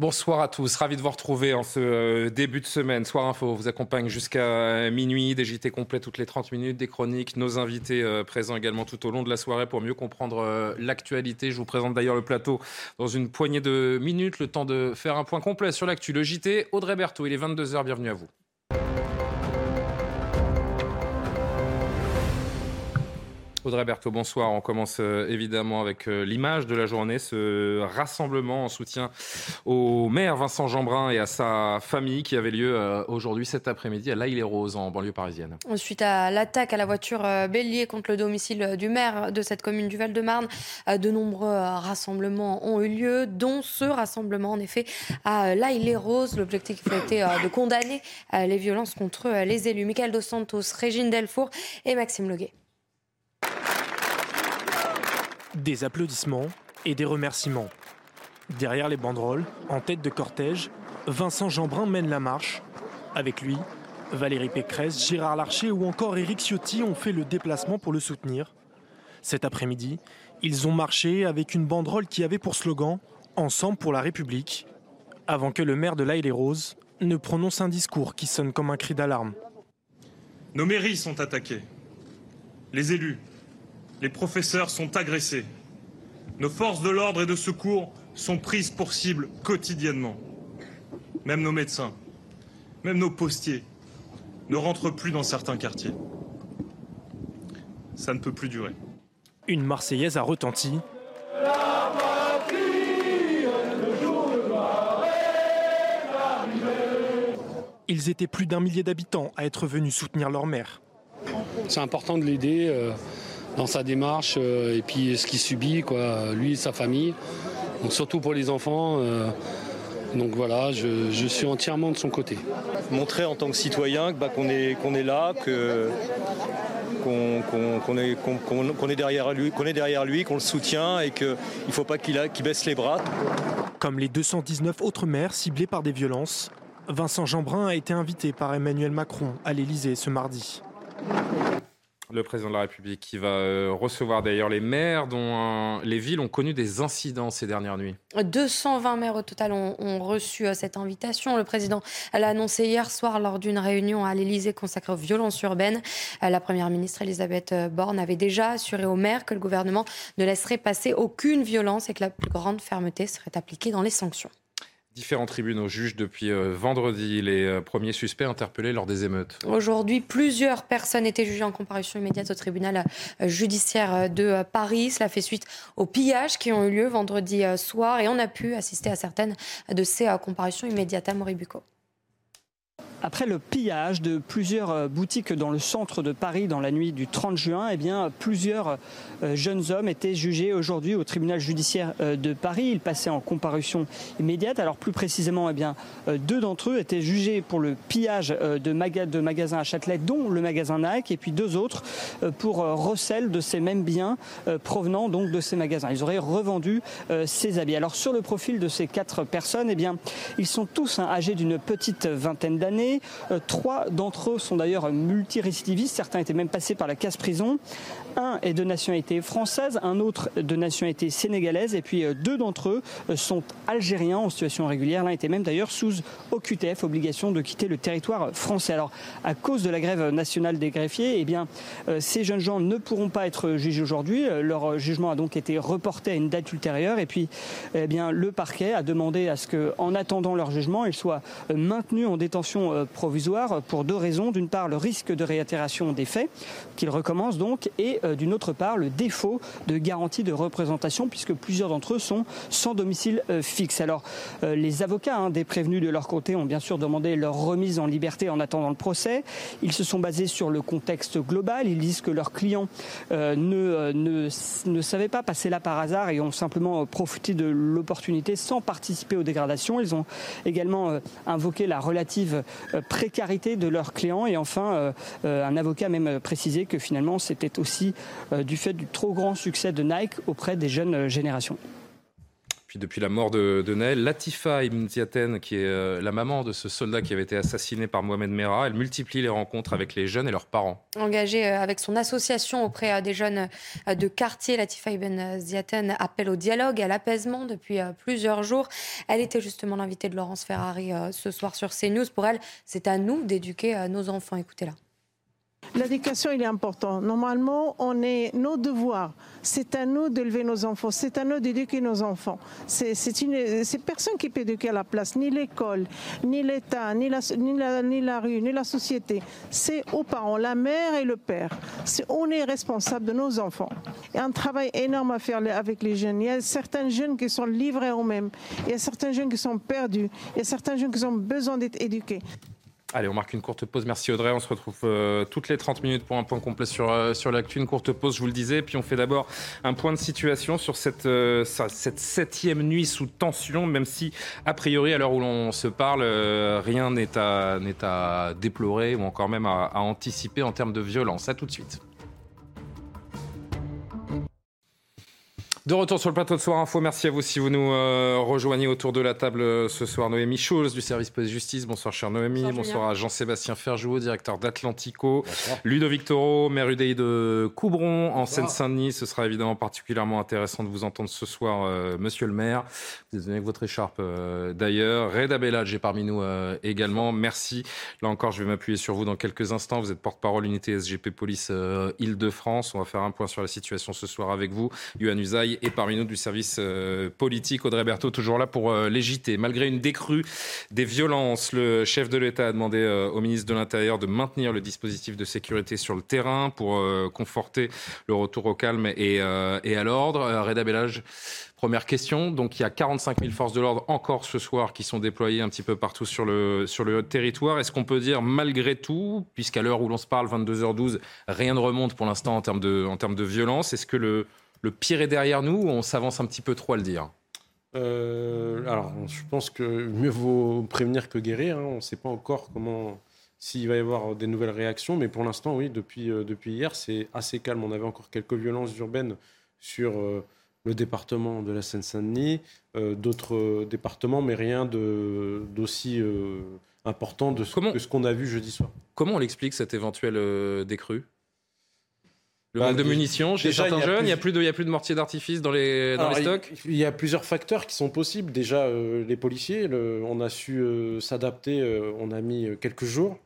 Bonsoir à tous, ravi de vous retrouver en ce euh, début de semaine. Soir Info vous accompagne jusqu'à minuit, des JT complets toutes les 30 minutes, des chroniques, nos invités euh, présents également tout au long de la soirée pour mieux comprendre euh, l'actualité. Je vous présente d'ailleurs le plateau dans une poignée de minutes, le temps de faire un point complet sur l'actu. Le JT, Audrey Berthaud, il est 22h, bienvenue à vous. Audrey Berthaud, bonsoir. On commence euh, évidemment avec euh, l'image de la journée, ce rassemblement en soutien au maire Vincent Jeanbrun et à sa famille qui avait lieu euh, aujourd'hui cet après-midi à l'Aïle-les-Roses en banlieue parisienne. Suite à l'attaque à la voiture bélier contre le domicile du maire de cette commune du Val-de-Marne, de nombreux rassemblements ont eu lieu, dont ce rassemblement en effet à l'Aïle-les-Roses. L'objectif été de condamner les violences contre les élus. Michael Dos Santos, Régine Delfour et Maxime Leguet. Des applaudissements et des remerciements. Derrière les banderoles, en tête de cortège, Vincent Jeanbrun mène la marche. Avec lui, Valérie Pécresse, Gérard Larcher ou encore Éric Ciotti ont fait le déplacement pour le soutenir. Cet après-midi, ils ont marché avec une banderole qui avait pour slogan Ensemble pour la République, avant que le maire de l'Aïle les Roses ne prononce un discours qui sonne comme un cri d'alarme. Nos mairies sont attaquées. Les élus, les professeurs sont agressés. Nos forces de l'ordre et de secours sont prises pour cible quotidiennement. Même nos médecins, même nos postiers ne rentrent plus dans certains quartiers. Ça ne peut plus durer. Une Marseillaise a retenti. Ils étaient plus d'un millier d'habitants à être venus soutenir leur maire. C'est important de l'aider. Euh, dans sa démarche euh, et puis ce qu'il subit, quoi, lui et sa famille. Donc surtout pour les enfants. Euh, donc voilà, je, suis entièrement de son côté. Montrer en tant que citoyen bah, qu'on est, qu'on est là, qu'on est, derrière lui, qu'on est derrière lui, qu'on le soutient et qu'il ne faut pas qu'il baisse les bras. Comme les 219 autres maires ciblés par des violences, Vincent Jeanbrun a été invité par Emmanuel Macron à l'Élysée ce mardi le président de la République, qui va euh, recevoir d'ailleurs les maires dont les villes ont connu des incidents ces dernières nuits. 220 maires au total ont, reçu euh, cette invitation. Le président l'a annoncé hier soir lors d'une réunion à l'Élysée consacrée aux violences urbaines. Euh, la première ministre Elisabeth Borne avait déjà assuré aux maires que le gouvernement ne laisserait passer aucune violence et que la plus grande fermeté serait appliquée dans les sanctions. Différents tribunaux jugent depuis euh, vendredi les euh, premiers suspects interpellés lors des émeutes. Aujourd'hui, plusieurs personnes étaient jugées en comparution immédiate au tribunal euh, judiciaire de Paris. Cela fait suite aux pillages qui ont eu lieu vendredi soir et on a pu assister à certaines de ces comparutions immédiates à Moribuco. Après le pillage de plusieurs euh, boutiques dans le centre de Paris dans la nuit du 30 juin, eh bien, plusieurs euh, jeunes hommes étaient jugés aujourd'hui au tribunal judiciaire euh, de Paris. Ils passaient en comparution immédiate. Alors plus précisément, eh bien, deux d'entre eux étaient jugés pour le pillage de, magasins à Châtelet, dont le magasin Nike, et puis deux autres pour recel de ces mêmes biens provenant donc de ces magasins. Ils auraient revendu ces habits. Alors sur le profil de ces quatre personnes, eh bien, ils sont tous hein, âgés d'une petite vingtaine d'années. Euh, trois d'entre eux sont d'ailleurs multirécidivistes. Certains étaient même passés par la casse-prison. Un est de nationalité française, un autre de nationalité sénégalaise, et puis euh, deux d'entre eux euh, sont algériens en situation régulière. L'un était même d'ailleurs sous OQTF, obligation de quitter le territoire français. Alors, à cause de la grève nationale des greffiers, eh bien, ces jeunes gens ne pourront pas être jugés aujourd'hui. Leur jugement a donc été reporté à une date ultérieure. Et puis, eh bien, le parquet a demandé à ce qu'en attendant leur jugement, ils soient maintenus en détention provisoire pour deux raisons. D'une part, le risque de réitération des faits, qu'il recommence donc, et d'une autre part, le défaut de garantie de représentation, puisque plusieurs d'entre eux sont sans domicile fixe. Alors, les avocats hein, des prévenus de leur côté ont bien sûr demandé leur remise en liberté en attendant le procès. Ils se sont basés sur le contexte global. Ils disent que leurs clients ne, ne, ne savaient pas passer là par hasard et ont simplement profité de l'opportunité sans participer aux dégradations. Ils ont également euh, invoqué la relative euh, précarité de leurs clients et enfin euh, un avocat a même précisé que finalement c'était aussi du fait du trop grand succès de Nike auprès des jeunes générations. Puis depuis la mort de, de Naël, Latifa Ibn Ziaten, qui est euh, la maman de ce soldat qui avait été assassiné par Mohamed Merah, elle multiplie les rencontres avec les jeunes et leurs parents. Engagée euh, avec son association auprès euh, des jeunes de quartier, Latifa Ibn Ziaten appelle au dialogue, à l'apaisement depuis plusieurs jours. Elle était justement l'invitée de Laurence Ferrari ce soir sur CNews. Pour elle, c'est à nous d'éduquer nos enfants. Écoutez-la. L'éducation, il est important. Normalement, on est nos devoirs. C'est à nous d'élever nos enfants. C'est à nous d'éduquer nos enfants. C'est personne qui peut éduquer à la place, ni l'école, ni l'État, ni la, rue, ni la société. C'est aux parents, la mère et le père. on est responsable de nos enfants. Il y a un travail énorme à faire avec les jeunes. Il y a certains jeunes qui sont livrés eux-mêmes. Il y a certains jeunes qui sont perdus. Il y a certains jeunes qui ont besoin d'être éduqués. Allez, on marque une courte pause. Merci Audrey. On se retrouve euh, toutes les 30 minutes pour un point complet sur, euh, sur l'actu. Une courte pause, je vous le disais. Puis on fait d'abord un point de situation sur cette, euh, cette septième nuit sous tension, même si, a priori, à l'heure où l'on se parle, rien n'est à, à déplorer ou encore même à, à anticiper en termes de violence. À tout de suite. De retour sur le plateau de Soir Info, merci à vous si vous nous euh, rejoignez autour de la table euh, ce soir. Noémie Schulz du service police-justice. Bonsoir, chère Noémie. Bonsoir, à Jean-Sébastien Ferjou, directeur d'Atlantico. Ludovic Toro, maire UDI de Coubron, en Seine-Saint-Denis. Ce sera évidemment particulièrement intéressant de vous entendre ce soir, euh, monsieur le maire. Vous êtes venu avec votre écharpe d'ailleurs. Reda Bellage est parmi nous également. Merci. Là encore, je vais m'appuyer sur vous dans quelques instants. Vous êtes porte-parole unité SGP Police Île-de-France. On va faire un point sur la situation ce soir avec vous. Yuan Usaï et parmi nous du service euh, politique. Audrey Berthaud, toujours là pour euh, légiter. Malgré une décrue des violences, le chef de l'État a demandé euh, au ministre de l'Intérieur de maintenir le dispositif de sécurité sur le terrain pour conforter le retour au calme et, à l'ordre. Reda Bellage, Première question, donc il y a 45 000 forces de l'ordre encore ce soir qui sont déployées un petit peu partout sur le, sur le territoire. Est-ce qu'on peut dire malgré tout, puisqu'à l'heure où l'on se parle, 22h12, rien ne remonte pour l'instant en termes de, en termes de violence, est-ce que le, le pire est derrière nous ou on s'avance un petit peu trop à le dire euh, alors, je pense que mieux vaut prévenir que guérir. Hein. On ne sait pas encore comment, s'il va y avoir des nouvelles réactions, mais pour l'instant, oui, depuis, euh, depuis hier, c'est assez calme. On avait encore quelques violences urbaines sur euh, le département de la Seine-Saint-Denis, d'autres départements, mais rien d'aussi important de ce, que ce qu'on a vu jeudi soir. Comment on l'explique cette éventuelle décrue le manque de munitions chez certains jeunes, il n'y a, plus de, a plus de mortiers d'artifice dans les, dans les stocks? Il y a plusieurs facteurs qui sont possibles. Déjà, euh, les policiers, on a su euh, s'adapter, euh, on a mis quelques jours.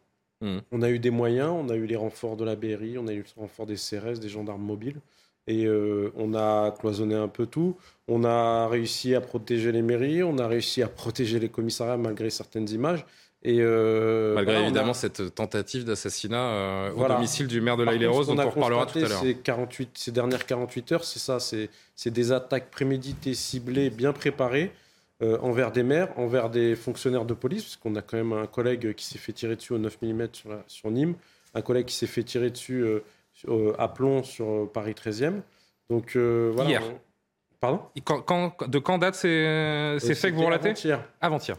Hmm. On a eu des moyens, on a eu les renforts de la BRI, on a eu le renfort des CRS, des gendarmes mobiles. Et on a cloisonné un peu tout. On a réussi à protéger les mairies, on a réussi à protéger les commissariats malgré certaines images. Et euh, Malgré évidemment cette tentative d'assassinat euh, au domicile du maire de la Rose, dont on reparlera tout à l'heure. Ces, 48, ces dernières 48 heures, c'est ça, c'est des attaques préméditées, ciblées, bien préparées euh, envers des maires, envers des fonctionnaires de police, parce qu'on a quand même un collègue qui s'est fait tirer dessus au 9 mm sur, sur Nîmes, un collègue qui s'est fait tirer dessus à Plomb sur Paris 13e. Donc voilà. Hier. Pardon? Quand, De quand date ces, faits que vous relatez? Avant-hier. Avant-hier.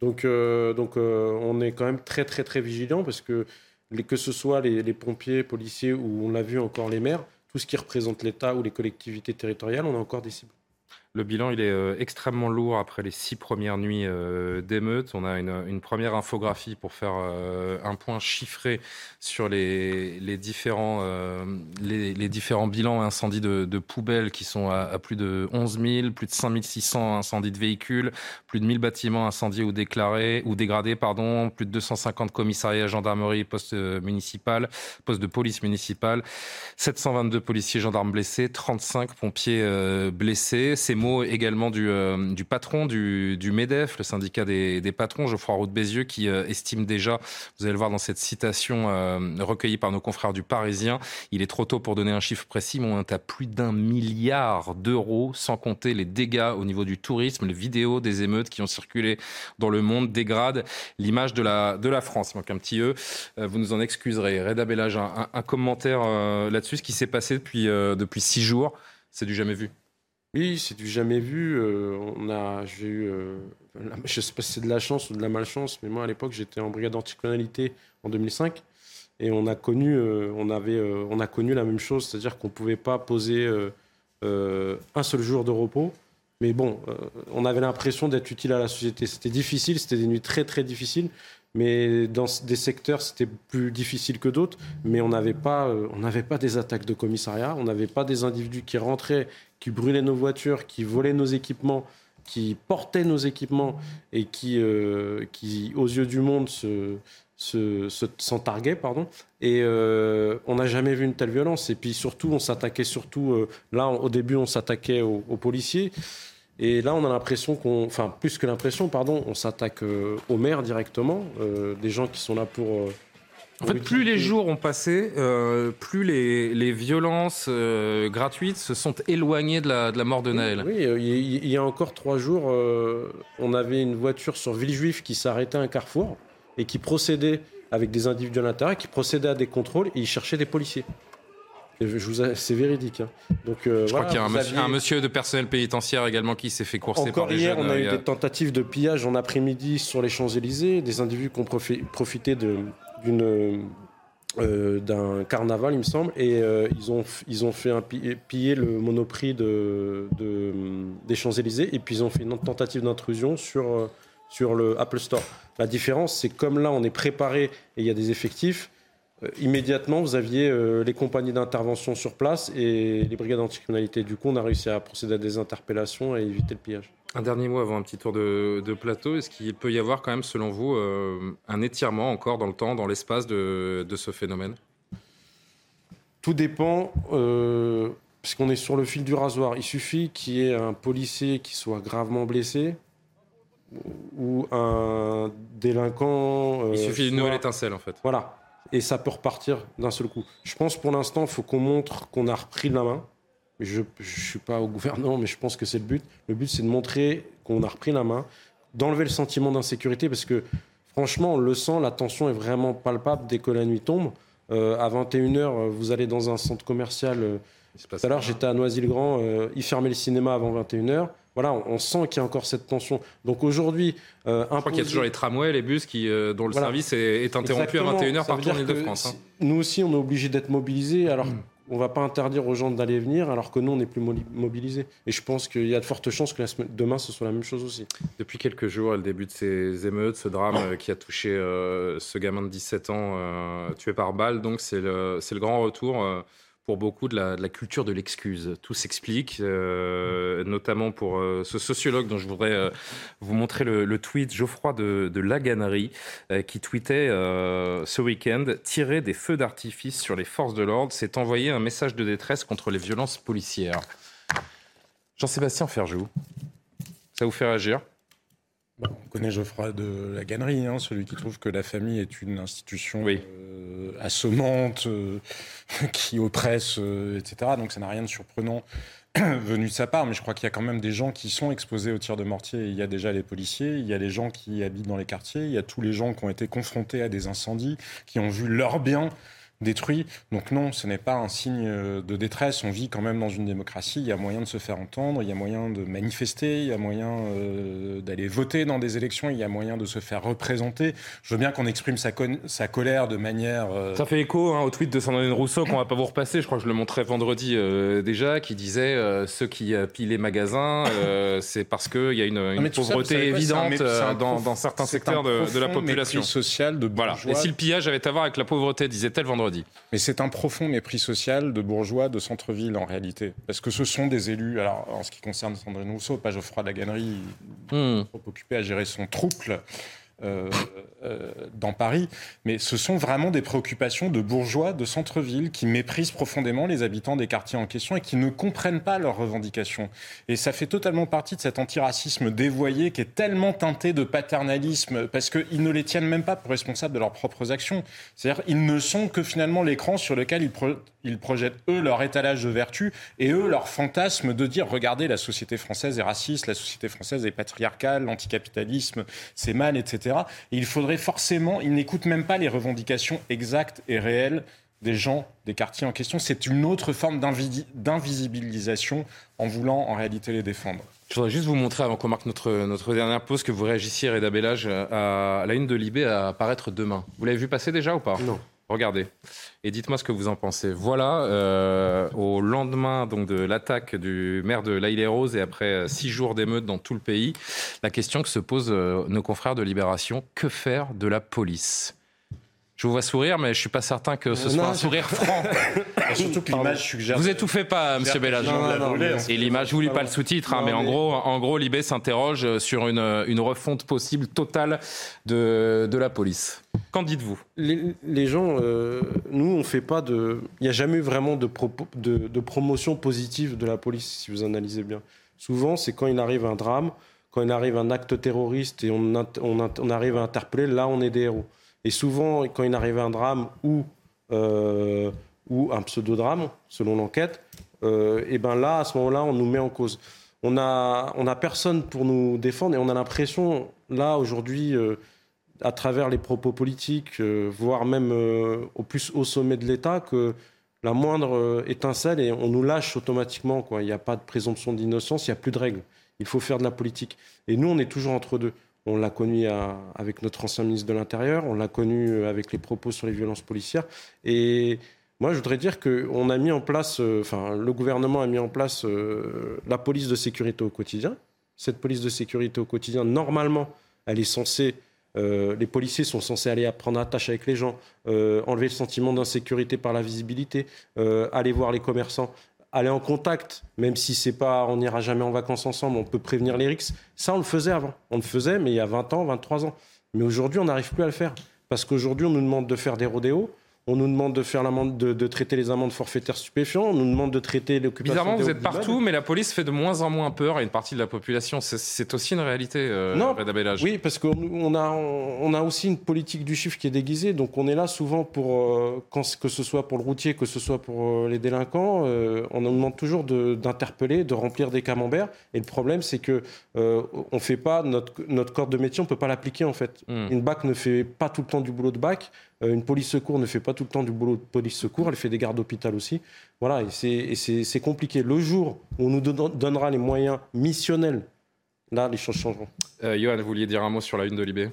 Donc, euh, euh, on est quand même très très très vigilant parce que que ce soit les, les pompiers, policiers ou on l'a vu encore les maires, tout ce qui représente l'État ou les collectivités territoriales, on a encore des cibles. Le bilan, il est euh, extrêmement lourd après les six premières nuits euh, d'émeutes. On a une, première infographie pour faire euh, un point chiffré sur les, différents, les, différents bilans incendies de, poubelles qui sont à, plus de 11 000, plus de 5 600 incendies de véhicules, plus de 1000 bâtiments incendiés ou déclarés ou dégradés, pardon, plus de 250 commissariats, gendarmerie, postes municipales, postes de police municipale, 722 policiers, gendarmes blessés, 35 pompiers blessés. Également du, euh, patron du, MEDEF, le syndicat des, patrons, Geoffroy Roux de Bézieux, qui euh, estime déjà, vous allez le voir dans cette citation euh, recueillie par nos confrères du Parisien, il est trop tôt pour donner un chiffre précis, mais on est à plus d'un milliard d'euros, sans compter les dégâts au niveau du tourisme, les vidéos des émeutes qui ont circulé dans le monde dégradent l'image de la, de la France. Manque un petit E, vous nous en excuserez. Reda Bellage, un, commentaire là-dessus, ce qui s'est passé depuis six jours, c'est du jamais vu. Oui, c'est du jamais vu. Euh, on a, j'ai eu, euh, je sais pas si c'est de la chance ou de la malchance, mais moi à l'époque j'étais en brigade anticriminalité en 2005 et on a connu, euh, on avait, on a connu la même chose, c'est-à-dire qu'on pouvait pas poser un seul jour de repos. Mais bon, on avait l'impression d'être utile à la société. C'était difficile, c'était des nuits très très difficiles, mais dans des secteurs c'était plus difficile que d'autres. Mais on n'avait pas, n'avait pas des attaques de commissariat, on n'avait pas des individus qui rentraient qui brûlaient nos voitures, qui volaient nos équipements, qui portaient nos équipements et qui, euh, qui aux yeux du monde, se, se, targuaient. Pardon. Et euh, on n'a jamais vu une telle violence. Et puis surtout, on s'attaquait surtout, euh, là, au début, on s'attaquait aux, policiers. Et là, on a l'impression qu'on, enfin, plus que l'impression, pardon, on s'attaque aux maires directement, des gens qui sont là pour en fait, plus les jours ont passé, euh, plus les, violences euh, gratuites se sont éloignées de la, mort de Naël. Oui, euh, il, y a encore trois jours, on avait une voiture sur Villejuif qui s'arrêtait à un carrefour et qui procédait avec des individus à l'intérieur, qui procédait à des contrôles et il cherchait des policiers. C'est véridique. Hein. Donc, je crois qu'il y a un, monsieur, de personnel pénitentiaire également qui s'est fait courser Encore par hier, on a eu des tentatives de pillage en après-midi sur les Champs-Élysées, des individus qui ont profité euh, d'un carnaval, il me semble, et euh, ils, ont, ils ont fait un, piller le monoprix de, des Champs-Élysées, et puis ils ont fait une tentative d'intrusion sur, euh, sur le Apple Store. La différence, c'est comme là, on est préparé et il y a des effectifs, immédiatement, vous aviez les compagnies d'intervention sur place et les brigades anticriminalité. Du coup, on a réussi à procéder à des interpellations et éviter le pillage. Un dernier mot avant un petit tour de, plateau. Est-ce qu'il peut y avoir quand même, selon vous, euh, un étirement encore dans le temps, dans l'espace de, ce phénomène? Tout dépend, euh, puisqu'on est sur le fil du rasoir. Il suffit qu'il y ait un policier qui soit gravement blessé ou un délinquant. Euh, Il suffit d'une nouvelle étincelle, en fait. Voilà. Et ça peut repartir d'un seul coup. Je pense pour l'instant, il faut qu'on montre qu'on a repris la main je ne suis pas au gouvernement, mais je pense que c'est le but. Le but, c'est de montrer qu'on a repris la main, d'enlever le sentiment d'insécurité, parce que franchement, on le sent, la tension est vraiment palpable dès que la nuit tombe. Euh, à 21h, vous allez dans un centre commercial. Euh, tout à l'heure, j'étais à Noisy-le-Grand, euh, ils fermaient le cinéma avant 21h. Voilà, on, sent qu'il y a encore cette tension. Donc aujourd'hui, euh, je crois qu'il y a toujours les tramways, les bus qui, dont le service est, interrompu à 21h partout en Ile-de-France. Hein. Nous aussi, on est obligé d'être mobilisés. Alors, mm on ne va pas interdire aux gens d'aller venir alors que nous, on n'est plus mobilisés. Et je pense qu'il y a de fortes chances que demain, ce soit la même chose aussi. Depuis quelques jours, le début de ces émeutes, ce drame euh, qui a touché euh, ce gamin de 17 ans euh, tué par balle, donc c'est le, le, grand retour pour beaucoup de la, culture de l'excuse. Tout s'explique, euh, notamment pour euh, ce sociologue dont je voudrais euh, vous montrer le, tweet, Geoffroy de, de Laganerie, qui tweetait ce week-end Tirer des feux d'artifice sur les forces de l'ordre, c'est envoyer un message de détresse contre les violences policières. Jean-Sébastien Ferjou, ça vous fait réagir? On connaît Geoffroy de la Gannerie, hein, celui qui trouve que la famille est une institution euh, assommante, euh, qui oppresse, euh, etc. Donc ça n'a rien de surprenant venu de sa part, mais je crois qu'il y a quand même des gens qui sont exposés aux tirs de mortier. Il y a déjà les policiers, il y a les gens qui habitent dans les quartiers, il y a tous les gens qui ont été confrontés à des incendies, qui ont vu leurs biens détruit. Donc non, ce n'est pas un signe euh, de détresse. On vit quand même dans une démocratie. Il y a moyen de se faire entendre, il y a moyen de manifester, il y a moyen euh, d'aller voter dans des élections, il y a moyen de se faire représenter. Je veux bien qu'on exprime sa, sa, colère de manière... Euh, Ça fait écho hein, au tweet de Sandrine Rousseau qu'on va pas vous repasser. Je crois que je le montrais vendredi déjà, qui disait ceux qui pillent les magasins, c'est parce qu'il y a une, pauvreté évidente dans, dans, certains secteurs de, de, la population. sociale de voilà. Et si le pillage avait à voir avec la pauvreté, disait-elle vendredi mais c'est un profond mépris social de bourgeois de centre-ville en réalité. Parce que ce sont des élus, alors en ce qui concerne Sandrine Rousseau, pas Geoffroy de la Gannerie, hmm. trop occupé à gérer son trouble. Euh, euh, dans Paris, mais ce sont vraiment des préoccupations de bourgeois de centre-ville qui méprisent profondément les habitants des quartiers en question et qui ne comprennent pas leurs revendications. Et ça fait totalement partie de cet antiracisme dévoyé qui est tellement teinté de paternalisme parce qu'ils ne les tiennent même pas pour responsables de leurs propres actions. C'est-à-dire ils ne sont que finalement l'écran sur lequel ils, ils projettent eux leur étalage de vertu et eux leur fantasme de dire regardez la société française est raciste, la société française est patriarcale, l'anticapitalisme c'est mal, etc il faudrait forcément, ils n'écoutent même pas les revendications exactes et réelles des gens des quartiers en question. C'est une autre forme d'invisibilisation en voulant en réalité les défendre. Je voudrais juste vous montrer, avant qu'on marque notre, notre dernière pause, que vous réagissiez, Reda Bellage, à la une de Libé à apparaître demain. Vous l'avez vu passer déjà ou pas? Non. Regardez et dites-moi ce que vous en pensez. Voilà, euh, au lendemain donc de l'attaque du maire de l'Aïle Rose et après euh, six jours d'émeutes dans tout le pays, la question que se posent euh, nos confrères de Libération que faire de la police? Je vous vois sourire, mais je suis pas certain que ce soit un sourire franc. Surtout que l'image suggère. Vous étouffez pas, Monsieur Bellage. Et l'image, je vous lis pas le sous-titre, hein, mais, en gros, en gros, Libé s'interroge sur une, une, refonte possible totale de, de la police. Qu'en dites-vous? Les, gens, euh, nous, on fait pas de. Il n'y a jamais eu vraiment de, de, promotion positive de la police, si vous analysez bien. Souvent, c'est quand il arrive un drame, quand il arrive un acte terroriste et on, arrive à interpeller, là, on est des héros. Et souvent, quand il arrive un drame ou, euh, ou un pseudo-drame, selon l'enquête, euh, et ben là, à ce moment-là, on nous met en cause. On n'a on a personne pour nous défendre et on a l'impression, là, aujourd'hui, à travers les propos politiques, voire même au plus haut sommet de l'État, que la moindre étincelle et on nous lâche automatiquement. Quoi. Il n'y a pas de présomption d'innocence, il n'y a plus de règles. Il faut faire de la politique. Et nous, on est toujours entre deux. On l'a connu avec notre ancien ministre de l'Intérieur, on l'a connu euh, avec les propos sur les violences policières. Et moi, je voudrais dire qu'on a mis en place, euh, enfin, le gouvernement a mis en place euh, la police de sécurité au quotidien. Cette police de sécurité au quotidien, normalement, elle est censée les policiers sont censés aller prendre attache avec les gens, enlever le sentiment d'insécurité par la visibilité, aller voir les commerçants aller en contact, même si c'est pas, on n'ira jamais en vacances ensemble, on peut prévenir les risques. Ça, on le faisait avant. On le faisait, mais il y a 20 ans, 23 ans. Mais aujourd'hui, on n'arrive plus à le faire. Parce qu'aujourd'hui, on nous demande de faire des rodéos, on nous demande de faire l'amende, de, traiter les amendes forfaitaires stupéfiants. On nous demande de traiter l'occupation. Bizarrement, vous êtes partout, mais la police fait de moins en moins peur à une partie de la population. C'est aussi une réalité, euh, non, Oui, parce qu'on a, on a aussi une politique du chiffre qui est déguisée. Donc on est là souvent pour, euh, que ce soit pour le routier, que ce soit pour euh, les délinquants, euh, on nous demande toujours d'interpeller, de, remplir des camemberts. Et le problème, c'est que on fait pas notre, notre corps de métier, on peut pas l'appliquer en fait. Hmm. Une BAC ne fait pas tout le temps du boulot de BAC. Euh, une police secours ne fait pas tout le temps du boulot de police secours, elle fait des gardes d'hôpital aussi. Voilà, et c'est compliqué. Le jour où on nous donnera les moyens missionnels, là, les choses changeront. Euh, Johan, vous vouliez dire un mot sur la une de Libé?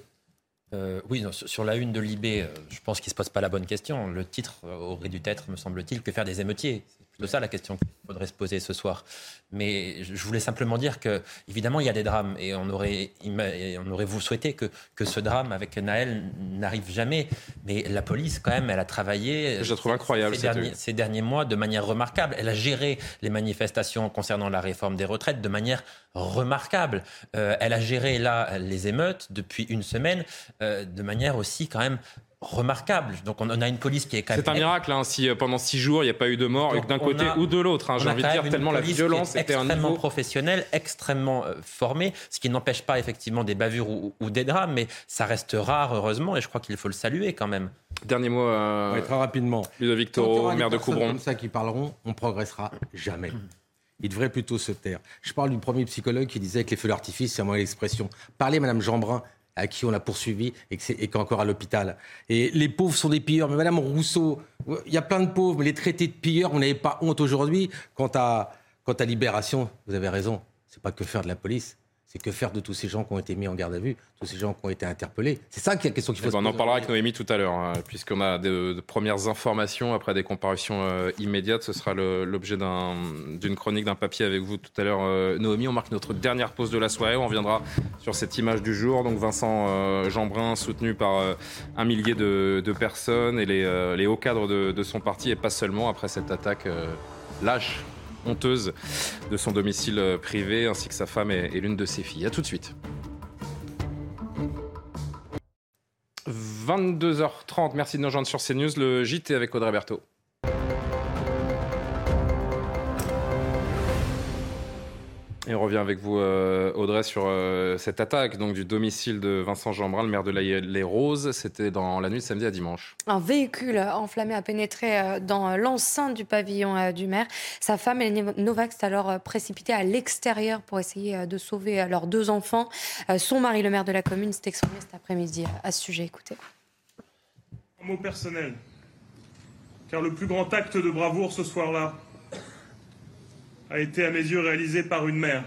Euh, oui, sur la une de Libé, je pense qu'il ne se pose pas la bonne question. Le titre aurait dû être, me semble-t-il, que faire des émeutiers. C'est plutôt ça la question qu'il faudrait se poser ce soir. Mais je voulais simplement dire que, évidemment, il y a des drames et on aurait, on aurait vous souhaité que, que ce drame avec Naël n'arrive jamais. Mais la police, quand même, elle a travaillé. Je trouve incroyable ces derniers, ces derniers mois de manière remarquable. Elle a géré les manifestations concernant la réforme des retraites de manière remarquable. Euh, elle a géré là les émeutes depuis une semaine euh, de manière aussi quand même remarquable. Donc on, a une police qui est quand même... C'est un miracle hein, si euh, pendant six jours il n'y a pas eu de mort d'un côté ou de l'autre. Hein, J'ai envie de dire tellement la violence était extrêmement professionnelle, extrêmement euh, formée, ce qui n'empêche pas effectivement des bavures ou, des drames, mais ça reste rare heureusement et je crois qu'il faut le saluer quand même. Dernier mot. Euh, très rapidement. Ludovic Toro, maire de Coubron. Comme ça qui parleront, on progressera jamais. Il devrait plutôt se taire. Je parle du premier psychologue qui disait que les feux d'artifice, c'est moins l'expression. Parlez, Madame Jeanbrun, à qui on a poursuivi et qui est encore à l'hôpital. Et les pauvres sont des pilleurs. Mais Madame Rousseau, il y a plein de pauvres, mais les traités de pilleurs, vous n'avez pas honte aujourd'hui. Quant à, quant à Libération, vous avez raison, c'est pas que faire de la police, c'est que faire de tous ces gens qui ont été mis en garde à vue, tous ces gens qui ont été interpellés C'est ça qui est la question qu'il faut eh se ben, On en parlera avec Noémie tout à l'heure, hein, puisqu'on a de, premières informations après des comparutions euh, immédiates. Ce sera l'objet d'une chronique, d'un papier avec vous tout à l'heure, euh, Noémie. On marque notre dernière pause de la soirée. On reviendra sur cette image du jour. Donc Vincent euh, Jeanbrun, soutenu par un millier de, personnes et les, hauts cadres de, de, son parti, et pas seulement après cette attaque lâche honteuse de son domicile euh, privé, ainsi que sa femme et, l'une de ses filles. A tout de suite. 22h30, merci de nous rejoindre sur CNews, le JT avec Audrey Berthaud. Et on revient avec vous, euh, Audrey, sur euh, cette attaque donc, du domicile de Vincent Jeanbrun, le maire de Les Roses. C'était dans la nuit de samedi à dimanche. Un véhicule enflammé a pénétré euh, dans l'enceinte du pavillon du maire. Sa femme, Hélène Novak, s'est alors précipitée à l'extérieur pour essayer de sauver leurs deux enfants. Son mari, le maire de la commune, s'est exprimé cet après-midi à ce sujet. Écoutez. Un mot personnel. Car le plus grand acte de bravoure ce soir-là, a été à mes yeux réalisé par une mère,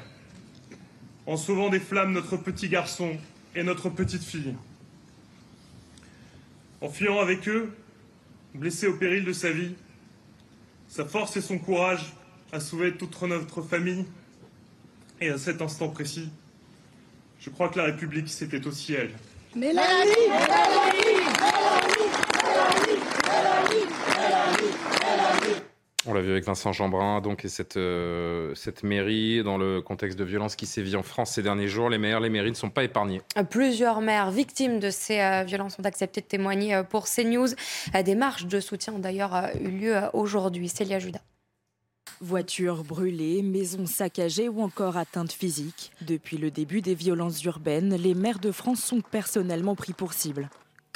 en sauvant des flammes notre petit garçon et notre petite fille. En fuyant avec eux, blessé au péril de sa vie, sa force et son courage a sauvé toute notre famille. Et à cet instant précis, je crois que la République, c'était aussi elle. On l'a vu avec Vincent Jeanbrun, donc, et cette, euh, cette mairie, dans le contexte de violence qui sévit en France ces derniers jours, les maires, les mairies ne sont pas épargnés. Plusieurs maires victimes de ces euh, violences ont accepté de témoigner euh, pour CNews. Des marches de soutien ont d'ailleurs eu lieu aujourd'hui. Célia Judas. Voitures brûlées, maisons saccagées ou encore atteintes physiques. Depuis le début des violences urbaines, les maires de France sont personnellement pris pour cible.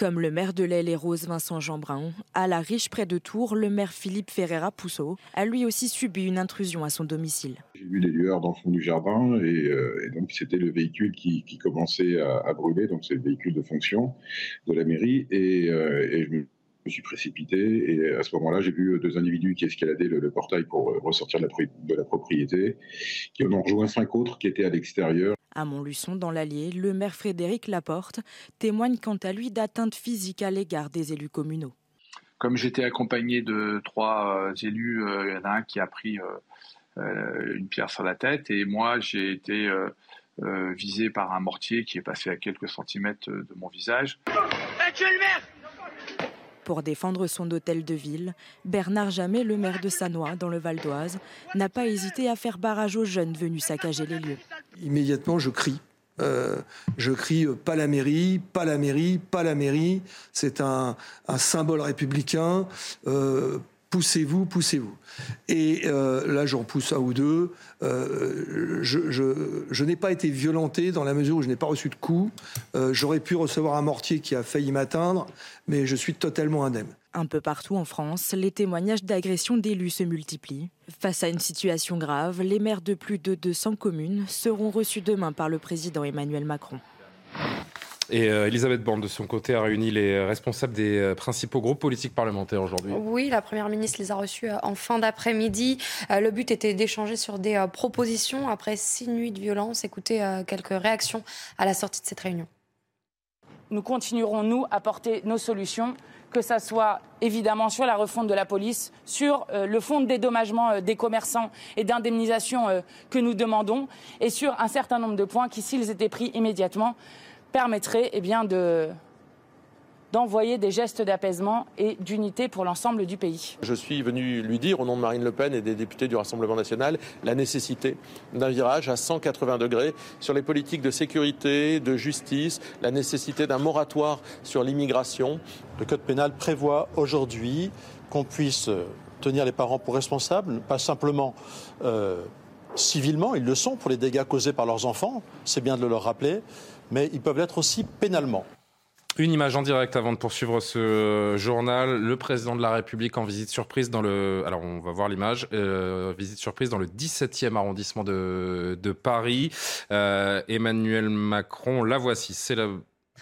Comme le maire de l'Aile et Rose Vincent Jeanbrun, à la riche près de Tours, le maire Philippe Ferreira Pousseau a lui aussi subi une intrusion à son domicile. J'ai vu des lueurs dans le fond du jardin et, euh, donc c'était le véhicule qui, commençait à, brûler, donc c'est le véhicule de fonction de la mairie et, euh, suis précipité et à ce moment-là, j'ai vu deux individus qui escaladaient le, portail pour ressortir de la, de la, propriété, qui en ont rejoint cinq autres qui étaient à l'extérieur. À Montluçon, dans l'Allier, le maire Frédéric Laporte témoigne quant à lui d'atteintes physiques à l'égard des élus communaux. Comme j'étais accompagné de trois euh, élus, euh, il y en a un qui a pris euh, une pierre sur la tête et moi j'ai été visé par un mortier qui est passé à quelques centimètres de mon visage. le maire pour défendre son hôtel de ville, Bernard Jamet, le maire de Sanois, dans le Val d'Oise, n'a pas hésité à faire barrage aux jeunes venus saccager les lieux. Immédiatement, je crie. Euh, je crie euh, pas la mairie, pas la mairie, pas la mairie. C'est un, symbole républicain. Euh, poussez-vous, poussez-vous. Et euh, là, j'en pousse un ou deux. Euh, je, n'ai pas été violenté dans la mesure où je n'ai pas reçu de coups. Euh, j'aurais pu recevoir un mortier qui a failli m'atteindre, mais je suis totalement indemne. Un peu partout en France, les témoignages d'agressions d'élus se multiplient. Face à une situation grave, les maires de plus de 200 communes seront reçus demain par le président Emmanuel Macron. Et euh, Elisabeth Borne, de son côté, a réuni les responsables des euh, principaux groupes politiques parlementaires aujourd'hui. Oui, la Première ministre les a reçus euh, en fin d'après-midi. le but était d'échanger sur des propositions après six nuits de violence. Écoutez quelques réactions à la sortie de cette réunion. Nous continuerons, nous, à porter nos solutions que ce soit évidemment sur la refonte de la police, sur le fonds de dédommagement des commerçants et d'indemnisation que nous demandons, et sur un certain nombre de points qui, s'ils étaient pris immédiatement, permettrait eh bien, de, d'envoyer des gestes d'apaisement et d'unité pour l'ensemble du pays. Je suis venu lui dire, au nom de Marine Le Pen et des députés du Rassemblement national, la nécessité d'un virage à 180 degrés sur les politiques de sécurité, de justice, la nécessité d'un moratoire sur l'immigration. Le Code pénal prévoit aujourd'hui qu'on puisse tenir les parents pour responsables, pas simplement euh, civilement, ils le sont pour les dégâts causés par leurs enfants, c'est bien de le leur rappeler, mais ils peuvent l'être aussi pénalement. Une image en direct avant de poursuivre ce journal. Le président de la République en visite surprise dans le. Alors, on va voir l'image. Euh, visite surprise dans le 17e arrondissement de, de Paris. Euh, Emmanuel Macron, la voici. C'est la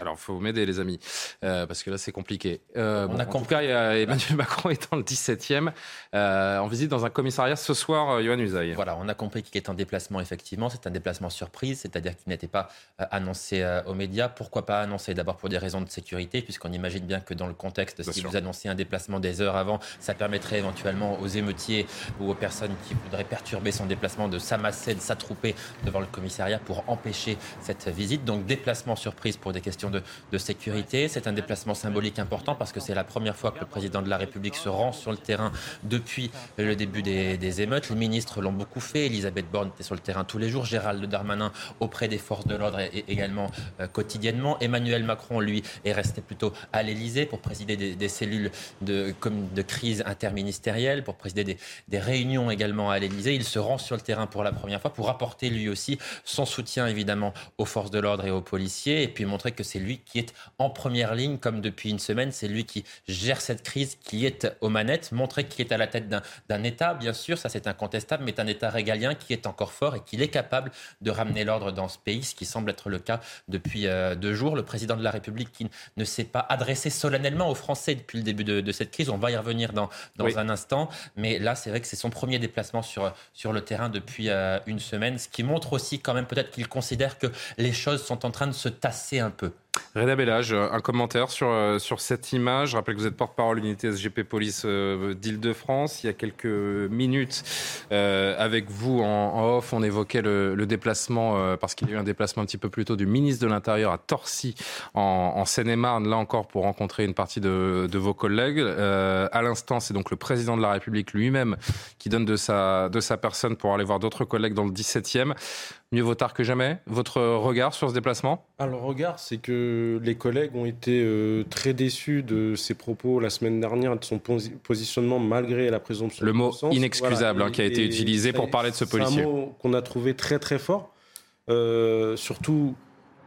alors, il faut m'aider, les amis, euh, parce que là, c'est compliqué. Euh, On a en tout cas, Emmanuel Macron est dans le 17e, euh, en visite dans un commissariat ce soir, Johan Usaï. Voilà, on a compris qu'il est en déplacement, effectivement. C'est un déplacement surprise, c'est-à-dire qu'il n'était pas annoncé aux médias. Pourquoi pas annoncé D'abord pour des raisons de sécurité, puisqu'on imagine bien que dans le contexte, si vous annoncez un déplacement des heures avant, ça permettrait éventuellement aux émeutiers ou aux personnes qui voudraient perturber son déplacement de s'amasser, de s'attrouper devant le commissariat pour empêcher cette visite. Donc, déplacement surprise pour des questions de, sécurité. C'est un déplacement symbolique important parce que c'est la première fois que le président de la République se rend sur le terrain depuis le début des, émeutes. Les ministres l'ont beaucoup fait. Elisabeth Borne était sur le terrain tous les jours. Gérald Darmanin auprès des forces de l'ordre également euh, quotidiennement. Emmanuel Macron, lui, est resté plutôt à l'Élysée pour présider des, cellules de, crise interministérielle, pour présider des, des réunions également à l'Élysée. Il se rend sur le terrain pour la première fois pour apporter lui aussi son soutien évidemment aux forces de l'ordre et aux policiers et puis montrer que c'est lui qui est en première ligne comme depuis une semaine. C'est lui qui gère cette crise, qui est aux manettes, montrer qu'il est à la tête d'un État, bien sûr, ça c'est incontestable, mais un État régalien qui est encore fort et qu'il est capable de ramener l'ordre dans ce pays, ce qui semble être le cas depuis euh, deux jours. Le président de la République qui ne s'est pas adressé solennellement aux Français depuis le début de, cette crise, on va y revenir dans, dans un instant, mais là c'est vrai que c'est son premier déplacement sur, sur le terrain depuis euh, une semaine, ce qui montre aussi quand même peut-être qu'il considère que les choses sont en train de se tasser un peu. Reda Bellage, un commentaire sur, euh, sur cette image. Je rappelle que vous êtes porte-parole unité SGP Police euh, d'Île-de-France. Il y a quelques minutes, euh, avec vous en, off, on évoquait le, déplacement, parce qu'il y a eu un déplacement un petit peu plus tôt du ministre de l'Intérieur à Torcy, en, Seine-et-Marne, là encore pour rencontrer une partie de, de vos collègues. à l'instant, c'est donc le président de la République lui-même qui donne de sa, de sa personne pour aller voir d'autres collègues dans le 17e. Mieux vaut tard que jamais. Votre regard sur ce déplacement? Alors, le regard, c'est que les collègues ont été euh, très déçus de ses propos la semaine dernière, de son positionnement malgré la présomption. Le mot inexcusable hein, qui a été utilisé pour parler de ce policier. C'est un mot qu'on a trouvé très très fort. Euh, surtout,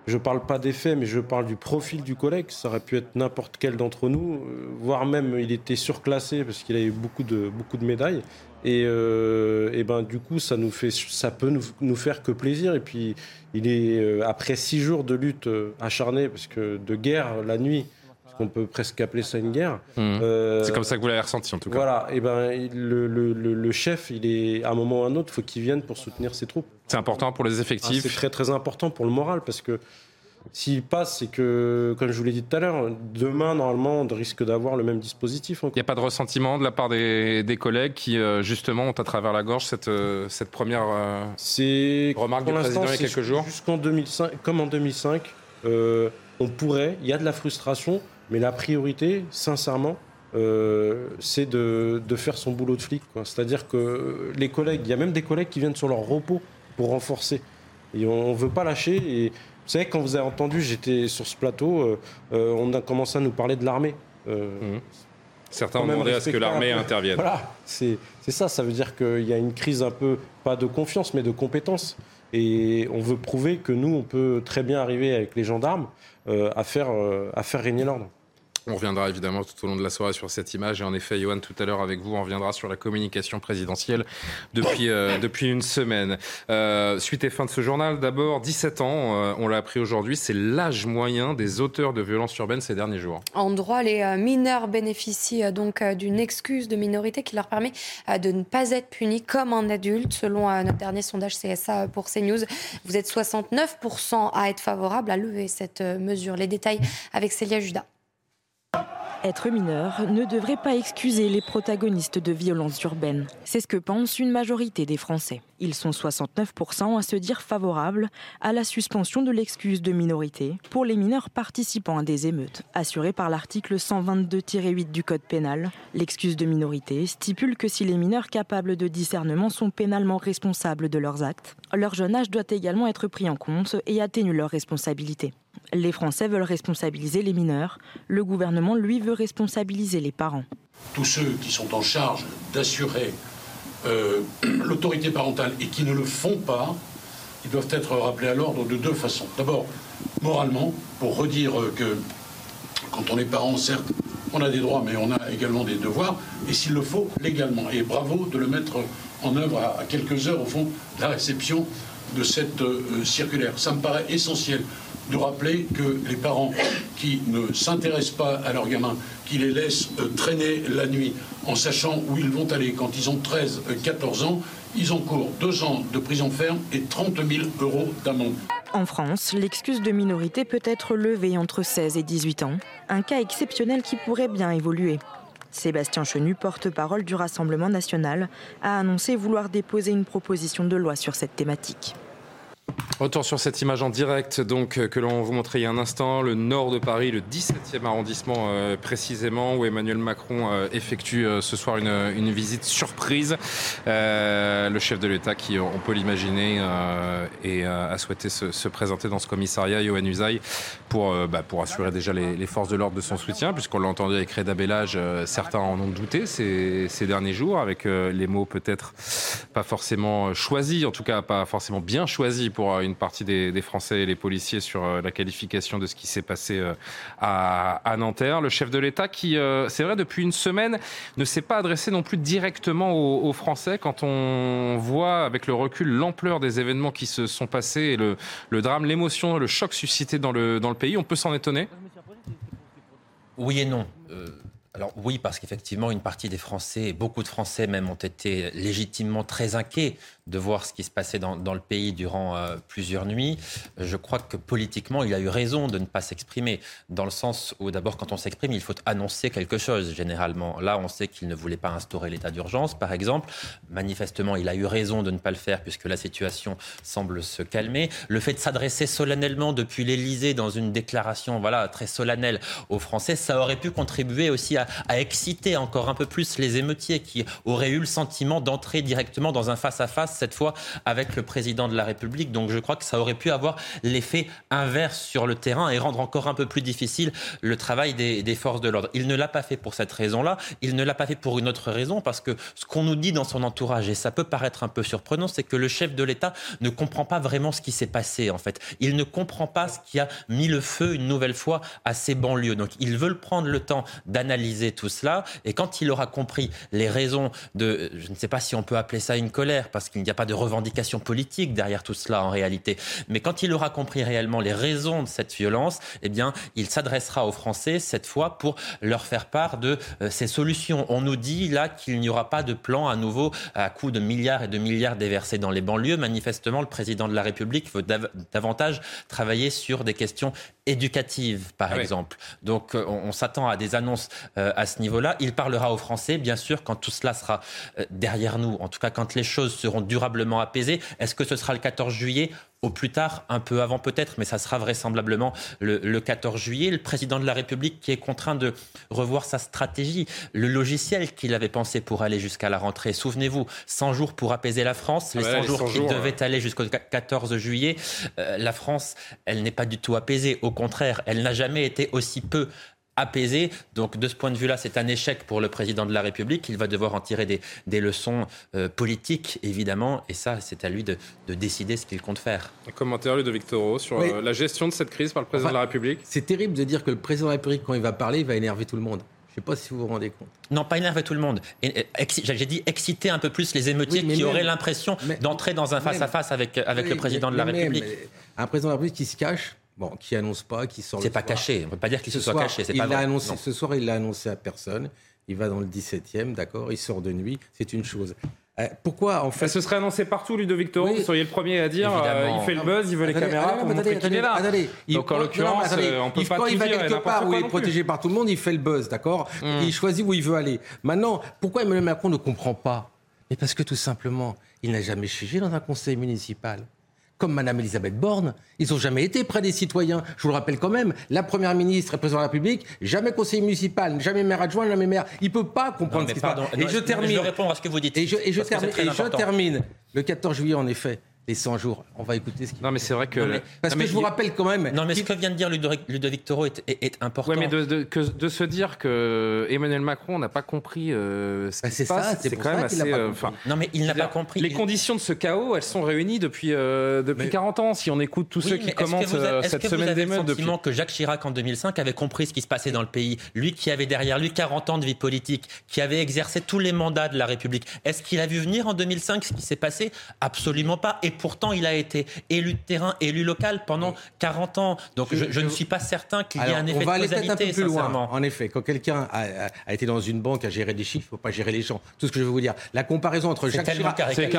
je ne parle pas des faits, mais je parle du profil du collègue. Ça aurait pu être n'importe quel d'entre nous, euh, voire même il était surclassé parce qu'il a eu beaucoup de, beaucoup de médailles. Et, euh, et, ben du coup, ça nous fait, ça peut nous, nous faire que plaisir. Et puis, il est euh, après six jours de lutte euh, acharnée, parce que de guerre la nuit, parce qu'on peut presque appeler ça une guerre. Mmh. c'est comme ça que vous l'avez ressenti en tout cas. Voilà. Et ben le, le, le, chef, il est à un moment ou à un autre, faut qu'il vienne pour soutenir ses troupes. C'est important pour les effectifs. Ah, c'est très très important pour le moral, parce que s'il passe, c'est que, comme je vous l'ai dit tout à l'heure, demain, normalement, on risque d'avoir le même dispositif. Il n'y a pas de ressentiment de la part des, collègues qui, euh, justement, ont à travers la gorge cette, euh, cette première euh, remarque du président il y a quelques jours Jusqu'en 2005, comme en 2005, on pourrait, il y a de la frustration, mais la priorité, sincèrement, c'est de, de, faire son boulot de flic. C'est-à-dire que les collègues, il y a même des collègues qui viennent sur leur repos pour renforcer. Et on ne veut pas lâcher. Et vous savez, quand vous avez entendu, j'étais sur ce plateau, euh, euh, on a commencé à nous parler de l'armée. Euh, mmh. Certains ont demandé à ce que l'armée intervienne. Voilà, c'est ça, ça veut dire qu'il y a une crise un peu, pas de confiance, mais de compétence. Et on veut prouver que nous, on peut très bien arriver avec les gendarmes à, faire, à faire régner l'ordre. On reviendra évidemment tout au long de la soirée sur cette image. Et en effet, Johan, tout à l'heure avec vous, on reviendra sur la communication présidentielle depuis, euh, depuis une semaine. Euh, suite et fin de ce journal, d'abord, 17 ans, euh, on l'a appris aujourd'hui, c'est l'âge moyen des auteurs de violences urbaines ces derniers jours. En droit, les mineurs bénéficient donc d'une excuse de minorité qui leur permet de ne pas être punis comme un adulte. Selon notre dernier sondage CSA pour CNews, vous êtes 69% à être favorable à lever cette mesure. Les détails avec Célia Judas. Être mineur ne devrait pas excuser les protagonistes de violences urbaines. C'est ce que pense une majorité des Français. Ils sont 69% à se dire favorables à la suspension de l'excuse de minorité pour les mineurs participant à des émeutes. Assurée par l'article 122-8 du Code pénal, l'excuse de minorité stipule que si les mineurs capables de discernement sont pénalement responsables de leurs actes, leur jeune âge doit également être pris en compte et atténue leur responsabilité. Les Français veulent responsabiliser les mineurs, le gouvernement, lui, veut responsabiliser les parents. Tous ceux qui sont en charge d'assurer euh, l'autorité parentale et qui ne le font pas, ils doivent être rappelés à l'ordre de deux façons. D'abord, moralement, pour redire que quand on est parent, certes, on a des droits, mais on a également des devoirs, et s'il le faut, légalement. Et bravo de le mettre en œuvre à, quelques heures, au fond, de la réception de cette euh, circulaire. Ça me paraît essentiel de rappeler que les parents qui ne s'intéressent pas à leurs gamins, qui les laissent euh, traîner la nuit en sachant où ils vont aller quand ils ont 13, 14 euh, ans, ils encourent deux ans de prison ferme et 30 000 euros d'amende. En France, l'excuse de minorité peut être levée entre 16 et 18 ans, un cas exceptionnel qui pourrait bien évoluer. Sébastien Chenu, porte-parole du Rassemblement national, a annoncé vouloir déposer une proposition de loi sur cette thématique. Retour sur cette image en direct donc euh, que l'on vous montrait il y a un instant, le nord de Paris, le 17e arrondissement euh, précisément, où Emmanuel Macron euh, effectue ce soir une, visite surprise. le chef de l'État, qui on peut l'imaginer, a souhaité se, se, présenter dans ce commissariat, pour, bah, pour assurer déjà les, forces de l'ordre de son soutien, puisqu'on l'a entendu avec Reda Bellage, certains en ont douté ces, derniers jours, avec les mots peut-être pas forcément choisis, en tout cas pas forcément bien choisis une partie des, Français et les policiers sur euh, la qualification de ce qui s'est passé euh, à, Nanterre. Le chef de l'État qui, euh, c'est vrai, depuis une semaine, ne s'est pas adressé non plus directement aux, Français. Quand on voit avec le recul l'ampleur des événements qui se sont passés et le, le drame, l'émotion, le choc suscité dans le, dans le pays, on peut s'en étonner Oui et non. Alors oui, parce qu'effectivement, une partie des Français, beaucoup de Français même, ont été légitimement très inquiets de voir ce qui se passait dans, le pays durant euh, plusieurs nuits. Je crois que politiquement, il a eu raison de ne pas s'exprimer, dans le sens où d'abord, quand on s'exprime, il faut annoncer quelque chose, généralement. Là, on sait qu'il ne voulait pas instaurer l'état d'urgence, par exemple. Manifestement, il a eu raison de ne pas le faire, puisque la situation semble se calmer. Le fait de s'adresser solennellement depuis l'Élysée dans une déclaration voilà, très solennelle aux Français, ça aurait pu contribuer aussi à, à exciter encore un peu plus les émeutiers qui auraient eu le sentiment d'entrer directement dans un face-à-face cette fois avec le président de la République. Donc je crois que ça aurait pu avoir l'effet inverse sur le terrain et rendre encore un peu plus difficile le travail des, forces de l'ordre. Il ne l'a pas fait pour cette raison-là. Il ne l'a pas fait pour une autre raison parce que ce qu'on nous dit dans son entourage, et ça peut paraître un peu surprenant, c'est que le chef de l'État ne comprend pas vraiment ce qui s'est passé en fait. Il ne comprend pas ce qui a mis le feu une nouvelle fois à ces banlieues. Donc ils veulent prendre le temps d'analyser tout cela et quand il aura compris les raisons de, je ne sais pas si on peut appeler ça une colère parce qu'il il n'y a pas de revendication politique derrière tout cela en réalité. Mais quand il aura compris réellement les raisons de cette violence, eh bien, il s'adressera aux Français cette fois pour leur faire part de euh, ces solutions. On nous dit là qu'il n'y aura pas de plan à nouveau à coût de milliards et de milliards déversés dans les banlieues. Manifestement, le président de la République veut davantage travailler sur des questions éducatives, par ah exemple. Donc, euh, on, s'attend à des annonces euh, à ce niveau-là. Il parlera aux Français, bien sûr, quand tout cela sera derrière nous. En tout cas, quand les choses seront durablement apaisé. Est-ce que ce sera le 14 juillet? Au plus tard, un peu avant peut-être, mais ça sera vraisemblablement le, 14 juillet. Le président de la République qui est contraint de revoir sa stratégie, le logiciel qu'il avait pensé pour aller jusqu'à la rentrée. Souvenez-vous, 100 jours pour apaiser la France, les 100 jours qui devaient aller jusqu'au 14 juillet. Euh, la France, elle n'est pas du tout apaisée. Au contraire, elle n'a jamais été aussi peu apaisé. Donc de ce point de vue-là, c'est un échec pour le président de la République. Il va devoir en tirer des, leçons euh, politiques, évidemment, et ça, c'est à lui de, décider ce qu'il compte faire. Un commentaire de Victor sur euh, la gestion de cette crise par le président de la République. C'est terrible de dire que le président de la République, quand il va parler, il va énerver tout le monde. Je ne sais pas si vous vous rendez compte. Non, pas énerver tout le monde. J'ai dit exciter un peu plus les émeutiers qui auraient l'impression d'entrer dans un face-à-face avec, avec le président de la République. un président de la République qui se cache, Bon, qui annonce pas, qui sort. C'est pas caché. On ne peut pas dire qu'il se soit caché. Il l'a annoncé. Ce soir, il l'a annoncé à personne. Il va dans le 17e, d'accord. Il sort de nuit. C'est une chose. Euh, pourquoi en fait Ce serait annoncé partout, Ludovic Toro. Vous seriez le premier à dire euh, il fait le buzz, il veut les caméras pour montrer qu'il est là. Donc en l'occurrence, euh, on peut pas quand il va quelque part où il est protégé par tout le monde, il fait le buzz, d'accord hmm. Il choisit où il veut aller. Maintenant, pourquoi Emmanuel Macron ne comprend pas? Mais parce que tout simplement, il n'a jamais siégé dans un conseil municipal comme Mme Elisabeth Borne, ils n'ont jamais été près des citoyens. Je vous le rappelle quand même, la Première ministre et président de la République, jamais conseiller municipal, jamais maire adjoint, jamais maire. Il ne peut pas comprendre ce qui se passe. Et je termine. Je vais répondre à ce que vous dites. Et je, et je termine. Le 14 juillet, en effet, les 100 jours. On va écouter ce qu'il Non, mais c'est vrai que. parce que je vous rappelle quand même. Non, mais ce que vient de dire Ludovic, Toro est, est, important. Oui, mais de, de, que, de, se dire que Emmanuel Macron n'a pas compris euh, ce bah, qui se passe, c'est quand même assez. Euh, non, mais il n'a pas compris. Les conditions de ce chaos, elles sont réunies depuis, euh, depuis 40 ans. Si on écoute tous ceux qui commentent cette semaine d'émeute. Est-ce que vous que Jacques Chirac, en 2005, avait compris ce qui se passait dans le pays? Lui qui avait derrière lui 40 ans de vie politique, qui avait exercé tous les mandats de la République. Est-ce qu'il a vu venir en 2005 ce qui s'est passé? Absolument pas. Et pourtant, il a été élu de terrain, élu local pendant 40 ans. Donc je, ne suis pas certain qu'il y ait un effet on va aller peut-être un peu plus loin. En effet, quand quelqu'un a, été dans une banque à gérer des chiffres, il ne faut pas gérer les gens. Tout ce que je veux vous dire. La comparaison entre Jacques Chirac... C'est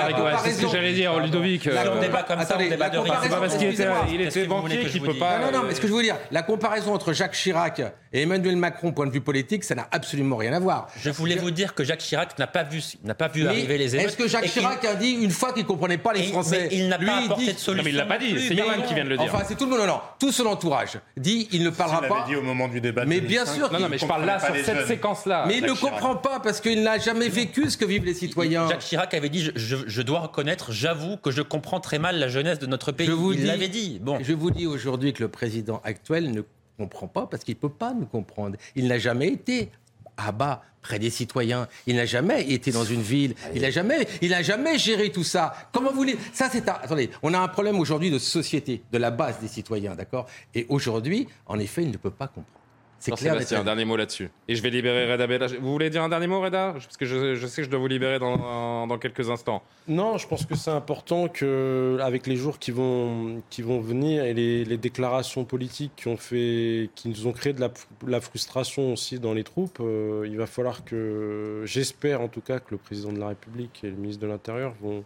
c'est ce que j'allais dire, Ludovic. La, on débat comme ça, on débat de rien. C'est pas parce qu'il était, il était banquier qu'il ne peut pas... Non, non, mais ce que je veux dire, la comparaison entre Jacques Chirac et Emmanuel Macron, point de vue politique, ça n'a absolument rien à voir. Je voulais vous dire que Jacques Chirac n'a pas vu, n'a pas vu arriver les émeutes. Est-ce que Jacques Chirac a dit une fois qu'il ne comprenait pas les Français Il n'a pas apporté dit- de solution. Non, mais il l'a pas dit, c'est non. qui vient de le dire. Enfin, c'est tout le monde, non, non. Tout son entourage dit il ne parlera Il pas. dit au moment du débat. de Mais bien 2005. sûr Non, non, mais je parle là sur cette séquence-là. Mais il ne comprend pas parce qu'il n'a jamais vécu ce que vivent les citoyens. Jacques Chirac avait dit je, dois reconnaître, j'avoue que je comprends très mal la jeunesse de notre pays. Je vous Il l'avait dit. Bon. Je vous dis aujourd'hui que le président actuel ne comprend pas parce qu'il ne peut pas nous comprendre. Il n'a jamais été à bas près des citoyens. Il n'a jamais été dans une ville. Il n'a jamais, il jamais géré tout ça. Comment vous Ça, c'est un... attendez. On a un problème aujourd'hui de société, de la base des citoyens, d'accord? Et aujourd'hui, en effet, il ne peut pas comprendre. C'est clair. Jean-Sébastien, un dernier mot là-dessus. Et je vais libérer Reda Bella. Vous voulez dire un dernier mot, Reda? Parce que je, je sais que je dois vous libérer dans, dans quelques instants. Non, je pense que c'est important que, avec les jours qui vont, qui vont venir et les, les déclarations politiques qui, ont fait, qui nous ont créé de la, la frustration aussi dans les troupes, euh, il va falloir que, j'espère en tout cas, que le président de la République et le ministre de l'Intérieur vont,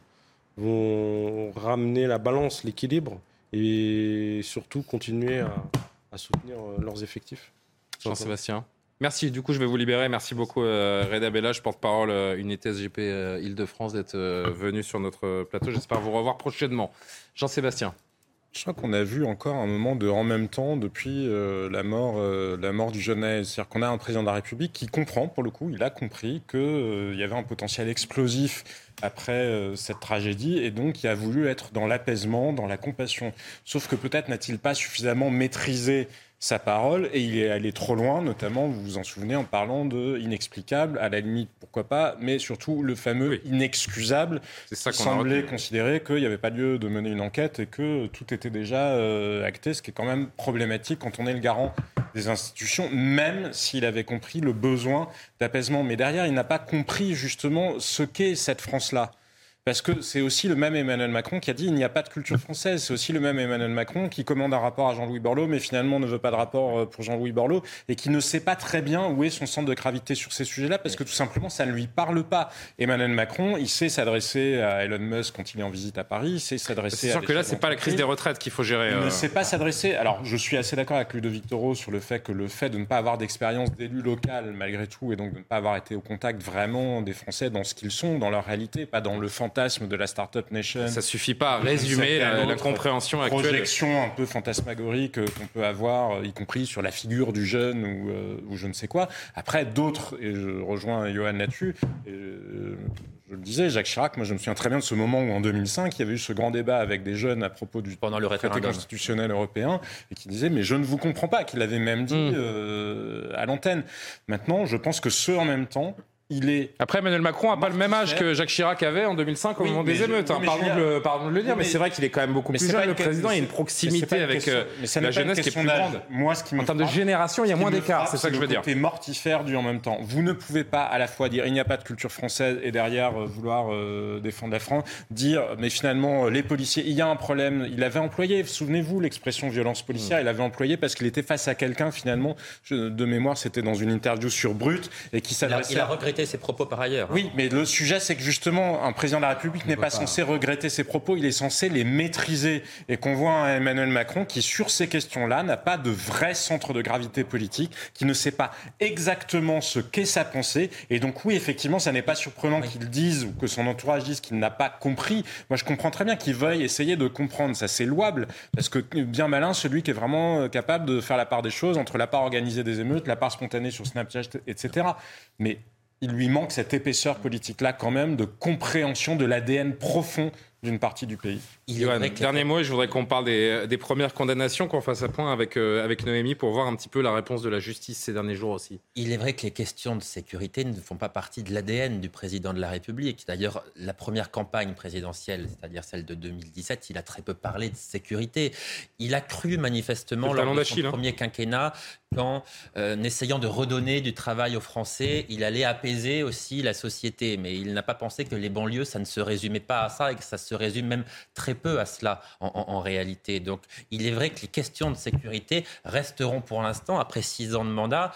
vont ramener la balance, l'équilibre et surtout continuer à, à soutenir euh, leurs effectifs. Jean-Sébastien. Merci, du coup je vais vous libérer. Merci beaucoup euh, Reda Bella, je porte-parole euh, Unité SGP euh, Île-de-France d'être euh, venu sur notre plateau. J'espère vous revoir prochainement. Jean-Sébastien. Je crois qu'on a vu encore un moment de en même temps depuis euh, la, mort, euh, la mort du jeune. C'est-à-dire qu'on a un président de la République qui comprend, pour le coup, il a compris qu'il y avait un potentiel explosif après euh, cette tragédie et donc il a voulu être dans l'apaisement, dans la compassion. Sauf que peut-être n'a-t-il pas suffisamment maîtrisé sa parole et il est allé trop loin, notamment, vous vous en souvenez, en parlant de inexplicable, à la limite, pourquoi pas, mais surtout le fameux inexcusable. C'est ça qu'on semblait considérer qu'il n'y avait pas lieu de mener une enquête et que tout était déjà euh, acté, ce qui est quand même problématique quand on est le garant des institutions, même s'il avait compris le besoin d'apaisement. Mais derrière, il n'a pas compris justement ce qu'est cette France-là. Parce que c'est aussi le même Emmanuel Macron qui a dit il n'y a pas de culture française. C'est aussi le même Emmanuel Macron qui commande un rapport à Jean-Louis Borloo, mais finalement ne veut pas de rapport euh, pour Jean-Louis Borloo et qui ne sait pas très bien où est son centre de gravité sur ces sujets-là parce que tout simplement ça ne lui parle pas. Emmanuel Macron, il sait s'adresser à Elon Musk quand il est en visite à Paris, il sait s'adresser C'est sûr que là, c'est pas la crise des retraites qu'il faut gérer. Il euh. ne sait pas s'adresser. Alors, je suis assez d'accord avec Ludovic Toro sur le fait que le fait de ne pas avoir d'expérience d'élu local, malgré tout, et donc de ne pas avoir été au contact vraiment des Français dans ce qu'ils sont, dans leur réalité, pas dans le fantasme de la Startup Nation. Ça suffit pas à résumer la, la compréhension actuelle. Projection un peu fantasmagorique euh, qu'on peut avoir, euh, y compris sur la figure du jeune ou, euh, ou je ne sais quoi. Après, d'autres, et je rejoins Johan là-dessus, euh, je le disais, Jacques Chirac, moi je me souviens très bien de ce moment où en 2005, il y avait eu ce grand débat avec des jeunes à propos du Pendant le traité référendum. constitutionnel européen, et qui disait mais je ne vous comprends pas, qu'il avait même dit Mm. euh, à l'antenne. Maintenant, je pense que ce en même temps, il est Après, Emmanuel Macron n'a pas le même âge que Jacques Chirac avait en 2005 au Oui, moment des émeutes. oui, hein. mais Pardon, de le, pardon de le dire, mais, mais- c'est vrai qu'il est quand même beaucoup mais plus c'est jeune, le une- président. Il y a une mais c'est proximité une avec euh, la une jeunesse qui est plus grande. Moi, ce qui me en termes de génération, il y a moins d'écart. C'est ça que je veux dire. côté mortifère du en même temps. Vous ne pouvez pas à la fois dire il n'y a pas de culture française et derrière euh, vouloir euh, défendre la France, dire mais finalement euh, les policiers, il y a un problème. Il avait employé, souvenez-vous, l'expression violence policière, il l'avait employé parce qu'il était face à quelqu'un finalement, de mémoire, c'était dans une interview sur Brut et qui s'adressait il a à ses propos par ailleurs. oui, mais le sujet, c'est que justement, un président de la République n'est pas, censé regretter ses propos, il est censé les maîtriser. Et qu'on voit un Emmanuel Macron qui, sur ces questions-là, n'a pas de vrai centre de gravité politique, qui ne sait pas exactement ce qu'est sa pensée. Et donc, oui, effectivement, ça n'est pas surprenant qu'il dise ou que son entourage dise qu'il n'a pas compris. Moi, je comprends très bien qu'il veuille essayer de comprendre. Ça, c'est louable. Parce que bien malin, celui qui est vraiment euh, capable de faire la part des choses entre la part organisée des émeutes, la part spontanée sur Snapchat, etc. Mais il lui manque cette épaisseur politique-là quand même de compréhension de l'ADN profond d'une partie du pays. Johan, dernier mot, et je voudrais qu'on parle des, des premières condamnations, qu'on fasse à point avec, euh, avec Noémie pour voir un petit peu la réponse de la justice ces derniers jours aussi. Il est vrai que les questions de sécurité ne font pas partie de l'ADN du président de la République. D'ailleurs, la première campagne présidentielle, c'est-à-dire celle de 2017, il a très peu parlé de sécurité. Il a cru manifestement lors de son hein. premier quinquennat qu'en euh, essayant de redonner du travail aux Français, il allait apaiser aussi la société. Mais il n'a pas pensé que les banlieues, ça ne se résumait pas à ça et que ça se résume même très peu à cela en, en- en réalité. Donc il est vrai que les questions de sécurité resteront pour l'instant, après six ans de mandat,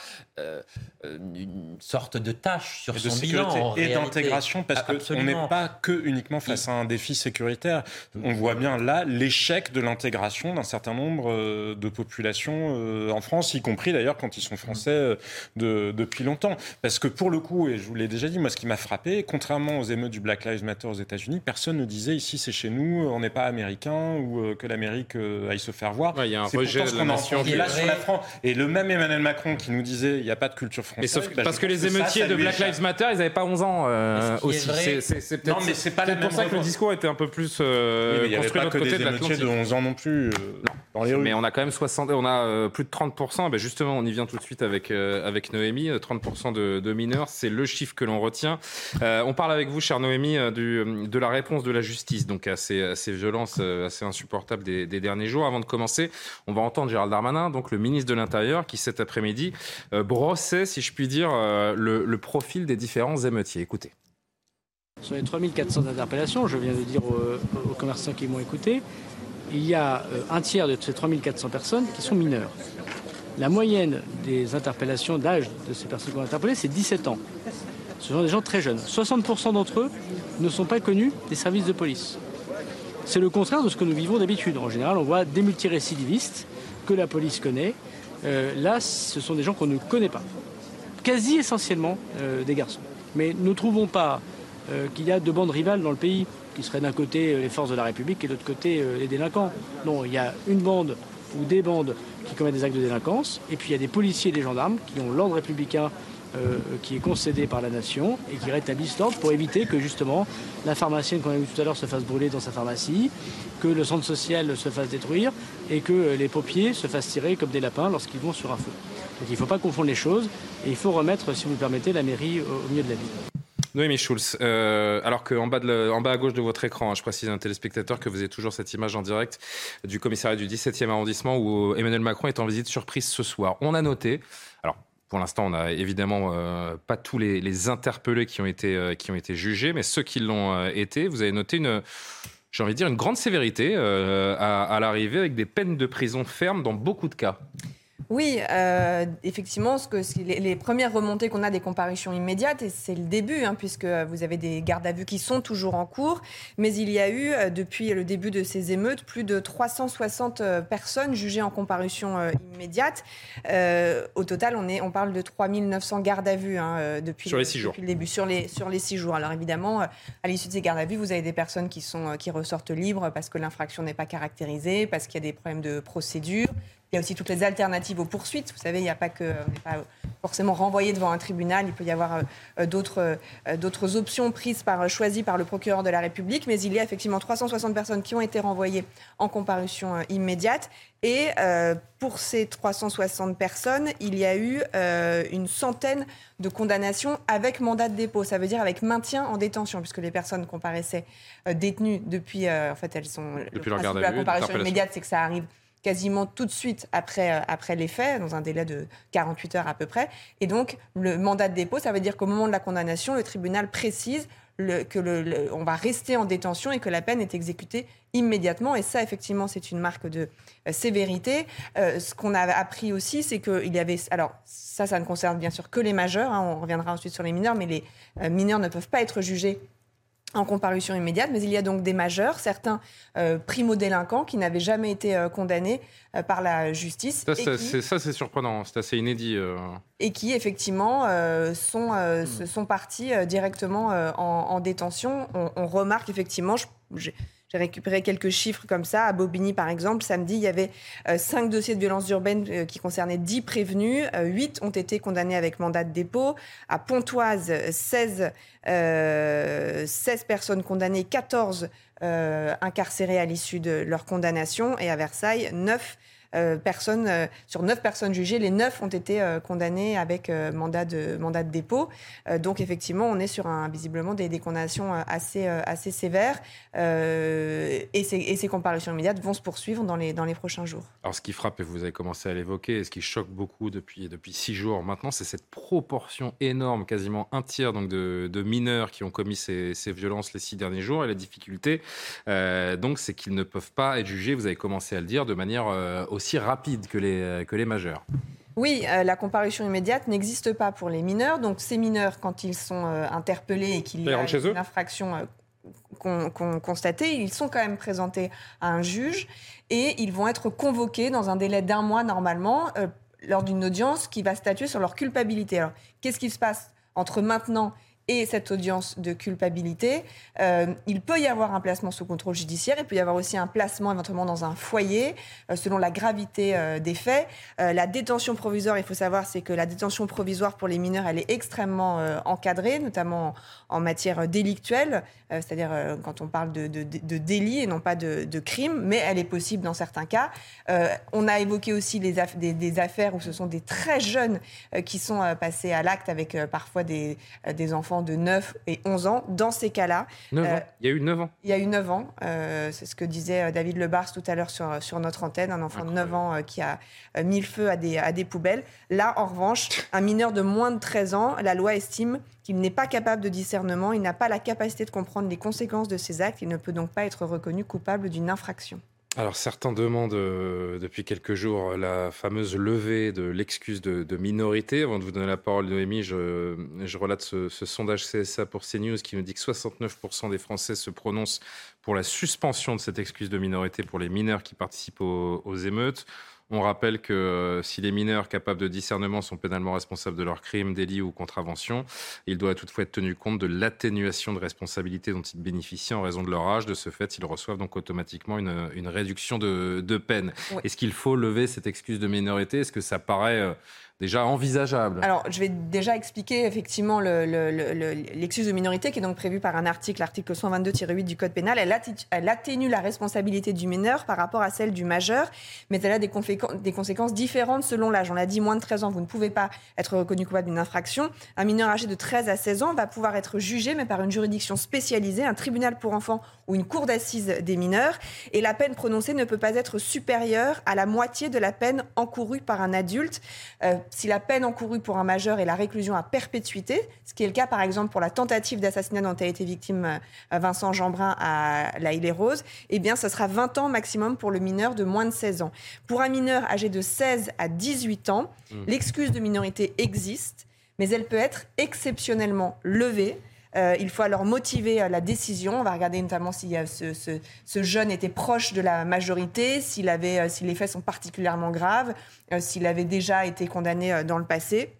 une sorte de tâche sur et son de bilan. et d'intégration parce qu'on n'est pas que uniquement face à un défi sécuritaire. On voit bien là l'échec de l'intégration d'un certain nombre de populations en France, y compris d'ailleurs quand ils sont français de, depuis longtemps. Parce que pour le coup, et je vous l'ai déjà dit, moi ce qui m'a frappé, contrairement aux émeutes du Black Lives Matter aux États-Unis, personne ne disait ici c'est chez nous, on n'est pas américain ou que l'Amérique aille se faire voir. Il y a un rejet de la nation. Là, sur la France. Et le même Emmanuel Macron qui nous disait il n'y a pas de culture française. Mais sauf, bah, parce que les émeutiers de Black Lives Matter, ils n'avaient pas 11 ans euh, aussi. C'est peut-être non, mais c'est pas pour ça que le discours était un peu plus euh, oui, construit de l'autre côté de l'Atlantique. de 11 ans non plus. Euh, dans les rues. Mais on a quand même 60, on a plus de 30% ben Justement, on y vient tout de suite avec euh, avec Noémie. 30 de, de, mineurs, c'est le chiffre que l'on retient. on parle avec vous, chère Noémie, du, de la réponse de la justice donc à ces, à ces violences assez insupportables des, des, derniers jours. Avant de commencer, on va entendre Gérald Darmanin, donc le ministre de l'Intérieur, qui cet après-midi brossait, si je puis dire, le, le profil des différents émeutiers. Écoutez. Sur les 3400 interpellations, je viens de dire aux, commerçants qui m'ont écouté, il y a un tiers de ces 3400 personnes qui sont mineures. La moyenne des interpellations d'âge de ces personnes qu'on a interpellées, c'est 17 ans. Ce sont des gens très jeunes. 60% d'entre eux ne sont pas connus des services de police. C'est le contraire de ce que nous vivons d'habitude. En général, on voit des multirécidivistes que la police connaît. Euh, là, ce sont des gens qu'on ne connaît pas. Quasi essentiellement euh, des garçons. Mais ne trouvons pas euh, qu'il y a deux bandes rivales dans le pays qui seraient d'un côté les forces de la République et de l'autre côté les délinquants. Non, il y a une bande ou des bandes qui commettent des actes de délinquance, et puis il y a des policiers et des gendarmes qui ont l'ordre républicain euh, qui est concédé par la nation et qui rétablissent l'ordre pour éviter que justement la pharmacienne qu'on a vu tout à l'heure se fasse brûler dans sa pharmacie, que le centre social se fasse détruire et que les paupiers se fassent tirer comme des lapins lorsqu'ils vont sur un feu. Donc il ne faut pas confondre les choses et il faut remettre, si vous le permettez, la mairie au milieu de la ville. Noémie Schulz, euh, alors qu'en bas, à gauche de votre écran, hein, je précise à un téléspectateur que vous avez toujours cette image en direct du commissariat du 17e arrondissement où Emmanuel Macron est en visite surprise ce soir. On a noté, pour l'instant, on n'a évidemment euh, pas tous les, interpellés qui ont, été, euh, qui ont été jugés, mais ceux qui l'ont euh, été, vous avez noté une j'ai envie de dire, une grande sévérité à, à l'arrivée avec des peines de prison fermes dans beaucoup de cas. Oui, euh, effectivement, ce que, les, les, premières remontées qu'on a des comparutions immédiates, et c'est le début, hein, puisque vous avez des gardes à vue qui sont toujours en cours, mais il y a eu, euh, depuis le début de ces émeutes, plus de 360 euh, personnes jugées en comparution euh, immédiate. Euh, au total, on, est, on parle de 3900 gardes à vue hein, depuis, sur les six jours. depuis le début, sur les, sur les six jours. Alors évidemment, à l'issue de ces gardes à vue, vous avez des personnes qui, sont, qui ressortent libres parce que l'infraction n'est pas caractérisée, parce qu'il y a des problèmes de procédure, il y a aussi toutes les alternatives aux poursuites. Vous savez, il n'y a pas que, on n'est pas forcément renvoyé devant un tribunal. Il peut y avoir euh, d'autres, euh, d'autres options prises par, choisies par le procureur de la République. Mais il y a effectivement 360 personnes qui ont été renvoyées en comparution euh, immédiate. Et euh, pour ces 360 personnes, il y a eu euh, une centaine de condamnations avec mandat de dépôt. Ça veut dire avec maintien en détention, puisque les personnes comparaissaient euh, détenues depuis, en fait, elles sont depuis le leur de la comparution immédiate, c'est que ça arrive quasiment tout de suite après, euh, après les faits, dans un délai de 48 heures à peu près. Et donc, le mandat de dépôt, ça veut dire qu'au moment de la condamnation, le tribunal précise que le, on va rester en détention et que la peine est exécutée immédiatement. Et ça, effectivement, c'est une marque de euh, sévérité. Euh, ce qu'on a appris aussi, c'est qu'il y avait... Alors, ça, ça ne concerne bien sûr que les majeurs. Hein, on reviendra ensuite sur les mineurs, mais les mineurs ne peuvent pas être jugés en comparution immédiate, mais il y a donc des majeurs, certains euh, primo-délinquants qui n'avaient jamais été euh, condamnés euh, par la justice. Ça, c'est, surprenant, c'est assez inédit. Euh... Et qui, effectivement, sont, mmh. sont partis directement en, en, détention. On, on, remarque, effectivement, je, j'ai, récupéré quelques chiffres comme ça. À Bobigny, par exemple, samedi, il y avait euh, 5 dossiers de violences urbaines euh, qui concernaient 10 prévenus. Euh, 8 ont été condamnés avec mandat de dépôt. À Pontoise, 16, 16 personnes condamnées, 14 incarcérées à l'issue de leur condamnation. Et à Versailles, 9 euh, personnes, euh, sur 9 personnes jugées, les 9 ont été euh, condamnées avec mandat, de, mandat de dépôt. donc effectivement, on est sur un, visiblement des, condamnations assez, assez sévères et, ces, et ces comparutions immédiates vont se poursuivre dans les, dans les prochains jours. Alors ce qui frappe, et vous avez commencé à l'évoquer, et ce qui choque beaucoup depuis, depuis six jours maintenant, c'est cette proportion énorme, quasiment un tiers donc de, mineurs qui ont commis ces, ces, violences les six derniers jours. Et la difficulté, euh, donc, c'est qu'ils ne peuvent pas être jugés, vous avez commencé à le dire, de manière euh, aussi rapide que les, que les majeurs. Oui, euh, la comparution immédiate n'existe pas pour les mineurs. Donc ces mineurs, quand ils sont euh, interpellés et qu'il y a une infraction euh, qu'on constatée, ils sont quand même présentés à un juge et ils vont être convoqués dans un délai d'un mois normalement euh, lors d'une audience qui va statuer sur leur culpabilité. Alors, qu'est-ce qui se passe entre maintenant et cette audience de culpabilité, euh, il peut y avoir un placement sous contrôle judiciaire, il peut y avoir aussi un placement éventuellement dans un foyer, euh, selon la gravité euh, des faits. La détention provisoire, il faut savoir, c'est que la détention provisoire pour les mineurs, elle est extrêmement encadrée, notamment en, matière délictuelle, c'est-à-dire quand on parle de, de, délit et non pas de, de crime, mais elle est possible dans certains cas. On a évoqué aussi des, affaires où ce sont des très jeunes qui sont passés à l'acte avec parfois des enfants de 9 et 11 ans. Dans ces cas-là, 9 ans. Il y a eu 9 ans. il y a eu 9 ans, euh, c'est ce que disait euh, David Lebars tout à l'heure sur, sur notre antenne, un enfant de 9 ans euh, qui a mis le feu à des, à des poubelles. Là, en revanche, un mineur de moins de 13 ans, la loi estime qu'il n'est pas capable de discernement, il n'a pas la capacité de comprendre les conséquences de ses actes, il ne peut donc pas être reconnu coupable d'une infraction. Alors certains demandent euh, depuis quelques jours la fameuse levée de l'excuse de, de minorité. Avant de vous donner la parole, Noémie, je, je relate ce, sondage CSA pour CNews qui nous dit que 69% des Français se prononcent pour la suspension de cette excuse de minorité pour les mineurs qui participent aux émeutes. On rappelle que euh, si les mineurs capables de discernement sont pénalement responsables de leurs crimes, délits ou contraventions, il doit toutefois être tenu compte de l'atténuation de responsabilité dont ils bénéficient en raison de leur âge. De ce fait, ils reçoivent donc automatiquement une, une réduction de, de peine. Oui. Est-ce qu'il faut lever cette excuse de minorité? Est-ce que ça paraît euh, déjà envisageable Alors, je vais déjà expliquer effectivement le- le- le- le- l'excuse de minorité qui est donc prévue par un article, l'article 122-8 du Code pénal. Elle, atténue la responsabilité du mineur par rapport à celle du majeur, mais elle a des conséquences différentes selon l'âge. On l'a dit, moins de 13 ans, vous ne pouvez pas être reconnu coupable d'une infraction. Un mineur âgé de 13 à 16 ans va pouvoir être jugé, mais par une juridiction spécialisée, un tribunal pour enfants ou une cour d'assises des mineurs. Et la peine prononcée ne peut pas être supérieure à la moitié de la peine encourue par un adulte. Euh, si la peine encourue pour un majeur est la réclusion à perpétuité, ce qui est le cas par exemple pour la tentative d'assassinat dont a été victime euh, Vincent Jeanbrun à La Île-et-Rose, eh bien ce sera 20 ans maximum pour le mineur de moins de 16 ans. Pour un mineur âgé de 16 à 18 ans, Mm. l'excuse de minorité existe, mais elle peut être exceptionnellement levée. Euh, il faut alors motiver euh, la décision. On va regarder notamment si ce, ce- jeune était proche de la majorité, s'il avait, euh, si les faits sont particulièrement graves, s'il avait déjà été condamné dans le passé.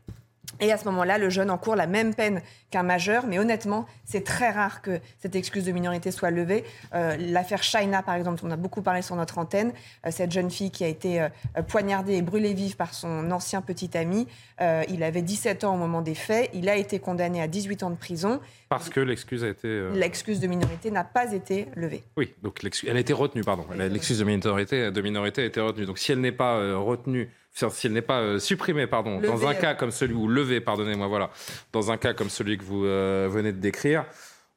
Et à ce moment-là, le jeune encourt la même peine qu'un majeur, mais honnêtement, c'est très rare que cette excuse de minorité soit levée. Euh, L'affaire Shaina, par exemple, on a beaucoup parlé sur notre antenne, euh, cette jeune fille qui a été euh, poignardée et brûlée vive par son ancien petit ami, il avait 17 ans au moment des faits, il a été condamné à 18 ans de prison. Parce que l'excuse a été... L'excuse de minorité n'a pas été levée. Oui, donc l'excuse- elle a été retenue, pardon. L'excuse de minorité, de minorité a été retenue. Donc si elle n'est pas retenue, si elle n'est pas euh, supprimée, pardon, dans un euh. cas comme celui ou levée, pardonnez-moi, voilà, dans un cas comme celui que vous euh, venez de décrire,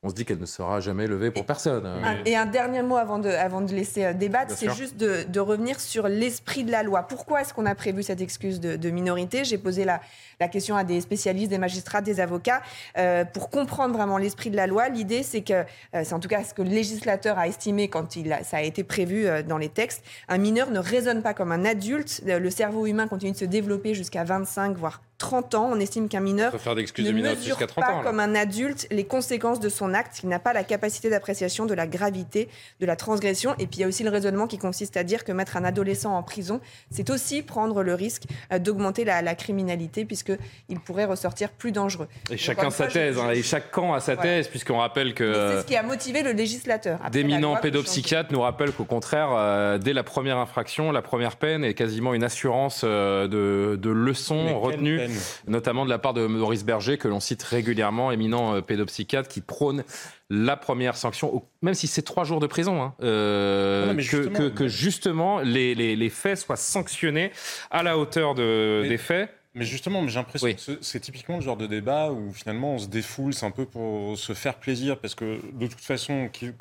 on se dit qu'elle ne sera jamais levée pour personne. Euh, Un- Et un dernier mot avant de, avant de laisser euh, débattre, c'est juste de, de revenir sur l'esprit de la loi. Pourquoi est-ce qu'on a prévu cette excuse de, de minorité? J'ai posé la, la question à des spécialistes, des magistrats, des avocats. Euh, pour comprendre vraiment l'esprit de la loi, l'idée, c'est que, euh, c'est en tout cas ce que le législateur a estimé quand il a- ça a été prévu euh, dans les textes, un mineur ne raisonne pas comme un adulte. Le cerveau humain continue de se développer jusqu'à 25, voire 30 ans. On estime qu'un mineur faire ne minorité mesure jusqu'à 30 pas ans, comme un adulte les conséquences de son acte, il n'a pas la capacité d'appréciation de la gravité de la transgression. Et puis il y a aussi le raisonnement qui consiste à dire que mettre un adolescent en prison, c'est aussi prendre le risque euh, d'augmenter la, la criminalité puisqu'il pourrait ressortir plus dangereux. Et Donc, chacun sa fois, thèse, hein, et chaque camp a sa thèse, puisqu'on rappelle que... C'est ce qui a motivé le législateur. D'éminents pédopsychiatres nous rappellent qu'au contraire, euh, dès la première infraction, la première peine est quasiment une assurance euh, de, de leçons retenues, notamment de la part de Maurice Berger, que l'on cite régulièrement, éminent euh, pédopsychiatre, qui prône la première sanction, même si c'est trois jours de prison, hein, euh, Non, que, justement- que- que justement les, les- les faits soient sanctionnés à la hauteur de, Mais- des faits. Mais justement, mais j'ai l'impression que ce- c'est typiquement le genre de débat où finalement on se défoule, c'est un peu pour se faire plaisir, parce que de toute façon, qu'il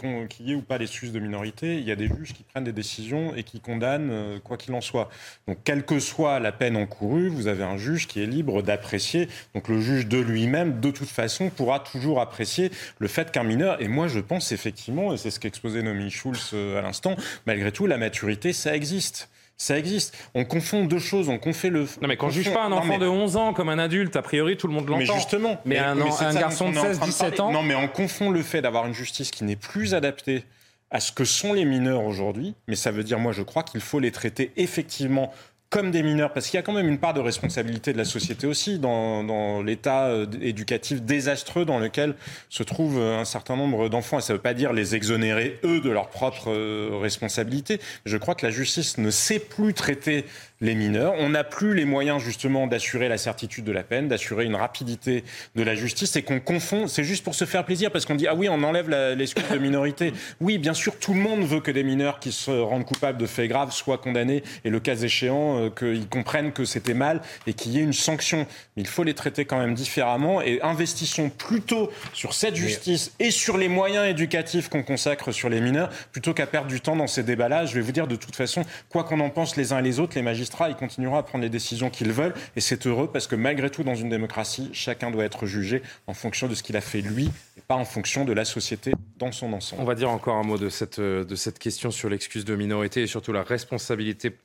y ait ou pas l'excuse de minorité, il y a des juges qui prennent des décisions et qui condamnent euh, quoi qu'il en soit. Donc, quelle que soit la peine encourue, vous avez un juge qui est libre d'apprécier. Donc, le juge de lui-même, de toute façon, pourra toujours apprécier le fait qu'un mineur, et moi je pense effectivement, et c'est ce qu'exposait Nomi Schulz euh, à l'instant, malgré tout, la maturité, ça existe. Ça existe. On confond deux choses. On confond le. Non, mais quand je juge pas un enfant de 11 ans comme un adulte, a priori, tout le monde l'entend. Mais justement. Mais, un, garçon de 16, 17 ans. Non, mais on confond le fait d'avoir une justice qui n'est plus adaptée à ce que sont les mineurs aujourd'hui. Mais ça veut dire, moi, je crois qu'il faut les traiter effectivement comme des mineurs, parce qu'il y a quand même une part de responsabilité de la société aussi dans, l'état euh, éducatif désastreux dans lequel se trouvent euh, un certain nombre d'enfants. Et ça ne veut pas dire les exonérer, eux, de leurs propres euh, responsabilités. Je crois que la justice ne sait plus traiter les mineurs. On n'a plus les moyens justement d'assurer la certitude de la peine, d'assurer une rapidité de la justice et qu'on confond. C'est juste pour se faire plaisir parce qu'on dit ah oui on enlève l'excuse de minorité. Oui bien sûr tout le monde veut que des mineurs qui se rendent coupables de faits graves soient condamnés et le cas échéant euh, qu'ils comprennent que c'était mal et qu'il y ait une sanction. Mais il faut les traiter quand même différemment et investissons plutôt sur cette justice et sur les moyens éducatifs qu'on consacre sur les mineurs plutôt qu'à perdre du temps dans ces débats-là. Je vais vous dire de toute façon quoi qu'on en pense les uns et les autres, les magistrats ils continueront à prendre les décisions qu'ils veulent. Et c'est heureux parce que malgré tout, dans une démocratie, chacun doit être jugé en fonction de ce qu'il a fait lui et pas en fonction de la société dans son ensemble. On va dire encore un mot de cette, euh, question sur l'excuse de minorité et surtout la responsabilité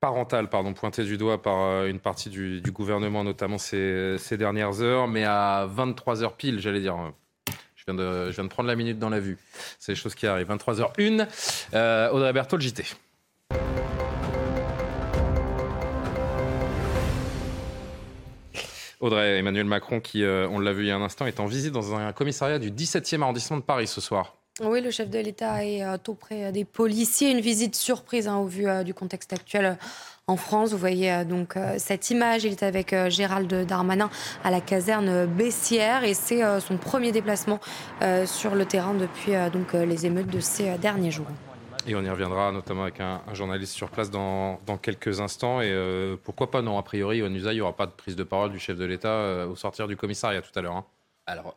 parentale, pointée du doigt par euh, une partie du, gouvernement, notamment ces, dernières heures, mais à 23 heures pile, j'allais dire. Je viens, de, je viens de prendre la minute dans la vue. C'est les choses qui arrivent. 23h01. Euh, Audrey Berthaud, JT. Audrey, Emmanuel Macron, qui, euh, on l'a vu il y a un instant, est en visite dans un commissariat du 17e arrondissement de Paris ce soir. Oui, le chef de l'État est euh, auprès des policiers. Une visite surprise hein, au vu euh, du contexte actuel en France. Vous voyez donc cette image. Il est avec Gérald Darmanin à la caserne Bessières et c'est son premier déplacement sur le terrain depuis donc les émeutes de ces derniers jours. Et on y reviendra notamment avec un, journaliste sur place dans, quelques instants. Et euh, pourquoi pas Non, a priori, au il n'y aura pas de prise de parole du chef de l'État euh, au sortir du commissariat tout à l'heure. Hein. Alors,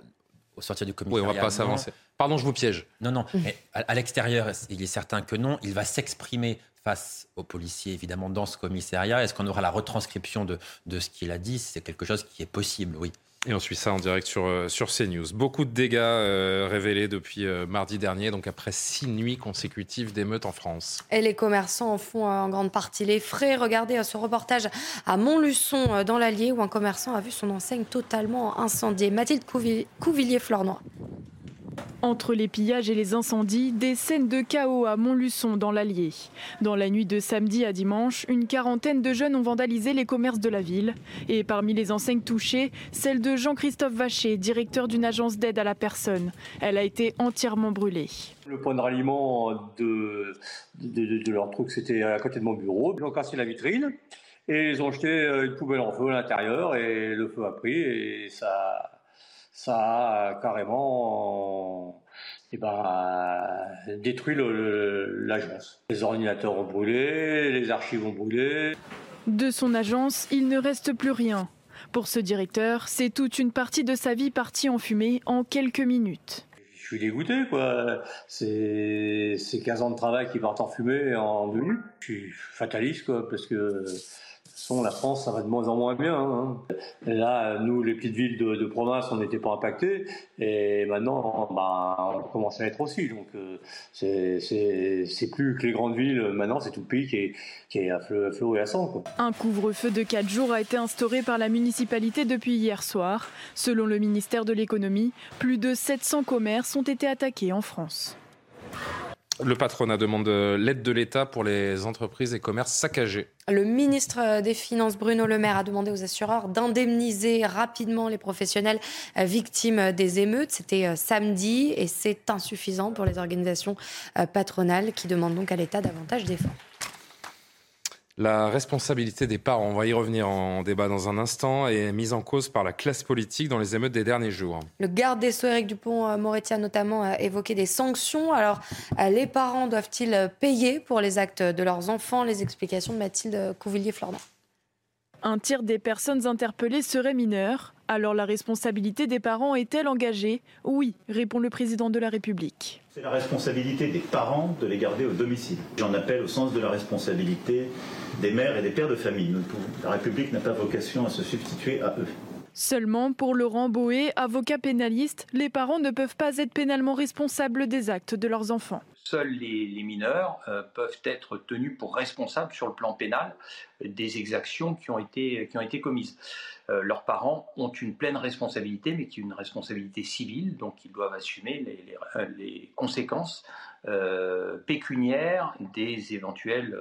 au sortir du commissariat. Oui, on va pas s'avancer. Pardon, je vous piège. Non, non. Mais à, l'extérieur, il est certain que non. Il va s'exprimer face aux policiers, évidemment, dans ce commissariat. Est-ce qu'on aura la retranscription de, de ce qu'il a dit? C'est quelque chose qui est possible, oui. Et on suit ça en direct sur, euh, sur CNews. Beaucoup de dégâts euh, révélés depuis euh, mardi dernier, donc après six nuits consécutives d'émeutes en France. Et les commerçants en font en grande partie les frais. Regardez ce reportage à Montluçon, dans l'Allier, où un commerçant a vu son enseigne totalement incendiée. Mathilde Couvillier-Flornois. Entre les pillages et les incendies, des scènes de chaos à Montluçon dans l'Allier. Dans la nuit de samedi à dimanche, une quarantaine de jeunes ont vandalisé les commerces de la ville. Et parmi les enseignes touchées, celle de Jean-Christophe Vacher, directeur d'une agence d'aide à la personne. Elle a été entièrement brûlée. Le point de ralliement de, de, leur truc, c'était à côté de mon bureau. Ils ont cassé la vitrine et ils ont jeté une poubelle en feu à l'intérieur et le feu a pris et ça ça a carrément eh ben, détruit l'agence. Les ordinateurs ont brûlé, les archives ont brûlé. De son agence, il ne reste plus rien. Pour ce directeur, c'est toute une partie de sa vie partie en fumée en quelques minutes. Je suis dégoûté, quoi. C'est 15 ans de travail qui partent en fumée en deux minutes. Je suis fataliste, quoi, parce que la France, ça va de moins en moins bien. Hein. Là, nous, les petites villes de, province, on n'était pas impactés. Et maintenant, bah, on commence à être aussi. Donc, euh, c'est plus que les grandes villes. Maintenant, c'est tout le pays qui est, qui est à flot et à sang. Un couvre-feu de 4 jours a été instauré par la municipalité depuis hier soir. Selon le ministère de l'économie, plus de 700 commerces ont été attaqués en France. Le patronat demande l'aide de l'État pour les entreprises et commerces saccagés. Le ministre des Finances, Bruno Le Maire, a demandé aux assureurs d'indemniser rapidement les professionnels victimes des émeutes. C'était euh, samedi et c'est insuffisant pour les organisations euh, patronales qui demandent donc à l'État davantage d'efforts. La responsabilité des parents, on va y revenir en débat dans un instant, est mise en cause par la classe politique dans les émeutes des derniers jours. Le garde des Sceaux, Éric Dupont-Moretti, a notamment évoqué des sanctions. Alors, euh, les parents doivent-ils payer pour les actes de leurs enfants? Les explications de Mathilde Couvillier-Flordan. Un tiers des personnes interpellées seraient mineures. Alors la responsabilité des parents est-elle engagée? Oui, répond le président de la République. C'est la responsabilité des parents de les garder au domicile. J'en appelle au sens de la responsabilité des mères et des pères de famille. La République n'a pas vocation à se substituer à eux. Seulement, pour Laurent Boé, avocat pénaliste, les parents ne peuvent pas être pénalement responsables des actes de leurs enfants. Seuls les, mineurs euh, peuvent être tenus pour responsables sur le plan pénal des exactions qui ont été, qui ont été commises. Euh, leurs parents ont une pleine responsabilité, mais qui est une responsabilité civile, donc ils doivent assumer les, euh, conséquences pécuniaires des éventuelles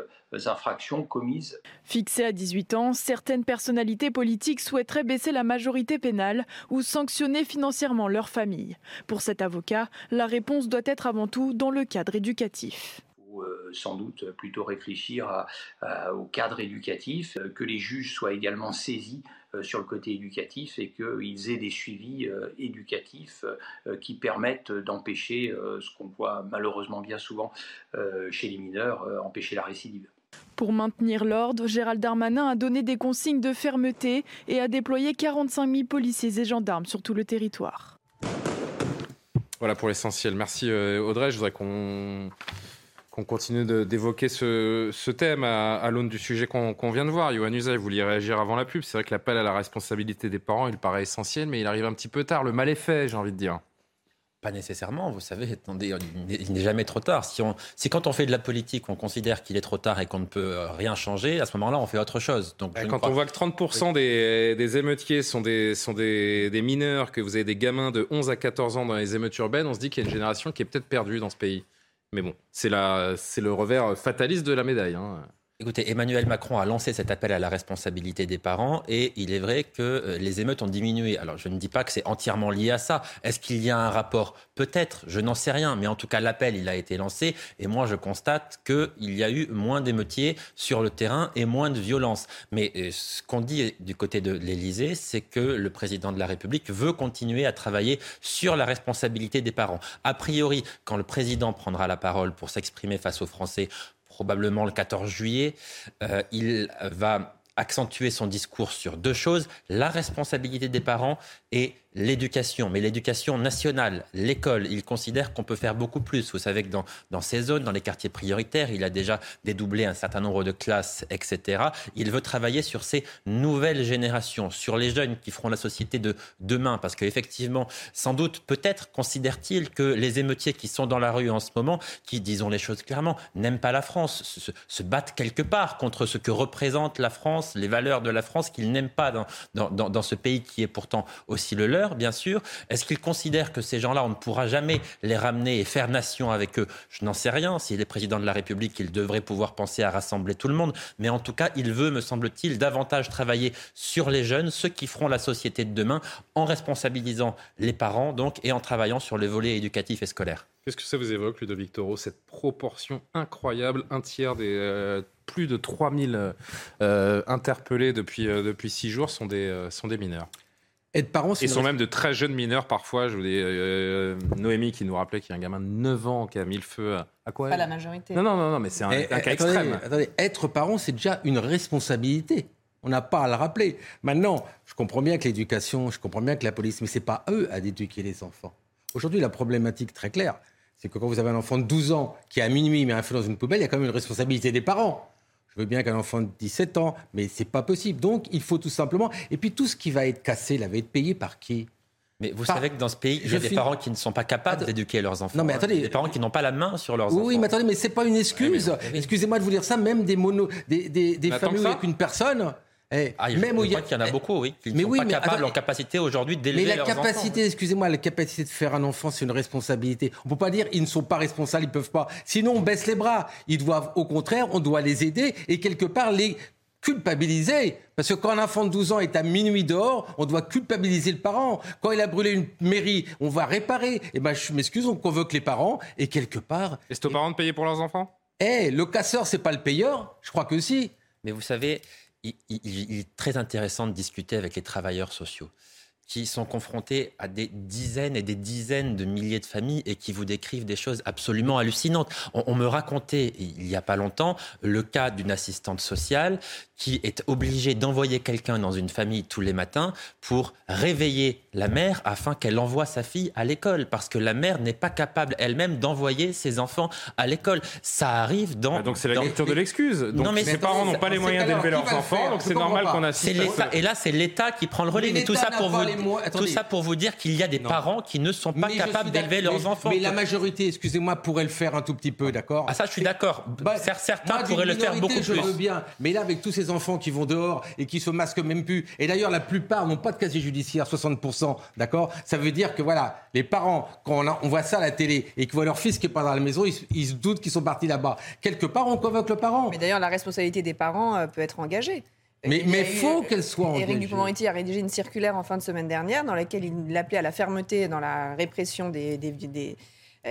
infractions commises. Fixé à 18 ans, certaines personnalités politiques souhaiteraient baisser la majorité pénale ou sanctionner financièrement leur famille. Pour cet avocat, la réponse doit être avant tout dans le cadre éducatif euh, sans doute plutôt réfléchir au cadre éducatif, euh, que les juges soient également saisis euh, sur le côté éducatif et qu'ils aient des suivis éducatifs qui permettent d'empêcher ce qu'on voit malheureusement bien souvent chez les mineurs, empêcher la récidive. Pour maintenir l'ordre, Gérald Darmanin a donné des consignes de fermeté et a déployé 45 000 policiers et gendarmes sur tout le territoire. Voilà pour l'essentiel. Merci Audrey. Je voudrais qu'on continue d'évoquer ce, thème à, l'aune du sujet qu'on vient de voir. Yohann Usaï, vous vouliez réagir avant la pub. C'est vrai que l'appel à la responsabilité des parents, il paraît essentiel, mais il arrive un petit peu tard. Le mal est fait, j'ai envie de dire. Pas nécessairement, vous savez, attendez, il n'est jamais trop tard. Si, on, si quand on fait de la politique, on considère qu'il est trop tard et qu'on ne peut euh, rien changer, à ce moment-là, on fait autre chose. Donc, quand on voit que 30% des, émeutiers sont, des, sont des, des, mineurs, que vous avez des gamins de 11 à 14 ans dans les émeutes urbaines, on se dit qu'il y a une génération qui est peut-être perdue dans ce pays. Mais bon, c'est le revers fataliste de la médaille. Hein. Écoutez, Emmanuel Macron a lancé cet appel à la responsabilité des parents et il est vrai que euh, les émeutes ont diminué. Alors je ne dis pas que c'est entièrement lié à ça. Est-ce qu'il y a un rapport? Peut-être, je n'en sais rien. Mais en tout cas, l'appel, il a été lancé et moi je constate qu'il y a eu moins d'émeutiers sur le terrain et moins de violence. Mais euh, ce qu'on dit du côté de l'Élysée, c'est que le président de la République veut continuer à travailler sur la responsabilité des parents. A priori, quand le président prendra la parole pour s'exprimer face aux Français, probablement le 14 juillet. Euh, il va accentuer son discours sur deux choses, la responsabilité des parents et l'éducation, mais l'éducation nationale, l'école. Il considère qu'on peut faire beaucoup plus. Vous savez que dans, dans ces zones, dans les quartiers prioritaires, il a déjà dédoublé un certain nombre de classes, etc. Il veut travailler sur ces nouvelles générations, sur les jeunes qui feront la société de demain. Parce qu'effectivement, sans doute, peut-être considère-t-il que les émeutiers qui sont dans la rue en ce moment, qui, disons les choses clairement, n'aiment pas la France, se, battent quelque part contre ce que représente la France, les valeurs de la France qu'ils n'aiment pas dans, dans, dans ce pays qui est pourtant aussi le leur bien sûr. Est-ce qu'il considère que ces gens-là, on ne pourra jamais les ramener et faire nation avec eux? Je n'en sais rien. S'il est président de la République, il devrait pouvoir penser à rassembler tout le monde. Mais en tout cas, il veut, me semble-t-il, davantage travailler sur les jeunes, ceux qui feront la société de demain, en responsabilisant les parents, donc, et en travaillant sur le volet éducatif et scolaire. Qu'est-ce que ça vous évoque, Ludovic Toro, cette proportion incroyable, un tiers des euh, plus de 3000 euh, interpellés depuis, euh, depuis six jours sont des, sont des mineurs être parent, Ils sont même de très jeunes mineurs parfois. Je vous dis, euh, Noémie qui nous rappelait qu'il y a un gamin de 9 ans qui a mis le feu à, quoi Pas la majorité. Non, non, non, non mais c'est un, eh, cas extrême. Attendez, être parent, c'est déjà une responsabilité. On n'a pas à le rappeler. Maintenant, je comprends bien que l'éducation, je comprends bien que la police, mais c'est pas eux à éduquer les enfants. Aujourd'hui, la problématique très claire, c'est que quand vous avez un enfant de 12 ans qui à minuit met un feu dans une poubelle, il y a quand même une responsabilité des parents. Je veux bien qu'un enfant de 17 ans, mais c'est pas possible. Donc, il faut tout simplement. Et puis, tout ce qui va être cassé, là, va être payé par qui? Mais vous savez que dans ce pays, il y a des parents qui ne sont pas capables d'éduquer leurs enfants. Non, mais attendez. Des parents qui n'ont pas la main sur leurs enfants. Oui, mais attendez, mais c'est pas une excuse. Excusez-moi de vous dire ça, même des mono, des, des, des familles avec une personne eh, ah, même où il y, en a beaucoup, oui, qui ne sont pas capables, en capacité aujourd'hui d'élever Mais la capacité, excusez-moi, la capacité de faire un enfant, c'est une responsabilité. On ne peut pas dire ils ne sont pas responsables, ils ne peuvent pas. Sinon, on baisse les bras. Ils doivent, au contraire, on doit les aider et quelque part les culpabiliser. Parce que quand un enfant de 12 ans est à minuit dehors, on doit culpabiliser le parent. Quand il a brûlé une mairie, on va réparer. Et eh ben, je m'excuse, on convoque les parents et quelque part. Est-ce aux parents de payer pour leurs enfants? Eh, le casseur, c'est pas le payeur Je crois que si. Mais vous savez, il, est très intéressant de discuter avec les travailleurs sociaux qui sont confrontés à des dizaines et des dizaines de milliers de familles et qui vous décrivent des choses absolument hallucinantes. On, me racontait il n'y a pas longtemps le cas d'une assistante sociale qui est obligée d'envoyer quelqu'un dans une famille tous les matins pour réveiller la mère afin qu'elle envoie sa fille à l'école parce que la mère n'est pas capable elle-même d'envoyer ses enfants à l'école. Ça arrive dans. Ah, donc c'est la lecture de l'excuse. Donc non, mais les parents n'ont pas les moyens d'élever leurs enfants, donc c'est normal qu'on assiste. Et là, c'est l'État qui prend le relais. Mais, tout ça pour vous tout ça pour vous dire qu'il y a des parents qui ne sont pas capables d'élever leurs enfants. Mais la majorité, excusez-moi, pourrait le faire un tout petit peu, d'accord Ah ça, je suis d'accord. Bah, Certains pourraient le faire beaucoup je plus. Veux bien. Mais là, avec tous ces enfants qui vont dehors et qui se masquent même plus, et d'ailleurs, la plupart n'ont pas de casier judiciaire, 60%, d'accord Ça veut dire que voilà, les parents, quand on, voit ça à la télé et qu'ils voient leur fils qui est pas dans la maison, ils, se doutent qu'ils sont partis là-bas. Quelque part, on convoque le parent. Mais d'ailleurs, la responsabilité des parents euh, peut être engagée. Mais il faut qu'elle soit engagée. Éric Dupond-Moretti a rédigé une circulaire en fin de semaine dernière dans laquelle il appelait à la fermeté dans la répression des, des, des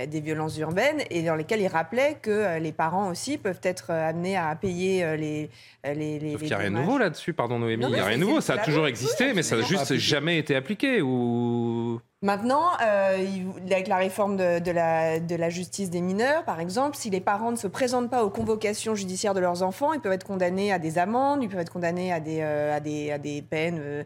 des violences urbaines et dans lesquelles il rappelait que euh, les parents aussi peuvent être euh, amenés à payer les. les, les Sauf qu'il n'y a rien de nouveau là-dessus, pardon Noémie. il n'y a rien de nouveau. Ça a toujours existé, mais ça n'a juste jamais été appliqué. Ou... Maintenant, avec la réforme de, la, de la justice des mineurs, par exemple, si les parents ne se présentent pas aux convocations judiciaires de leurs enfants, ils peuvent être condamnés à des amendes, ils peuvent être condamnés à des, à des, à des peines euh,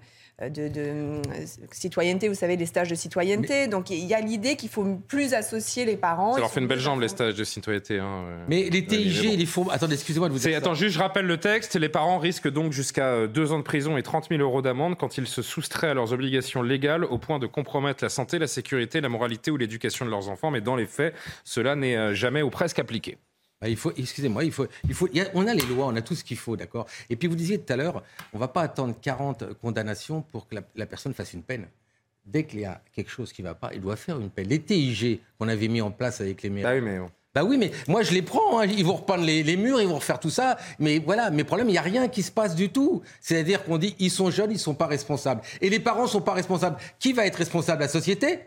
de, euh, citoyenneté, vous savez, les stages de citoyenneté. Donc il y a l'idée qu'il faut plus associer les parents. Ça leur fait une belle jambe, les stages de citoyenneté. Hein, mais les TIG, les font. Attendez, excusez-moi de vous dire. Attends, juste je rappelle le texte. Les parents risquent donc jusqu'à euh, deux ans de prison et 30 000 euros d'amende quand ils se soustraient à leurs obligations légales au point de compromettre la santé, la sécurité, la moralité ou l'éducation de leurs enfants. Mais dans les faits, cela n'est jamais ou presque appliqué. Bah, il faut, excusez-moi, il faut, il faut, on a les lois, on a tout ce qu'il faut, d'accord. Et puis vous disiez tout à l'heure, on va pas attendre 40 condamnations pour que la, personne fasse une peine. Dès qu'il y a quelque chose qui ne va pas, il doit faire une peine. Les TIG qu'on avait mis en place avec les maires. Bah oui, mais Bah oui, mais moi je les prends. Hein. Ils vont repeindre les, les, murs, ils vont refaire tout ça. Mais voilà, mes problèmes, il n'y a rien qui se passe du tout. C'est-à-dire qu'on dit ils sont jeunes, ils ne sont pas responsables. Et les parents ne sont pas responsables. Qui va être responsable? La société?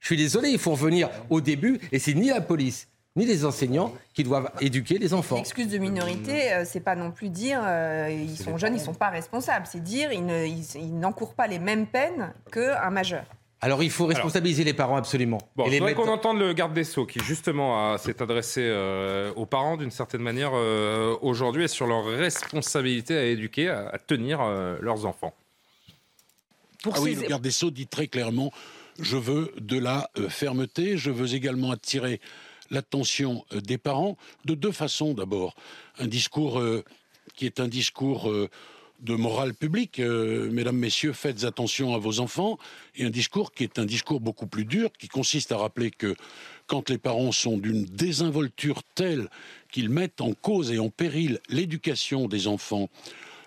Je suis désolé, il faut revenir au début. Et c'est ni la police, ni les enseignants qui doivent éduquer les enfants. L'excuse de minorité, euh, c'est pas non plus dire euh, ils sont jeunes, ils sont pas responsables. C'est dire ils n'encourent pas les mêmes peines qu'un majeur. Alors il faut responsabiliser les parents absolument. Bon, je voudrais qu'on entende le garde des Sceaux qui justement s'est adressé euh, aux parents d'une certaine manière aujourd'hui et sur leur responsabilité à éduquer, à, tenir leurs enfants. ah oui, le garde des Sceaux dit très clairement je veux de la fermeté, je veux également attirer l'attention euh, des parents de deux façons d'abord. Un discours euh, qui est un discours euh, de morale publique, mesdames, messieurs, faites attention à vos enfants, et un discours qui est un discours beaucoup plus dur, qui consiste à rappeler que quand les parents sont d'une désinvolture telle qu'ils mettent en cause et en péril l'éducation des enfants,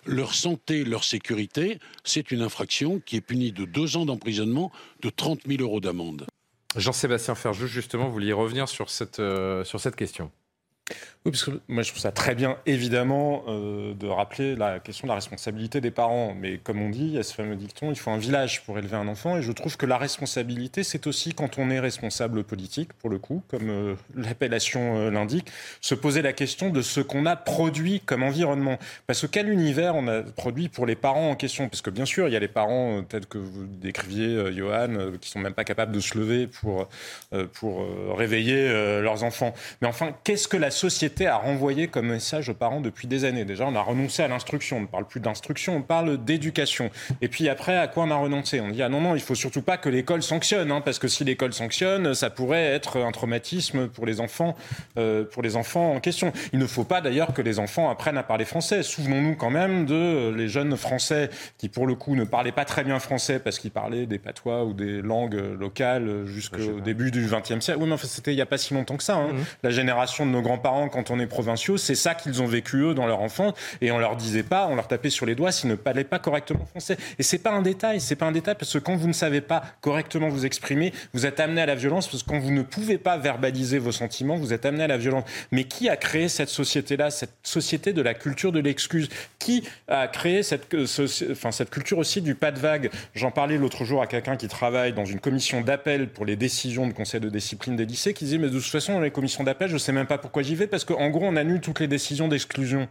leur santé, leur sécurité, c'est une infraction qui est punie de deux ans d'emprisonnement, de 30 000 euros d'amende. Jean-Sébastien Ferjou, justement, vous vouliez revenir sur cette, euh, sur cette question. Oui, parce que moi je trouve ça très bien, évidemment, euh, de rappeler la question de la responsabilité des parents. Mais comme on dit, il y a ce fameux dicton, il faut un village pour élever un enfant. Et je trouve que la responsabilité, c'est aussi quand on est responsable politique, pour le coup, comme euh, l'appellation euh, l'indique, se poser la question de ce qu'on a produit comme environnement. Parce que quel univers on a produit pour les parents en question? Parce que bien sûr, il y a les parents tels que vous décriviez, Johan, qui sont même pas capables de se lever pour, pour réveiller leurs enfants. Mais enfin, qu'est-ce que la société a renvoyé comme message aux parents depuis des années. Déjà, on a renoncé à l'instruction. On ne parle plus d'instruction, on parle d'éducation. Et puis après, à quoi on a renoncé? On dit ah non non, il faut surtout pas que l'école sanctionne, hein, parce que si l'école sanctionne, ça pourrait être un traumatisme pour les enfants, euh, pour les enfants en question. Il ne faut pas d'ailleurs que les enfants apprennent à parler français. Souvenons-nous quand même de les jeunes Français qui, pour le coup, ne parlaient pas très bien français parce qu'ils parlaient des patois ou des langues locales jusqu'au début du XXe siècle. Oui, mais enfin, c'était il n'y a pas si longtemps que ça. Hein. Mmh. La génération de nos grands parents quand on est provinciaux, c'est ça qu'ils ont vécu eux dans leur enfance et on leur disait pas, on leur tapait sur les doigts s'ils ne parlaient pas correctement français. Et c'est pas un détail, c'est pas un détail parce que quand vous ne savez pas correctement vous exprimer, vous êtes amené à la violence parce que quand vous ne pouvez pas verbaliser vos sentiments, vous êtes amené à la violence. Mais qui a créé cette société-là, cette société de la culture de l'excuse? Qui a créé cette, euh, enfin, cette culture aussi du pas de vague? J'en parlais l'autre jour à quelqu'un qui travaille dans une commission d'appel pour les décisions de conseil de discipline des lycées qui disait mais de toute façon dans les commissions d'appel je sais même pas pourquoi j'y parce qu'en gros, on annule toutes les décisions d'exclusion.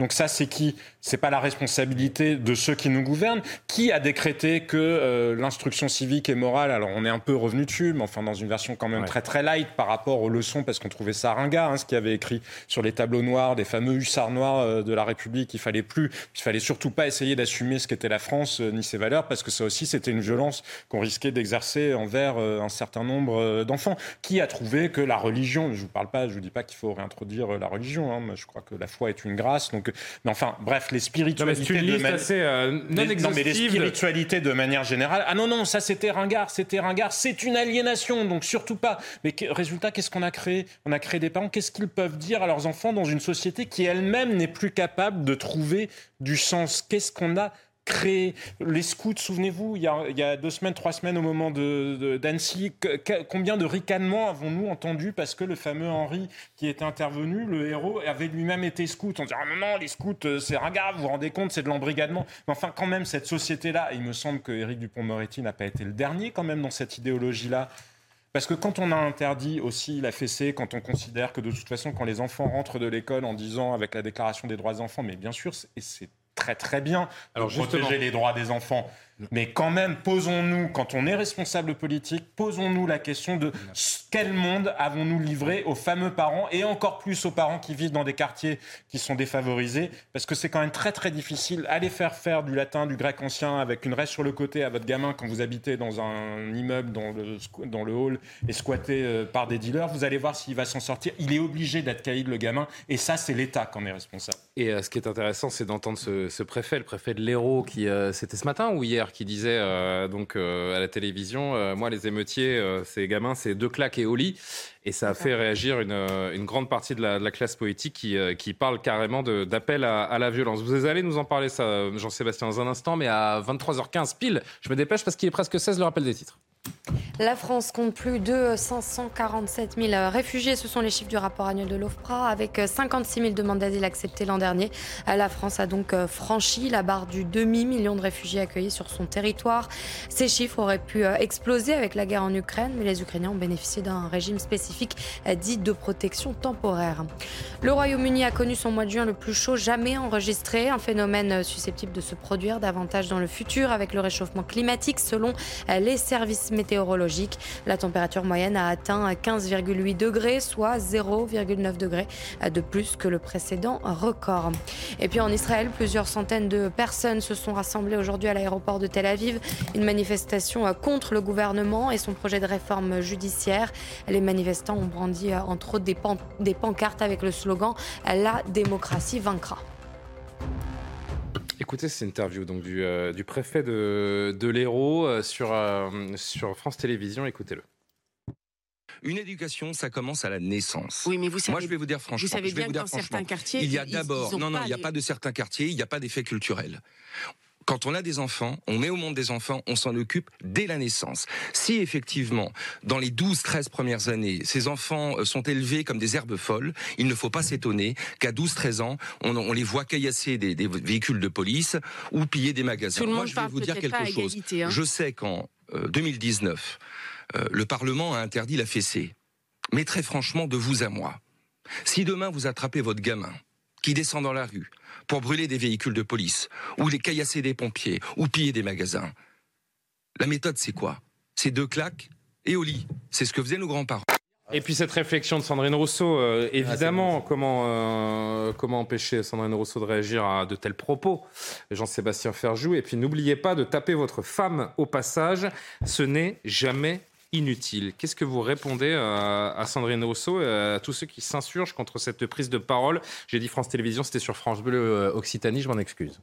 Donc ça, c'est qui C'est pas la responsabilité de ceux qui nous gouvernent. Qui a décrété que euh, l'instruction civique et morale Alors on est un peu revenu dessus, mais enfin dans une version quand même très très light par rapport aux leçons, parce qu'on trouvait ça ringard, hein, ce qui avait écrit sur les tableaux noirs des fameux hussards noirs euh, de la République. Il fallait plus, il fallait surtout pas essayer d'assumer ce qu'était la France euh, ni ses valeurs, parce que ça aussi c'était une violence qu'on risquait d'exercer envers un certain nombre d'enfants. Qui a trouvé que la religion, je vous parle pas, je vous dis pas qu'il faut réintroduire la religion. Hein, je crois que la foi est une grâce, donc que. Mais enfin, bref, les spiritualités. Non, mais de assez euh, non, non, mais les spiritualités de manière générale. Ah non, non, ça c'était ringard, c'était ringard, c'est une aliénation, donc surtout pas. Mais résultat, qu'est-ce qu'on a créé? On a créé des parents, qu'est-ce qu'ils peuvent dire à leurs enfants dans une société qui elle-même n'est plus capable de trouver du sens? Qu'est-ce qu'on a les scouts, souvenez-vous, il, y a deux semaines, trois semaines au moment d'Annecy, de, combien de ricanements avons-nous entendu parce que le fameux Henri qui était intervenu, le héros, avait lui-même été scout. On dit ah non, non, les scouts, euh, c'est ringard, vous vous rendez compte, c'est de l'embrigadement. Mais enfin, quand même, cette société-là, il me semble que Éric Dupont-Moretti n'a pas été le dernier quand même dans cette idéologie-là. Parce que quand on a interdit aussi la fessée, quand on considère que de toute façon, quand les enfants rentrent de l'école en disant avec la Déclaration des droits des enfants, mais bien sûr, c'est très très bien Alors, protéger les droits des enfants. Mais quand même, posons-nous, quand on est responsable politique, posons-nous la question de quel monde avons-nous livré aux fameux parents et encore plus aux parents qui vivent dans des quartiers qui sont défavorisés, parce que c'est quand même très très difficile. Aller faire faire du latin, du grec ancien avec une reste sur le côté à votre gamin quand vous habitez dans un immeuble, dans le, hall et squatté euh, par des dealers, vous allez voir s'il va s'en sortir. Il est obligé d'être caïd le gamin, et ça c'est l'État qui en est responsable. Et euh, ce qui est intéressant, c'est d'entendre ce, préfet, le préfet de l'Hérault, qui euh, c'était ce matin ou hier? Qui disait euh, donc euh, à la télévision, euh, moi les émeutiers, ces gamins, c'est deux claques et au lit. Et ça a fait réagir une, une grande partie de la, de la classe politique qui, qui, parle carrément d'appel à, à, la violence. Vous allez nous en parler, ça, Jean-Sébastien, dans un instant, mais à 23h15 pile, je me dépêche parce qu'il est presque 16 le rappel des titres. La France compte plus de 547 000 réfugiés. Ce sont les chiffres du rapport annuel de l'OFPRA. Avec 56 000 demandes d'asile acceptées l'an dernier, la France a donc franchi la barre du demi-million de réfugiés accueillis sur son territoire. Ces chiffres auraient pu exploser avec la guerre en Ukraine, mais les Ukrainiens ont bénéficié d'un régime spécifique dit de protection temporaire. Le Royaume-Uni a connu son mois de juin le plus chaud jamais enregistré, un phénomène susceptible de se produire davantage dans le futur avec le réchauffement climatique selon les services La température moyenne a atteint 15,8 degrés, soit 0,9 degrés de plus que le précédent record. Et puis en Israël, plusieurs centaines de personnes se sont rassemblées aujourd'hui à l'aéroport de Tel Aviv. Une manifestation contre le gouvernement et son projet de réforme judiciaire. Les manifestants ont brandi entre autres des pancartes avec le slogan La démocratie vaincra. Écoutez cette interview donc, du, euh, du préfet de, de l'Hérault euh, sur, euh, sur France Télévisions. Écoutez-le. Une éducation, ça commence à la naissance. Oui, mais vous savez, Moi, je vais vous dire franchement. Vous savez bien que dans certains quartiers, il y a d'abord. Non, non, il n'y a pas de certains quartiers, il n'y a pas d'effet culturel quand on a des enfants, on met au monde des enfants, on s'en occupe dès la naissance. Si effectivement, dans les 12-13 premières années, ces enfants euh, sont élevés comme des herbes folles, il ne faut pas s'étonner qu'à 12-13 ans, on, les voit caillasser des, véhicules de police ou piller des magasins. Moi, je vais vous dire quelque chose. Hein. Je sais qu'en 2019, euh, euh, le Parlement a interdit la fessée. Mais très franchement, de vous à moi, si demain vous attrapez votre gamin qui descend dans la rue, pour brûler des véhicules de police, ou les caillasser des pompiers, ou piller des magasins. La méthode, c'est quoi? C'est deux claques et au lit. C'est ce que faisaient nos grands-parents. Et puis cette réflexion de Sandrine Rousseau, euh, ah, évidemment, comment, euh, comment empêcher Sandrine Rousseau de réagir à de tels propos? Jean-Sébastien Ferjou. Et puis n'oubliez pas de taper votre femme au passage. Ce n'est jamais inutile. Qu'est-ce que vous répondez à, Sandrine Rousseau et à tous ceux qui s'insurgent contre cette prise de parole? J'ai dit France Télévisions, c'était sur France Bleu euh, Occitanie, je m'en excuse.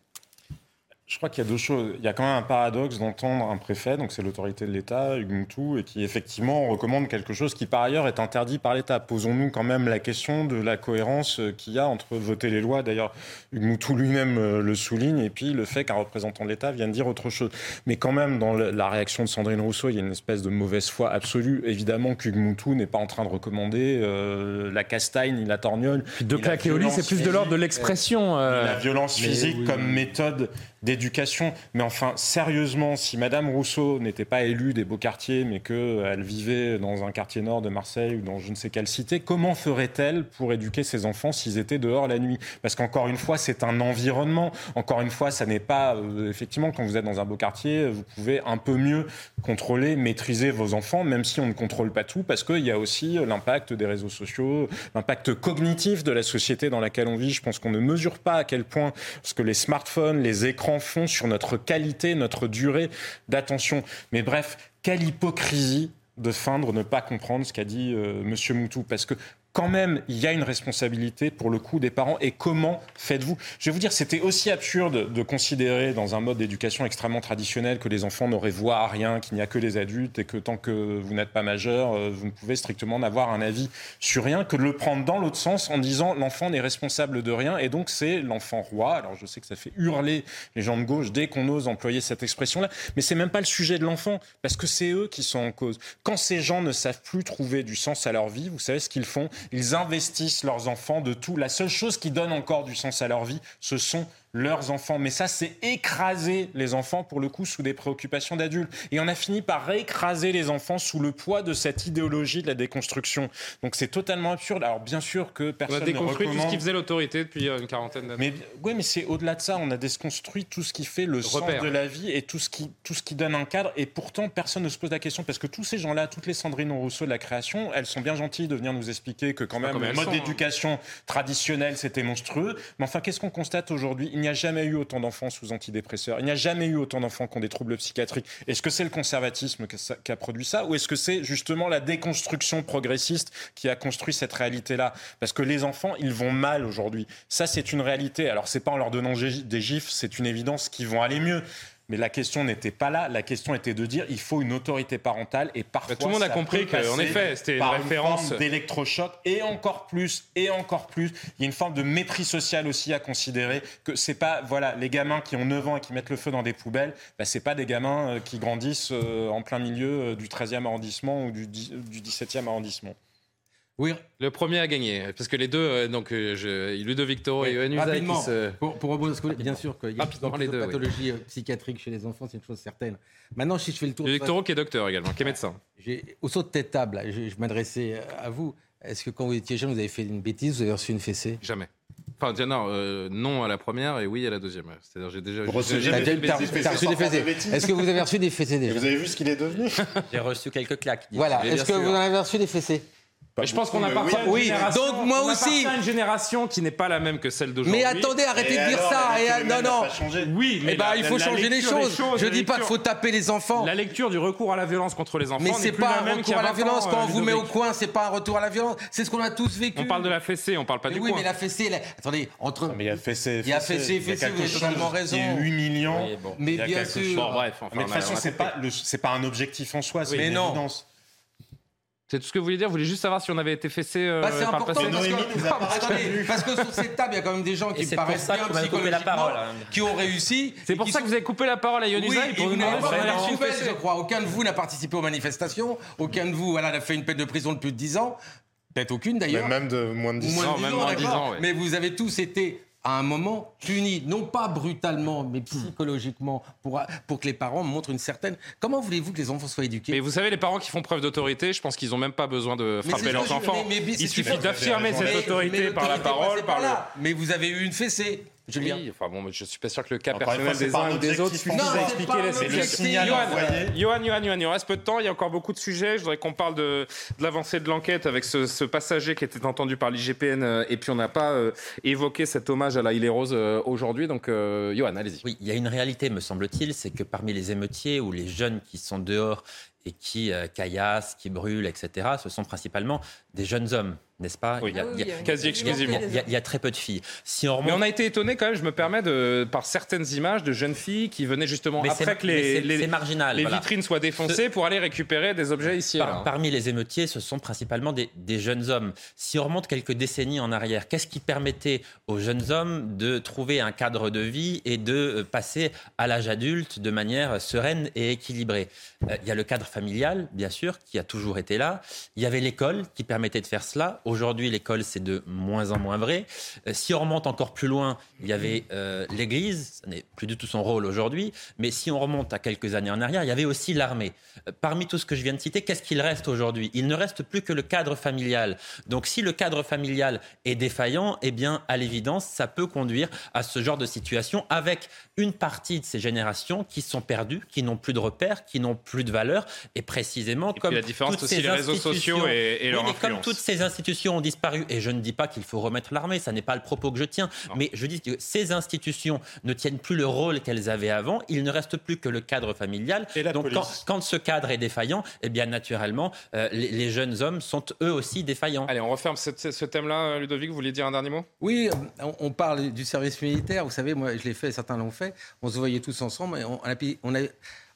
Je crois qu'il y a deux choses. Il y a quand même un paradoxe d'entendre un préfet, donc c'est l'autorité de l'État, Hugues et qui effectivement recommande quelque chose qui par ailleurs est interdit par l'État. Posons-nous quand même la question de la cohérence qu'il y a entre voter les lois, d'ailleurs Hugues lui-même euh, le souligne, et puis le fait qu'un représentant de l'État vienne dire autre chose. Mais quand même, dans la réaction de Sandrine Rousseau, il y a une espèce de mauvaise foi absolue. Évidemment Moutou n'est pas en train de recommander euh, la castagne ni la torgnole. de claquer au lit, c'est plus de l'ordre de l'expression. Euh. La violence physique comme méthode d'éducation. Mais enfin, sérieusement, si Madame Rousseau n'était pas élue des beaux quartiers, mais qu'elle vivait dans un quartier nord de Marseille ou dans je ne sais quelle cité, comment ferait-elle pour éduquer ses enfants s'ils étaient dehors la nuit? Parce qu'encore une fois, c'est un environnement. Encore une fois, ça n'est pas... Euh, effectivement, quand vous êtes dans un beau quartier, vous pouvez un peu mieux contrôler, maîtriser vos enfants, même si on ne contrôle pas tout, parce qu'il y a aussi l'impact des réseaux sociaux, l'impact cognitif de la société dans laquelle on vit. Je pense qu'on ne mesure pas à quel point, parce que les smartphones, les écrans, sur notre qualité, notre durée d'attention. Mais bref, quelle hypocrisie de feindre ne pas comprendre ce qu'a dit euh, Monsieur Moutou. Parce que quand même, il y a une responsabilité pour le coup des parents. Et comment faites-vous? Je vais vous dire, c'était aussi absurde de considérer dans un mode d'éducation extrêmement traditionnel que les enfants n'auraient voix à rien, qu'il n'y a que les adultes et que tant que vous n'êtes pas majeur, euh, vous ne pouvez strictement n'avoir un avis sur rien, que de le prendre dans l'autre sens en disant l'enfant n'est responsable de rien et donc c'est l'enfant roi. Alors je sais que ça fait hurler les gens de gauche dès qu'on ose employer cette expression-là, mais c'est même pas le sujet de l'enfant parce que c'est eux qui sont en cause. Quand ces gens ne savent plus trouver du sens à leur vie, vous savez ce qu'ils font? Ils investissent leurs enfants de tout. La seule chose qui donne encore du sens à leur vie, ce sont leurs enfants. Mais ça, c'est écraser les enfants, pour le coup, sous des préoccupations d'adultes. Et on a fini par écraser les enfants sous le poids de cette idéologie de la déconstruction. Donc c'est totalement absurde. Alors bien sûr que personne on a déconstruit ne tout ce qui faisait l'autorité depuis euh, une quarantaine d'années. Mais oui, mais c'est au-delà de ça. On a déconstruit tout ce qui fait le sens de la vie et tout ce qui tout ce qui donne un cadre. Et pourtant, personne ne se pose la question parce que tous ces gens-là, toutes les Sandrine Rousseau de la création, elles sont bien gentilles de venir nous expliquer que quand même le mode hein. d'éducation traditionnel c'était monstrueux. Mais enfin, qu'est-ce qu'on constate aujourd'hui? N'y a jamais eu autant d'enfants sous antidépresseurs. Il n'y a jamais eu autant d'enfants qui ont des troubles psychiatriques. Est-ce que c'est le conservatisme qui a produit ça ou est-ce que c'est justement la déconstruction progressiste qui a construit cette réalité-là? Parce que les enfants, ils vont mal aujourd'hui. Ça, c'est une réalité. Alors, c'est pas en leur donnant des gifs, c'est une évidence qu'ils vont aller mieux. Mais la question n'était pas là. La question était de dire il faut une autorité parentale et parfois. tout le monde a compris qu'en effet, c'était une référence. d'électrochoc et encore plus, et encore plus. Il y a une forme de mépris social aussi à considérer que c'est pas, voilà, les gamins qui ont 9 ans et qui mettent le feu dans des poubelles, bah, c'est pas des gamins euh, qui grandissent euh, en plein milieu euh, du 13e arrondissement ou du, du 17e arrondissement. Oui. Le premier a gagné, parce que les deux, euh, donc euh, je, Ludovic Toro et Yohann Rapidement, qui se... pour, pour bien sûr qu'il y a une pathologie euh, psychiatrique chez les enfants, c'est une chose certaine. Maintenant, si je fais le tour... Ludovic Toro qui est docteur également, qui est médecin. Au saut de tête table, je, m'adressais à vous. Est-ce que quand vous étiez jeune, vous avez fait une bêtise, vous avez reçu une fessée? Jamais. Enfin, non, non à la première et oui à la deuxième. C'est-à-dire, j'ai déjà. reçu des fessées. Est-ce que vous avez reçu des fessées déjà Vous avez vu ce qu'il est devenu? J'ai reçu quelques claques. Voilà. Est-ce que vous en avez reçu des fessées? Je pense qu'on appartient à une oui, génération. Donc moi aussi. à une génération qui n'est pas la même que celle d'aujourd'hui. Mais attendez, arrêtez de dire ça. Et non, non. Oui, mais ben, il faut changer les choses. Je dis pas qu'il faut taper les enfants. La lecture du recours à la violence contre les enfants. Mais c'est pas un recours à la violence. Quand on vous met au coin, c'est pas un retour à la violence. C'est ce qu'on a tous vécu. On parle de la fessée, on parle pas du coin. Oui, mais la fessée, attendez, entre. Mais il y a fessée. Il y a fessée, fessée. Vous avez totalement raison. Il y a 8 millions. Mais bien sûr. bref. Mais de toute façon, c'est pas un objectif en soi. C'est une évidence. C'est tout ce que vous voulez dire Vous voulez juste savoir si on avait été fessé euh, bah, c'est par important le passé parce que, parce que sur cette table, il y a quand même des gens qui me paraissent bien psychologiquement, la parole, hein. qui ont réussi. C'est pour ça que vous avez coupé la parole à Yonusa oui, pour vous demander si vous je crois. Aucun de vous n'a participé aux manifestations. Aucun de vous voilà, n'a fait une peine de prison de plus de 10 ans. Peut-être aucune d'ailleurs. Même de moins de 10 ans. Même moins de 10 ans, Mais vous avez tous été à un moment puni, non pas brutalement, mais psychologiquement, pour, pour que les parents montrent une certaine... Comment voulez-vous que les enfants soient éduqués? Mais vous savez, les parents qui font preuve d'autorité, je pense qu'ils n'ont même pas besoin de frapper leurs enfants. Il suffit d'affirmer cette autorité par la parole. Par le... Mais vous avez eu une fessée. Julien. Oui, enfin bon, je suis pas sûr que le cas personnel des uns ou des autres suffise à expliquer la situation. Johan, Johan, Johan, il reste peu de temps, il y a encore beaucoup de sujets. Je voudrais qu'on parle de, de l'avancée de l'enquête avec ce, ce, passager qui était entendu par l'IGPN euh, et puis on n'a pas euh, évoqué cet hommage à la Île Rose euh, aujourd'hui. Donc, euh, Johan, allez-y. Oui, il y a une réalité, me semble-t-il, c'est que parmi les émeutiers ou les jeunes qui sont dehors et qui caillassent, qui brûlent, etc., ce sont principalement des jeunes hommes n'est-ce pas? Oui. il, y a, quasi exclusivement. Il y, a, très peu de filles. Si on Mais on a été étonné quand même, je me permets, de, par certaines images de jeunes filles qui venaient justement après que les, les, marginal, les vitrines soient défoncées pour aller récupérer des objets ici là. Parmi les émeutiers, ce sont principalement des, des, jeunes hommes. Si on remonte quelques décennies en arrière, qu'est-ce qui permettait aux jeunes hommes de trouver un cadre de vie et de euh, passer à l'âge adulte de manière sereine et équilibrée? Euh, Il y a le cadre familial, bien sûr, qui a toujours été là. Il y avait l'école qui permettait de faire cela. Aujourd'hui, l'école, c'est de moins en moins vrai. Euh, si on remonte encore plus loin, il y avait euh, l'Église, ce n'est plus du tout son rôle aujourd'hui, mais si on remonte à quelques années en arrière, il y avait aussi l'armée. Euh, parmi tout ce que je viens de citer, qu'est-ce qu'il reste aujourd'hui? Il ne reste plus que le cadre familial. Donc si le cadre familial est défaillant, eh bien, à l'évidence, ça peut conduire à ce genre de situation avec une partie de ces générations qui sont perdues, qui n'ont plus de repères, qui n'ont plus de valeurs Et précisément, comme la différence aussi les réseaux sociaux et, et leur Comme toutes ces institutions ont disparu, et je ne dis pas qu'il faut remettre l'armée, ça n'est pas le propos que je tiens, mais je dis que ces institutions ne tiennent plus le rôle qu'elles avaient avant. Il ne reste plus que le cadre familial. Et la Donc quand, quand, ce cadre est défaillant, eh bien naturellement, euh, les, les, jeunes hommes sont eux aussi défaillants. Allez, on referme ce, ce thème-là. Ludovic, vous vouliez dire un dernier mot? Oui, on, on, parle du service militaire. Vous savez, moi, je l'ai fait, certains l'ont fait. On se voyait tous ensemble et on, on, a,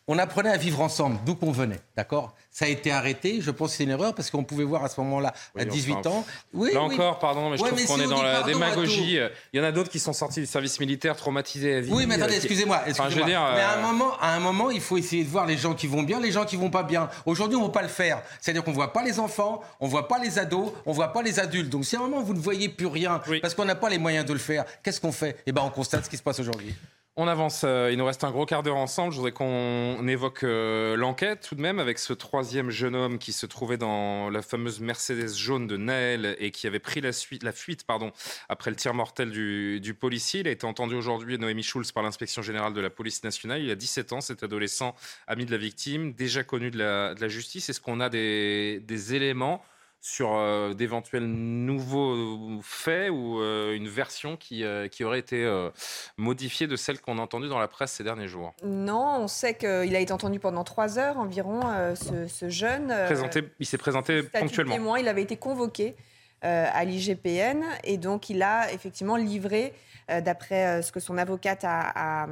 on apprenait à vivre ensemble, d'où qu'on venait, d'accord? Ça a été arrêté, je pense que c'est une erreur, parce qu'on pouvait voir à ce moment-là, oui, à 18 enfin, ans... Oui, là oui. encore, pardon, mais je ouais, trouve qu'on si est dans la démagogie. Il y en a d'autres qui sont sortis du service militaire traumatisés à vie. Oui, mais attendez, excusez-moi. Excusez enfin, je veux dire, mais à un, moment, à un moment, il faut essayer de voir les gens qui vont bien, les gens qui vont pas bien. Aujourd'hui, on ne va pas le faire. C'est-à-dire qu'on ne voit pas les enfants, on ne voit pas les ados, on ne voit pas les adultes. Donc si à un moment, vous ne voyez plus rien, parce qu'on n'a pas les moyens de le faire, qu'est-ce qu'on fait? Eh bien, on constate ce qui se passe aujourd'hui. On avance, il nous reste un gros quart d'heure ensemble. Je voudrais qu'on évoque euh, l'enquête tout de même avec ce troisième jeune homme qui se trouvait dans la fameuse Mercedes jaune de Naël et qui avait pris la, suite, la fuite pardon, après le tir mortel du, policier. Il a été entendu aujourd'hui, Noémie Schulz, par l'inspection générale de la police nationale. Il a 17 ans, cet adolescent ami de la victime, déjà connu de la, justice. Est-ce qu'on a des éléments sur euh, d'éventuels nouveaux faits ou euh, une version qui, euh, qui aurait été modifiée de celle qu'on a entendue dans la presse ces derniers jours? Non, on sait qu'il a été entendu pendant trois heures environ, ce, ce, jeune. Présenté, il s'est présenté ponctuellement. Témoin, il avait été convoqué à l'IGPN et donc il a effectivement livré d'après ce que son avocate a,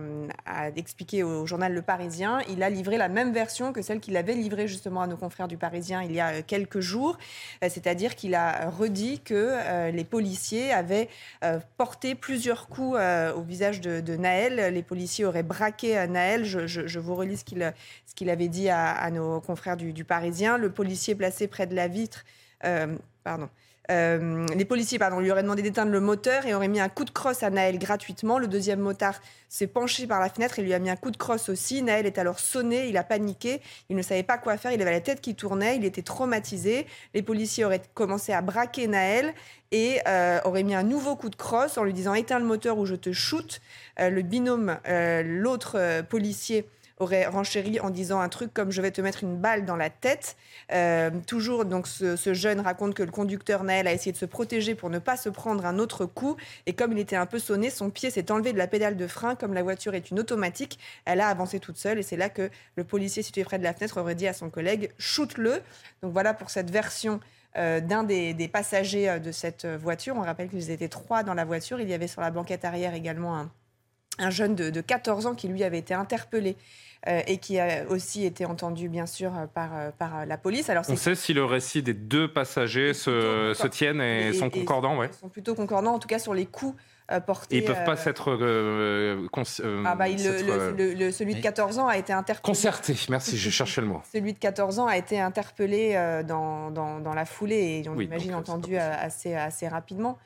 expliqué au journal Le Parisien, il a livré la même version que celle qu'il avait livrée justement à nos confrères du Parisien il y a quelques jours. C'est-à-dire qu'il a redit que les policiers avaient porté plusieurs coups au visage de, Naël. Les policiers auraient braqué Naël. Je, vous relis ce qu'il avait dit à, nos confrères du, Parisien. Le policier placé près de la vitre. Euh, pardon. Euh, les policiers lui auraient demandé d'éteindre le moteur et auraient mis un coup de crosse à Naël gratuitement. Le deuxième motard s'est penché par la fenêtre et lui a mis un coup de crosse aussi. Naël est alors sonné, il a paniqué, il ne savait pas quoi faire, il avait la tête qui tournait, il était traumatisé. Les policiers auraient commencé à braquer Naël et euh, auraient mis un nouveau coup de crosse en lui disant éteins le moteur ou je te shoot. Euh, le binôme, euh, l'autre policier aurait renchéri en disant un truc comme je vais te mettre une balle dans la tête. Euh, toujours, donc ce, jeune raconte que le conducteur Naël a essayé de se protéger pour ne pas se prendre un autre coup. Et comme il était un peu sonné, son pied s'est enlevé de la pédale de frein. Comme la voiture est une automatique, elle a avancé toute seule. Et c'est là que le policier situé près de la fenêtre aurait dit à son collègue shoot-le. Donc voilà pour cette version. Euh, d'un des, passagers de cette voiture. On rappelle qu'ils étaient trois dans la voiture. Il y avait sur la banquette arrière également un, un jeune de, de 14 ans qui lui avait été interpellé euh, et qui a aussi été entendu, bien sûr, par, par la police. Alors, On sait si le récit des deux passagers se, se tiennent et, et sont concordants, ouais. Ils sont plutôt concordants, en tout cas sur les coups euh, portés. Ils ne peuvent pas s'être. Euh, ah bah, il, le, le, le, celui de 14 ans a été interpellé. Concerté, merci, j'ai cherché le mot. Celui de 14 ans a été interpellé dans, dans, dans la foulée et on oui, imagine donc, entendu assez, assez rapidement.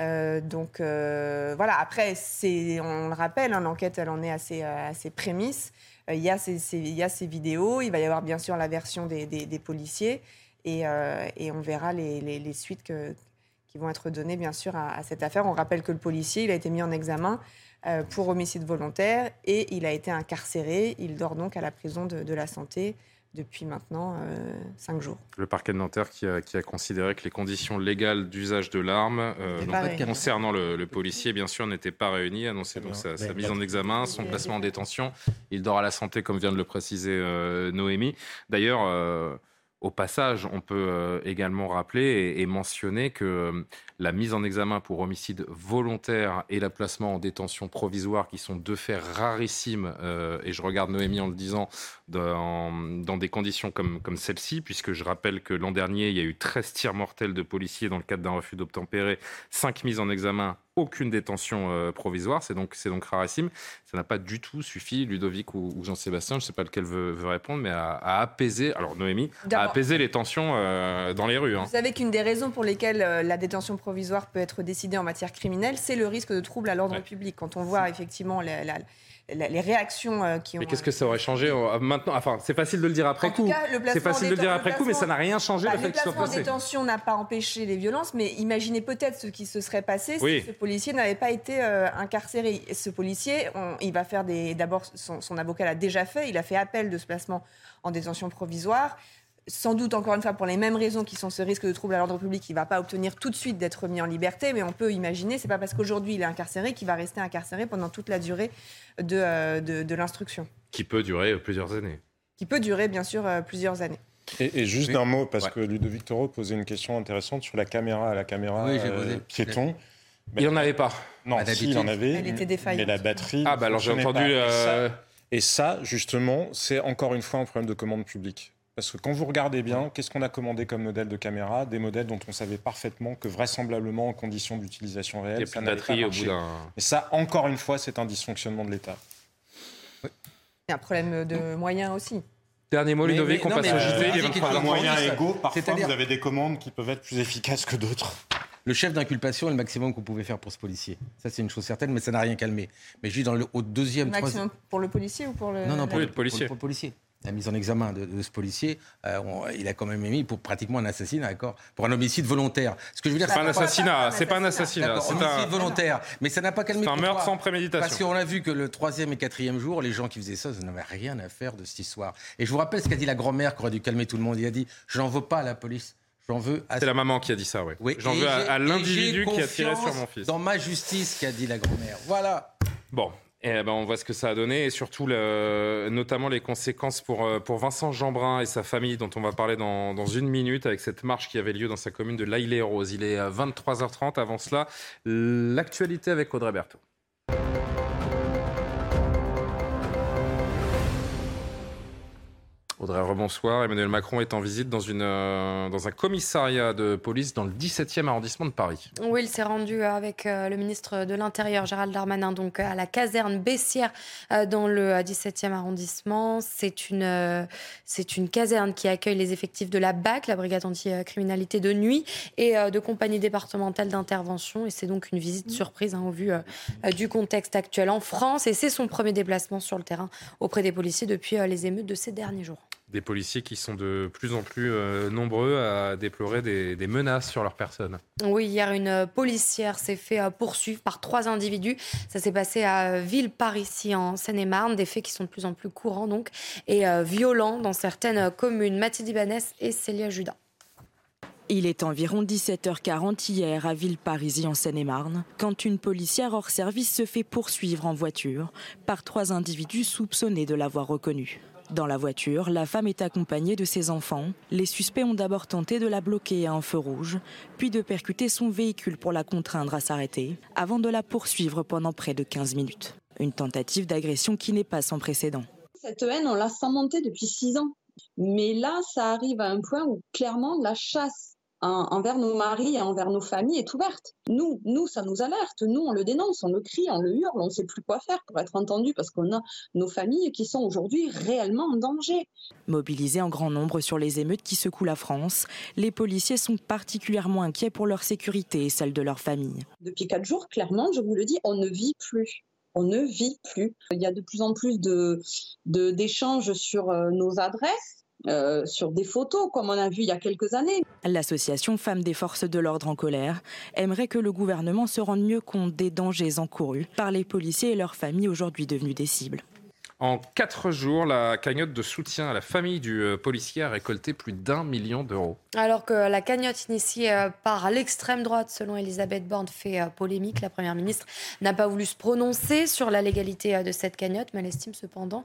Euh, donc euh, voilà, après, on le rappelle, hein, l'enquête, elle en est assez, assez prémisse. Euh, il, y a ces, il y a ces vidéos, il va y avoir bien sûr la version des, des, policiers et, et, on verra les, les, suites que, qui vont être données bien sûr à, à, cette affaire. On rappelle que le policier, il a été mis en examen pour homicide volontaire et il a été incarcéré. Il dort donc à la prison de, de la santé depuis maintenant euh, cinq jours. Le parquet de Nanterre qui a, qui a, considéré que les conditions légales d'usage de l'arme euh, concernant le, le, policier, bien sûr, n'étaient pas réunies, annoncé donc sa, sa, mise en examen, son placement en détention. Il dort à la santé, comme vient de le préciser euh, Noémie. D'ailleurs, euh, au passage, on peut également rappeler et, mentionner que la mise en examen pour homicide volontaire et la placement en détention provisoire, qui sont deux faits rarissimes, euh, et je regarde Noémie en le disant, dans, dans des conditions comme, comme celle-ci, puisque je rappelle que l'an dernier, il y a eu 13 tirs mortels de policiers dans le cadre d'un refus d'obtempérer, 5 mises en examen, aucune détention euh, provisoire, c'est donc, donc rarissime. Ça n'a pas du tout suffi, Ludovic ou, ou Jean-Sébastien, je ne sais pas lequel veut, veut répondre, mais à, à, apaiser, alors Noémie, à apaiser les tensions euh, dans les rues. Hein. Vous savez qu'une des raisons pour lesquelles euh, la détention provisoire peut être décidée en matière criminelle, c'est le risque de trouble à l'ordre ouais. public. Quand on voit effectivement la, la, les réactions euh, qui ont. Mais qu'est-ce que ça aurait changé euh, maintenant Enfin, c'est facile de le dire après coup. C'est facile de le dire après coup, mais ça n'a rien changé bah, le fait qu'il soit passé. Le placement en détention n'a pas empêché les violences, mais imaginez peut-être ce qui se serait passé oui. si ce policier n'avait pas été incarcéré. Ce policier, il va faire des. D'abord, son, son avocat l'a déjà fait. Il a fait appel de ce placement en détention provisoire sans doute encore une fois pour les mêmes raisons qui sont ce risque de trouble à l'ordre public, il ne va pas obtenir tout de suite d'être mis en liberté, mais on peut imaginer, c'est pas parce qu'aujourd'hui il est incarcéré qu'il va rester incarcéré pendant toute la durée de, euh, de, l'instruction. Qui peut durer plusieurs années. Qui peut durer bien sûr euh, plusieurs années. Et, juste d'un mot, parce que Ludovic Toro posait une question intéressante sur la caméra, la caméra euh, piéton. Il n'y en avait pas. Non, si, il en avait. Elle était défaillante. Mais la batterie. Ah, bah alors j'ai entendu. Et ça, justement, c'est encore une fois un problème de commande publique. Parce que quand vous regardez bien, qu'est-ce qu'on a commandé comme modèle de caméra? Des modèles dont on savait parfaitement que vraisemblablement, en conditions d'utilisation réelle, ça n'allait pas marcher. Et ça, encore une fois, c'est un dysfonctionnement de l'État. Il y a un problème de moyens aussi. Dernier mot, Ludovic, on passe au JT. Les 23 moyens égaux, parfois vous avez des commandes qui peuvent être plus efficaces que d'autres. Le chef d'inculpation est le maximum qu'on pouvait faire pour ce policier. Ça, c'est une chose certaine, mais ça n'a rien calmé. Mais je dis dans le au deuxième. Le maximum pour le policier ou pour le. Non, non, pour, le, policier. pour le policier la mise en examen de, ce policier, euh, il a quand même émis pour pratiquement un assassinat, d'accord? Pour un homicide volontaire. Ce que je veux dire, c'est pas un assassinat, c'est pas un assassinat, c'est un volontaire. Mais ça n'a pas calmé. C'est un meurtre sans préméditation. Parce qu'on a vu que le troisième et quatrième jour, les gens qui faisaient ça, ils n'avaient rien à faire de cette histoire. Et je vous rappelle ce qu'a dit la grand-mère qui aurait dû calmer tout le monde. Il a dit "J'en veux pas à la police." J'en veux à... C'est la maman qui a dit ça, oui. oui. J'en veux à, à l'individu qui a tiré sur mon fils. Dans ma justice, qu'a dit la grand-mère. Voilà. Bon, et eh ben, on voit ce que ça a donné et surtout notamment les conséquences pour, euh, pour Vincent Jeanbrun et sa famille dont on va parler dans, une minute avec cette marche qui avait lieu dans sa commune de l'Aïle-et-Rose. Il est 23h30. Avant cela, l'actualité avec Audrey Berthaud. Audrey, rebonsoir. Emmanuel Macron est en visite dans, une, euh, dans un commissariat de police dans le 17e arrondissement de Paris. Oui, il s'est rendu avec euh, le ministre de l'Intérieur, Gérald Darmanin, donc à la caserne Bessières euh, dans le 17e arrondissement. C'est une, c'est une caserne qui accueille les effectifs de la BAC, la brigade anti-criminalité de nuit, et de compagnie départementale d'intervention. Et c'est donc une visite surprise hein, au vu du contexte actuel en France. Et c'est son premier déplacement sur le terrain auprès des policiers depuis les émeutes de ces derniers jours des policiers qui sont de plus en plus euh, nombreux à déplorer des, menaces sur leur personne. Oui, hier, une policière s'est fait euh, poursuivre par trois individus. Ça s'est passé à Villeparisis, en Seine-et-Marne. Des faits qui sont de plus en plus courants, donc, et euh, violents dans certaines communes. Mathilde Ibanez et Célia Judas. Il est environ 17h40 hier à Villeparisis en Seine-et-Marne quand une policière hors service se fait poursuivre en voiture par trois individus soupçonnés de l'avoir reconnue. Dans la voiture, la femme est accompagnée de ses enfants. Les suspects ont d'abord tenté de la bloquer à un feu rouge, puis de percuter son véhicule pour la contraindre à s'arrêter, avant de la poursuivre pendant près de 15 minutes. Une tentative d'agression qui n'est pas sans précédent. Cette haine, on l'a monter depuis six ans. Mais là, ça arrive à un point où clairement la chasse envers nos maris et envers nos familles est ouverte. Nous, nous, ça nous alerte. Nous, on le dénonce, on le crie, on le hurle, on ne sait plus quoi faire pour être entendu parce qu'on a nos familles qui sont aujourd'hui réellement en danger. Mobilisés en grand nombre sur les émeutes qui secouent la France, les policiers sont particulièrement inquiets pour leur sécurité et celle de leur famille. Depuis quatre jours, clairement, je vous le dis, on ne vit plus on ne vit plus. Il y a de plus en plus de, d'échanges sur euh, nos adresses. Euh, sur des photos, comme on a vu il y a quelques années. L'association Femmes des Forces de l'Ordre en colère aimerait que le gouvernement se rende mieux compte des dangers encourus par les policiers et leurs familles aujourd'hui devenues des cibles. En quatre jours, la cagnotte de soutien à la famille du euh, policier a récolté plus d'un million d'euros. Alors que la cagnotte initiée euh, par l'extrême droite, selon Elisabeth Borne, fait polémique, la Première ministre n'a pas voulu se prononcer sur la légalité de cette cagnotte, mais elle estime cependant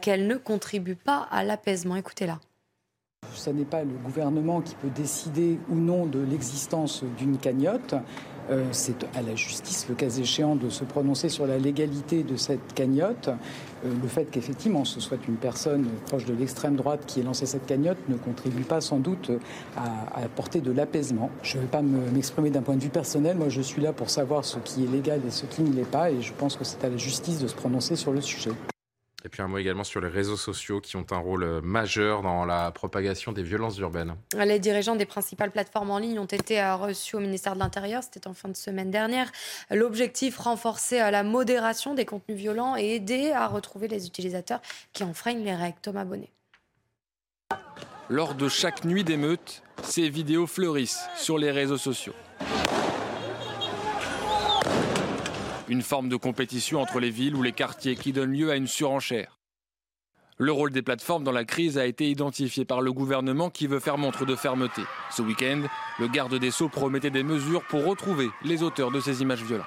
qu'elle ne contribue pas à l'apaisement. Écoutez-la. Ce n'est pas le gouvernement qui peut décider ou non de l'existence d'une cagnotte. Euh, c'est à la justice, le cas échéant, de se prononcer sur la légalité de cette cagnotte. Euh, le fait qu'effectivement ce soit une personne proche de l'extrême droite qui ait lancé cette cagnotte ne contribue pas sans doute à, à apporter de l'apaisement. Je ne vais pas m'exprimer d'un point de vue personnel. Moi, je suis là pour savoir ce qui est légal et ce qui ne l'est pas. Et je pense que c'est à la justice de se prononcer sur le sujet. Et puis un mot également sur les réseaux sociaux qui ont un rôle euh, majeur dans la propagation des violences urbaines. Les dirigeants des principales plateformes en ligne ont été euh, reçus au ministère de l'Intérieur, c'était en fin de semaine dernière. L'objectif, renforcer euh, la modération des contenus violents et aider à retrouver les utilisateurs qui enfreignent les règles. Thomas Bonnet. Lors de chaque nuit d'émeute, ces vidéos fleurissent sur les réseaux sociaux. Une forme de compétition entre les villes ou les quartiers qui donne lieu à une surenchère. Le rôle des plateformes dans la crise a été identifié par le gouvernement qui veut faire montre de fermeté. Ce week-end, le garde des Sceaux promettait des mesures pour retrouver les auteurs de ces images violentes.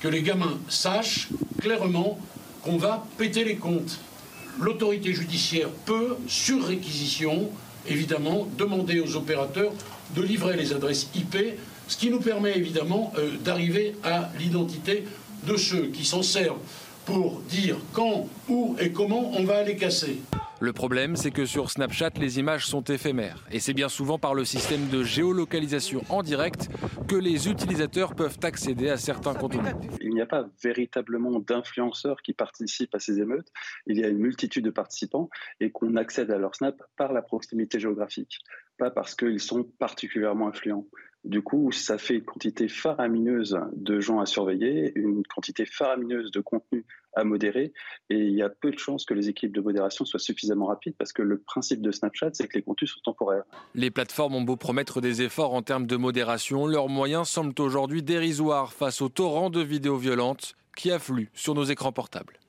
Que les gamins sachent clairement qu'on va péter les comptes. L'autorité judiciaire peut, sur réquisition, évidemment, demander aux opérateurs de livrer les adresses IP, ce qui nous permet évidemment euh, d'arriver à l'identité de ceux qui s'en servent pour dire quand, où et comment on va les casser. Le problème, c'est que sur Snapchat, les images sont éphémères. Et c'est bien souvent par le système de géolocalisation en direct que les utilisateurs peuvent accéder à certains contenus. Il n'y a pas véritablement d'influenceurs qui participent à ces émeutes. Il y a une multitude de participants et qu'on accède à leur Snap par la proximité géographique, pas parce qu'ils sont particulièrement influents. Du coup, ça fait une quantité faramineuse de gens à surveiller, une quantité faramineuse de contenu à modérer, et il y a peu de chances que les équipes de modération soient suffisamment rapides parce que le principe de Snapchat, c'est que les contenus sont temporaires. Les plateformes ont beau promettre des efforts en termes de modération, leurs moyens semblent aujourd'hui dérisoires face au torrent de vidéos violentes qui affluent sur nos écrans portables.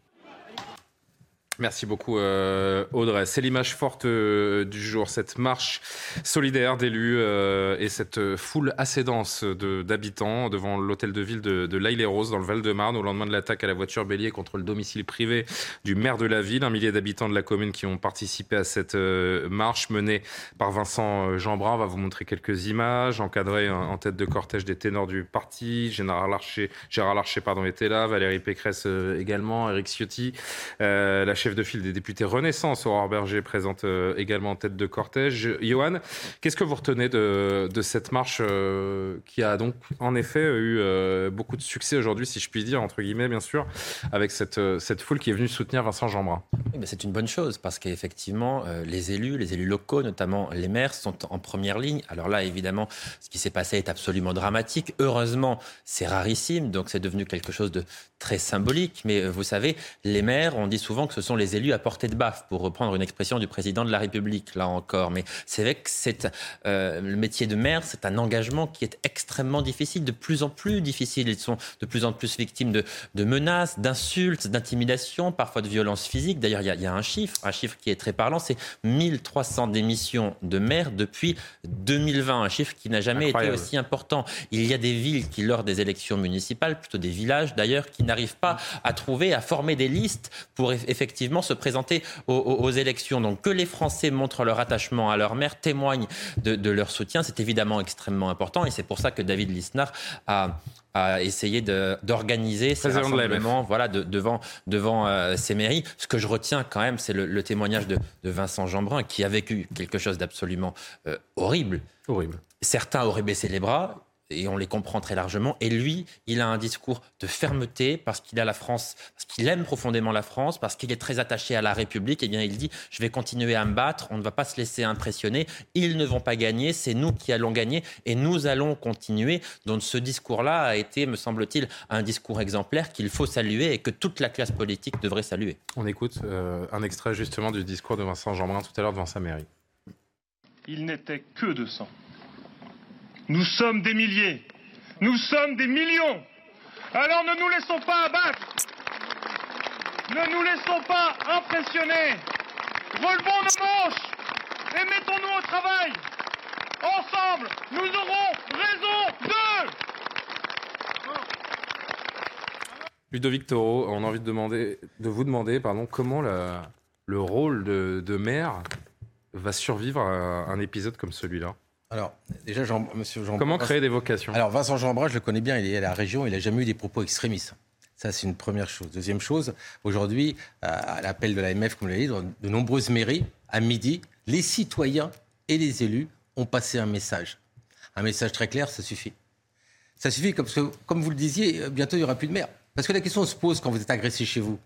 Merci beaucoup euh, Audrey. C'est l'image forte euh, du jour, cette marche solidaire d'élus euh, et cette foule assez dense d'habitants devant l'hôtel de ville de, de l'Aille-les-Roses dans le Val-de-Marne au lendemain de l'attaque à la voiture bélier contre le domicile privé du maire de la ville. Un millier d'habitants de la commune qui ont participé à cette marche menée par Vincent Jeanbrun. On va vous montrer quelques images, encadrées en tête de cortège des ténors du parti. Gérard Larcher, Gérard Larcher pardon, était là, Valérie Pécresse également, Eric Ciotti, la chef de file des députés Renaissance, Aurore Berger, présente euh, également en tête de cortège. Johan, qu'est-ce que vous retenez de, cette marche euh, qui a donc en effet eu euh, beaucoup de succès aujourd'hui, si je puis dire, entre guillemets, bien sûr, avec cette, foule qui est venue soutenir Vincent Jeanbrun? C'est une bonne chose parce qu'effectivement, les élus, les élus locaux, notamment les maires, sont en première ligne. Alors là, évidemment, ce qui s'est passé est absolument dramatique. Heureusement, c'est rarissime, donc c'est devenu quelque chose de très symbolique. Mais vous savez, les maires, on dit souvent que ce sont les élus à portée de baffe, pour reprendre une expression du président de la République, là encore. Mais c'est vrai que c'est, euh, le métier de maire, c'est un engagement qui est extrêmement difficile, de plus en plus difficile. Ils sont de plus en plus victimes de, de menaces, d'insultes, d'intimidations, parfois de violences physiques. D'ailleurs, il y, y, a un chiffre, un chiffre qui est très parlant, c'est 1300 démissions de maires depuis 2020, un chiffre qui n'a jamais été aussi important. Il y a des villes qui, lors des élections municipales, plutôt des villages d'ailleurs, qui n'arrivent pas à trouver, à former des listes pour effectivement se présenter aux, élections. Donc que les Français montrent leur attachement à leur mère, témoignent de, leur soutien, c'est évidemment extrêmement important. Et c'est pour ça que David Lisnard a, essayé d'organiser ces rassemblements voilà, devant, devant euh, ces mairies. Ce que je retiens quand même, c'est le, témoignage de, Vincent Jeanbrun, qui a vécu quelque chose d'absolument euh, horrible. Horrible. Certains auraient baissé les bras, et on les comprend très largement. Et lui, il a un discours de fermeté parce qu'il a la France, parce qu'il aime profondément la France, parce qu'il est très attaché à la République. Et eh bien, il dit je vais continuer à me battre. On ne va pas se laisser impressionner. Ils ne vont pas gagner. C'est nous qui allons gagner et nous allons continuer. Donc, ce discours-là a été, me semble-t-il, un discours exemplaire qu'il faut saluer et que toute la classe politique devrait saluer. On écoute euh, un extrait justement du discours de Vincent Jeanbrun tout à l'heure devant sa mairie. Il n'était que de sang nous sommes des milliers. Nous sommes des millions. Alors ne nous laissons pas abattre. Ne nous laissons pas impressionner. Relevons nos manches et mettons-nous au travail. Ensemble, nous aurons raison d'eux. Ludovic Toro, on a envie de, demander, de vous demander pardon, comment le rôle de, de maire va survivre à un épisode comme celui-là? Alors, déjà, Jean, monsieur Jean Comment créer des vocations? Alors, Vincent Jeanbrun, je le connais bien, il est à la région, il n'a jamais eu des propos extrémistes. Ça, c'est une première chose. Deuxième chose, aujourd'hui, à l'appel de l'AMF, comme vous l'avez dit, dans de nombreuses mairies, à midi, les citoyens et les élus ont passé un message. Un message très clair, ça suffit. Ça suffit parce que, comme vous le disiez, bientôt, il n'y aura plus de maire. Parce que la question se pose quand vous êtes agressé chez vous.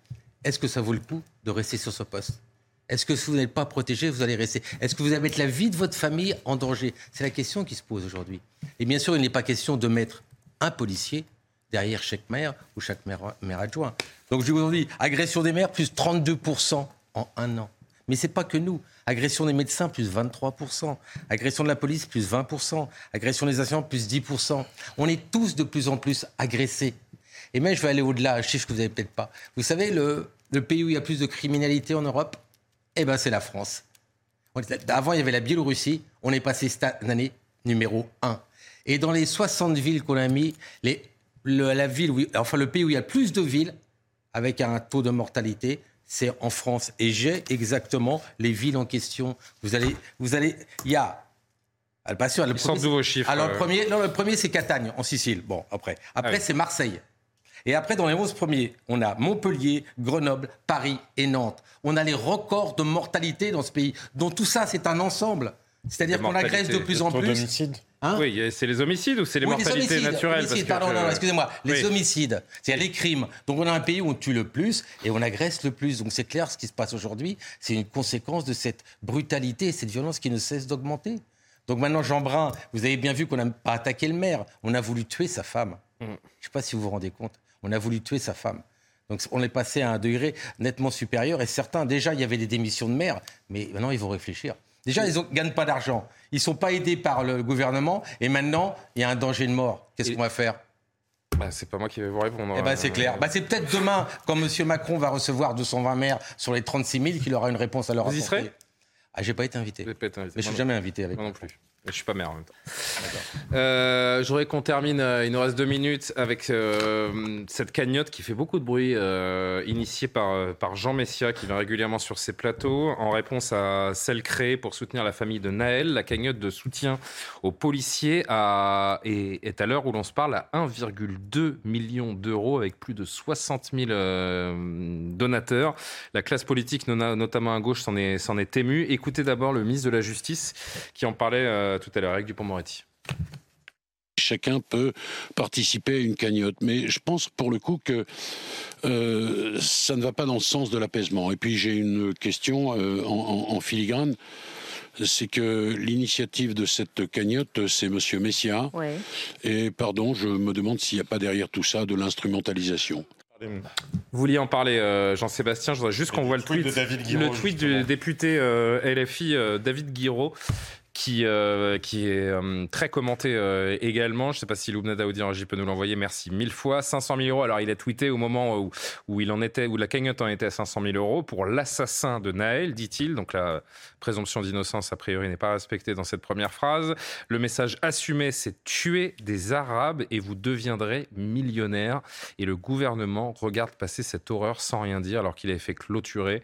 Est-ce que ça vaut le coup de rester sur ce poste? Est-ce que si vous n'êtes pas protégé, vous allez rester? Est-ce que vous allez mettre la vie de votre famille en danger? C'est la question qui se pose aujourd'hui. Et bien sûr, il n'est pas question de mettre un policier derrière chaque maire ou chaque maire, adjoint. Donc je vous dis, agression des maires, plus 32% en un an. Mais ce n'est pas que nous. Agression des médecins, plus 23%. Agression de la police, plus 20%. Agression des enseignants, plus 10%. On est tous de plus en plus agressés. Et même, je vais aller au-delà, un chiffre que vous n'avez peut-être pas. Vous savez, le pays où il y a plus de criminalité en Europe, eh ben, c'est la France. Avant, il y avait la Biélorussie. On est passé cette année numéro 1. Et dans les 60 villes qu'on a mis, les, la ville où, enfin, le pays où il y a le plus de villes avec un taux de mortalité, c'est en France. Et j'ai exactement les villes en question. Vous allez, vous allez, il y a ah, pas sûr, le premier, vos chiffres. Alors, le euh. premier, non, le premier c'est Catagne, en Sicile. Bon, après. Après, ah c'est Marseille. Et après, dans les 11 premiers, on a Montpellier, Grenoble, Paris et Nantes. On a les records de mortalité dans ce pays. Donc tout ça, c'est un ensemble. C'est-à-dire qu'on agresse de plus en plus. Hein oui, c'est les homicides ou c'est les mortalités naturelles Pardon, non, excusez-moi. Les homicides, c'est les crimes. Donc on a un pays où on tue le plus et on agresse le plus. Donc c'est clair, ce qui se passe aujourd'hui, c'est une conséquence de cette brutalité et cette violence qui ne cesse d'augmenter. Donc maintenant, Jean Brun, vous avez bien vu qu'on n'a pas attaqué le maire, on a voulu tuer sa femme. Mm. Je ne sais pas si vous vous rendez compte. On a voulu tuer sa femme. Donc on est passé à un degré nettement supérieur. Et certains, déjà, il y avait des démissions de maire, mais maintenant, ils vont réfléchir. Déjà, ils ne gagnent pas d'argent. Ils ne sont pas aidés par le gouvernement. Et maintenant, il y a un danger de mort. Qu'est-ce qu'on va faire? Bah, c'est pas moi qui vais vous répondre. Eh ben, c'est clair. Bah, c'est peut-être demain, quand M. Macron va recevoir 220 maires sur les 36 000, qu'il aura une réponse à leur Vous y serez? Ah, j'ai pas été invité. Pas été invité. Mais je suis jamais invité avec moi non plus. Je suis pas maire en même temps. Euh, je voudrais qu'on termine, euh, il nous reste deux minutes, avec euh, cette cagnotte qui fait beaucoup de bruit, euh, initiée par, par Jean Messia, qui vient régulièrement sur ses plateaux, en réponse à celle créée pour soutenir la famille de Naël. La cagnotte de soutien aux policiers est, est à l'heure où l'on se parle à 1,2 million d'euros, avec plus de 60 000 donateurs. La classe politique, notamment à gauche, s'en est, s'en est émue. Écoutez d'abord le ministre de la Justice qui en parlait tout à l'heure avec Dupont-Moretti. Chacun peut participer à une cagnotte, mais je pense pour le coup que euh, ça ne va pas dans le sens de l'apaisement. Et puis j'ai une question euh, en, filigrane c'est que l'initiative de cette cagnotte, c'est Monsieur Messia. Et pardon, je me demande s'il n'y a pas derrière tout ça de l'instrumentalisation. Vous vouliez en parler, euh, Jean-Sébastien. Je voudrais juste qu'on voit le tweet, le tweet du député LFI David Guiraud qui, euh, qui est euh, très commenté euh, également. Je ne sais pas si Loubna Daoudi peut nous l'envoyer. Merci mille fois. 500 000 euros. Alors, il a tweeté au moment où, où il en était, où la cagnotte en était à 500 000 euros pour l'assassin de Naël, dit-il. Donc, la présomption d'innocence, a priori, n'est pas respectée dans cette première phrase. Le message assumé, c'est tuer des Arabes et vous deviendrez millionnaire. Et le gouvernement regarde passer cette horreur sans rien dire alors qu'il avait fait clôturer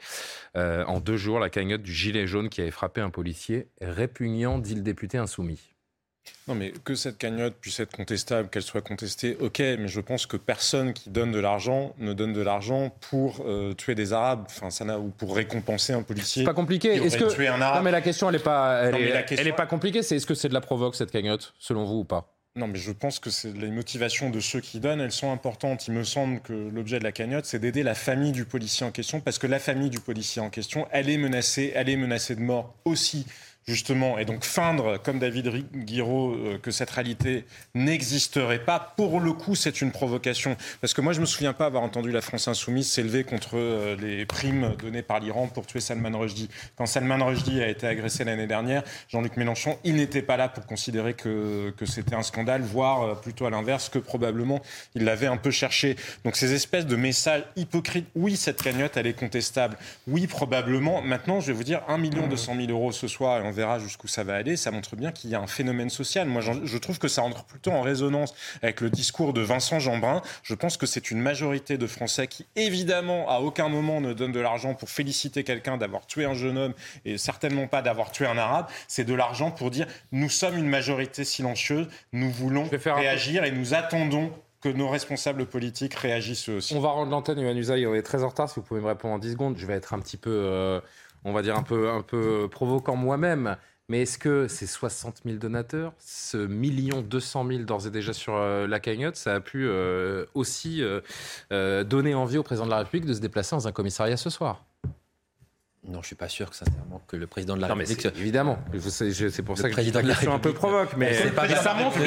en deux jours la cagnotte du gilet jaune qui avait frappé un policier répugnant dit le député insoumis. Non, mais que cette cagnotte puisse être contestable, qu'elle soit contestée, ok, mais je pense que personne qui donne de l'argent ne donne de l'argent pour euh, tuer des Arabes, enfin, ça n'a, ou pour récompenser un policier. C'est pas compliqué. Est-ce que tuer un Arabe. Non, mais la question, elle est pas, elle, est, pas compliquée. C'est est-ce que c'est de la provoque cette cagnotte, selon vous ou pas? Non, mais je pense que c'est les motivations de ceux qui donnent, elles sont importantes. Il me semble que l'objet de la cagnotte, c'est d'aider la famille du policier en question, parce que la famille du policier en question, elle est menacée, elle est menacée de mort aussi justement, et donc feindre, comme David Guiraud, euh, que cette réalité n'existerait pas, pour le coup, c'est une provocation. Parce que moi, je me souviens pas avoir entendu la France insoumise s'élever contre euh, les primes données par l'Iran pour tuer Salman Rushdie. Quand Salman Rushdie a été agressé l'année dernière, Jean-Luc Mélenchon, il n'était pas là pour considérer que, c'était un scandale, voire euh, plutôt à l'inverse, que probablement il l'avait un peu cherché. Donc ces espèces de messages hypocrites, oui, cette cagnotte, elle est contestable. Oui, probablement. Maintenant, je vais vous dire, 1 million 200 000 euros ce soir, et on verra jusqu'où ça va aller, ça montre bien qu'il y a un phénomène social. Moi, je trouve que ça entre plutôt en résonance avec le discours de Vincent Jeanbrun. Je pense que c'est une majorité de Français qui, évidemment, à aucun moment ne donnent de l'argent pour féliciter quelqu'un d'avoir tué un jeune homme et certainement pas d'avoir tué un arabe. C'est de l'argent pour dire nous sommes une majorité silencieuse, nous voulons réagir et nous attendons que nos responsables politiques réagissent aussi. On va rendre l'antenne, Yohann Usaï, on est très en retard. Si vous pouvez me répondre en 10 secondes, je vais être un petit peu. Euh, on va dire, un peu, un peu provoquant moi-même. Mais est-ce que ces 60 000 donateurs, ce million 200 000 d'ores et déjà sur euh, la cagnotte, ça a pu euh, aussi euh, donner envie au président de la République de se déplacer dans un commissariat ce soir? Non, je suis pas sûr que sincèrement que le président de la République. évidemment, c'est pour ça que président je un peu provoque, mais, ça montre,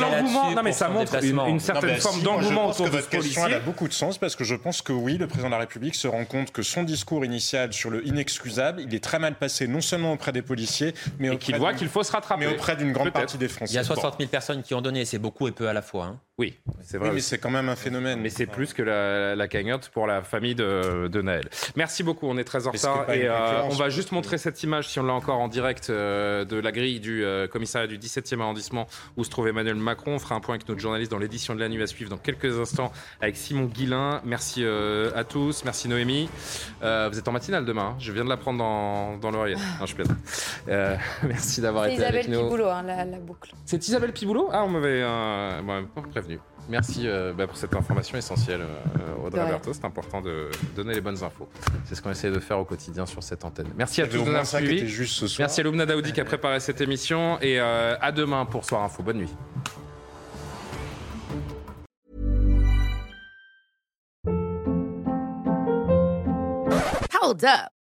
l'engouement. Non, mais ça montre une, certaine forme d'engouement autour de ce policier. Elle a beaucoup de sens parce que je pense que oui, le président de la République se rend compte que son discours initial sur le inexcusable, il est très mal passé, non seulement auprès des policiers, mais qu'il voit qu'il faut se rattraper, mais auprès d'une grande partie des Français. Il y a 60 000 personnes qui ont donné, c'est beaucoup et peu à la fois. Oui, c'est vrai. mais c'est quand même un phénomène. Mais c'est plus que la, cagnotte pour la famille de, de, Naël. Merci beaucoup, on est très en retard. Et euh, on va juste montrer cette image, si on l'a encore en direct, euh, de la grille du euh, commissariat du 17e arrondissement où se trouve Emmanuel Macron. On fera un point avec notre journaliste dans l'édition de la nuit à suivre dans quelques instants avec Simon Guillain. Merci à tous, merci Noémie. vous êtes en matinale demain, hein. je viens de la prendre dans, dans l'oreillette. Non, je plaide. merci d'avoir été avec nous. Isabelle Piboulot, hein, la, boucle. C'est Isabelle Piboulot? Ah, on m'avait pas prévenu. Merci euh, bah, pour cette information essentielle, euh, Audrey Berthaud. C'est important de donner les bonnes infos. C'est ce qu'on essaie de faire au quotidien sur cette antenne. Merci à tous de. Merci à Lumna Daoudi qui a préparé cette émission. Et euh, à demain pour Soir Info. Bonne nuit. Hold up.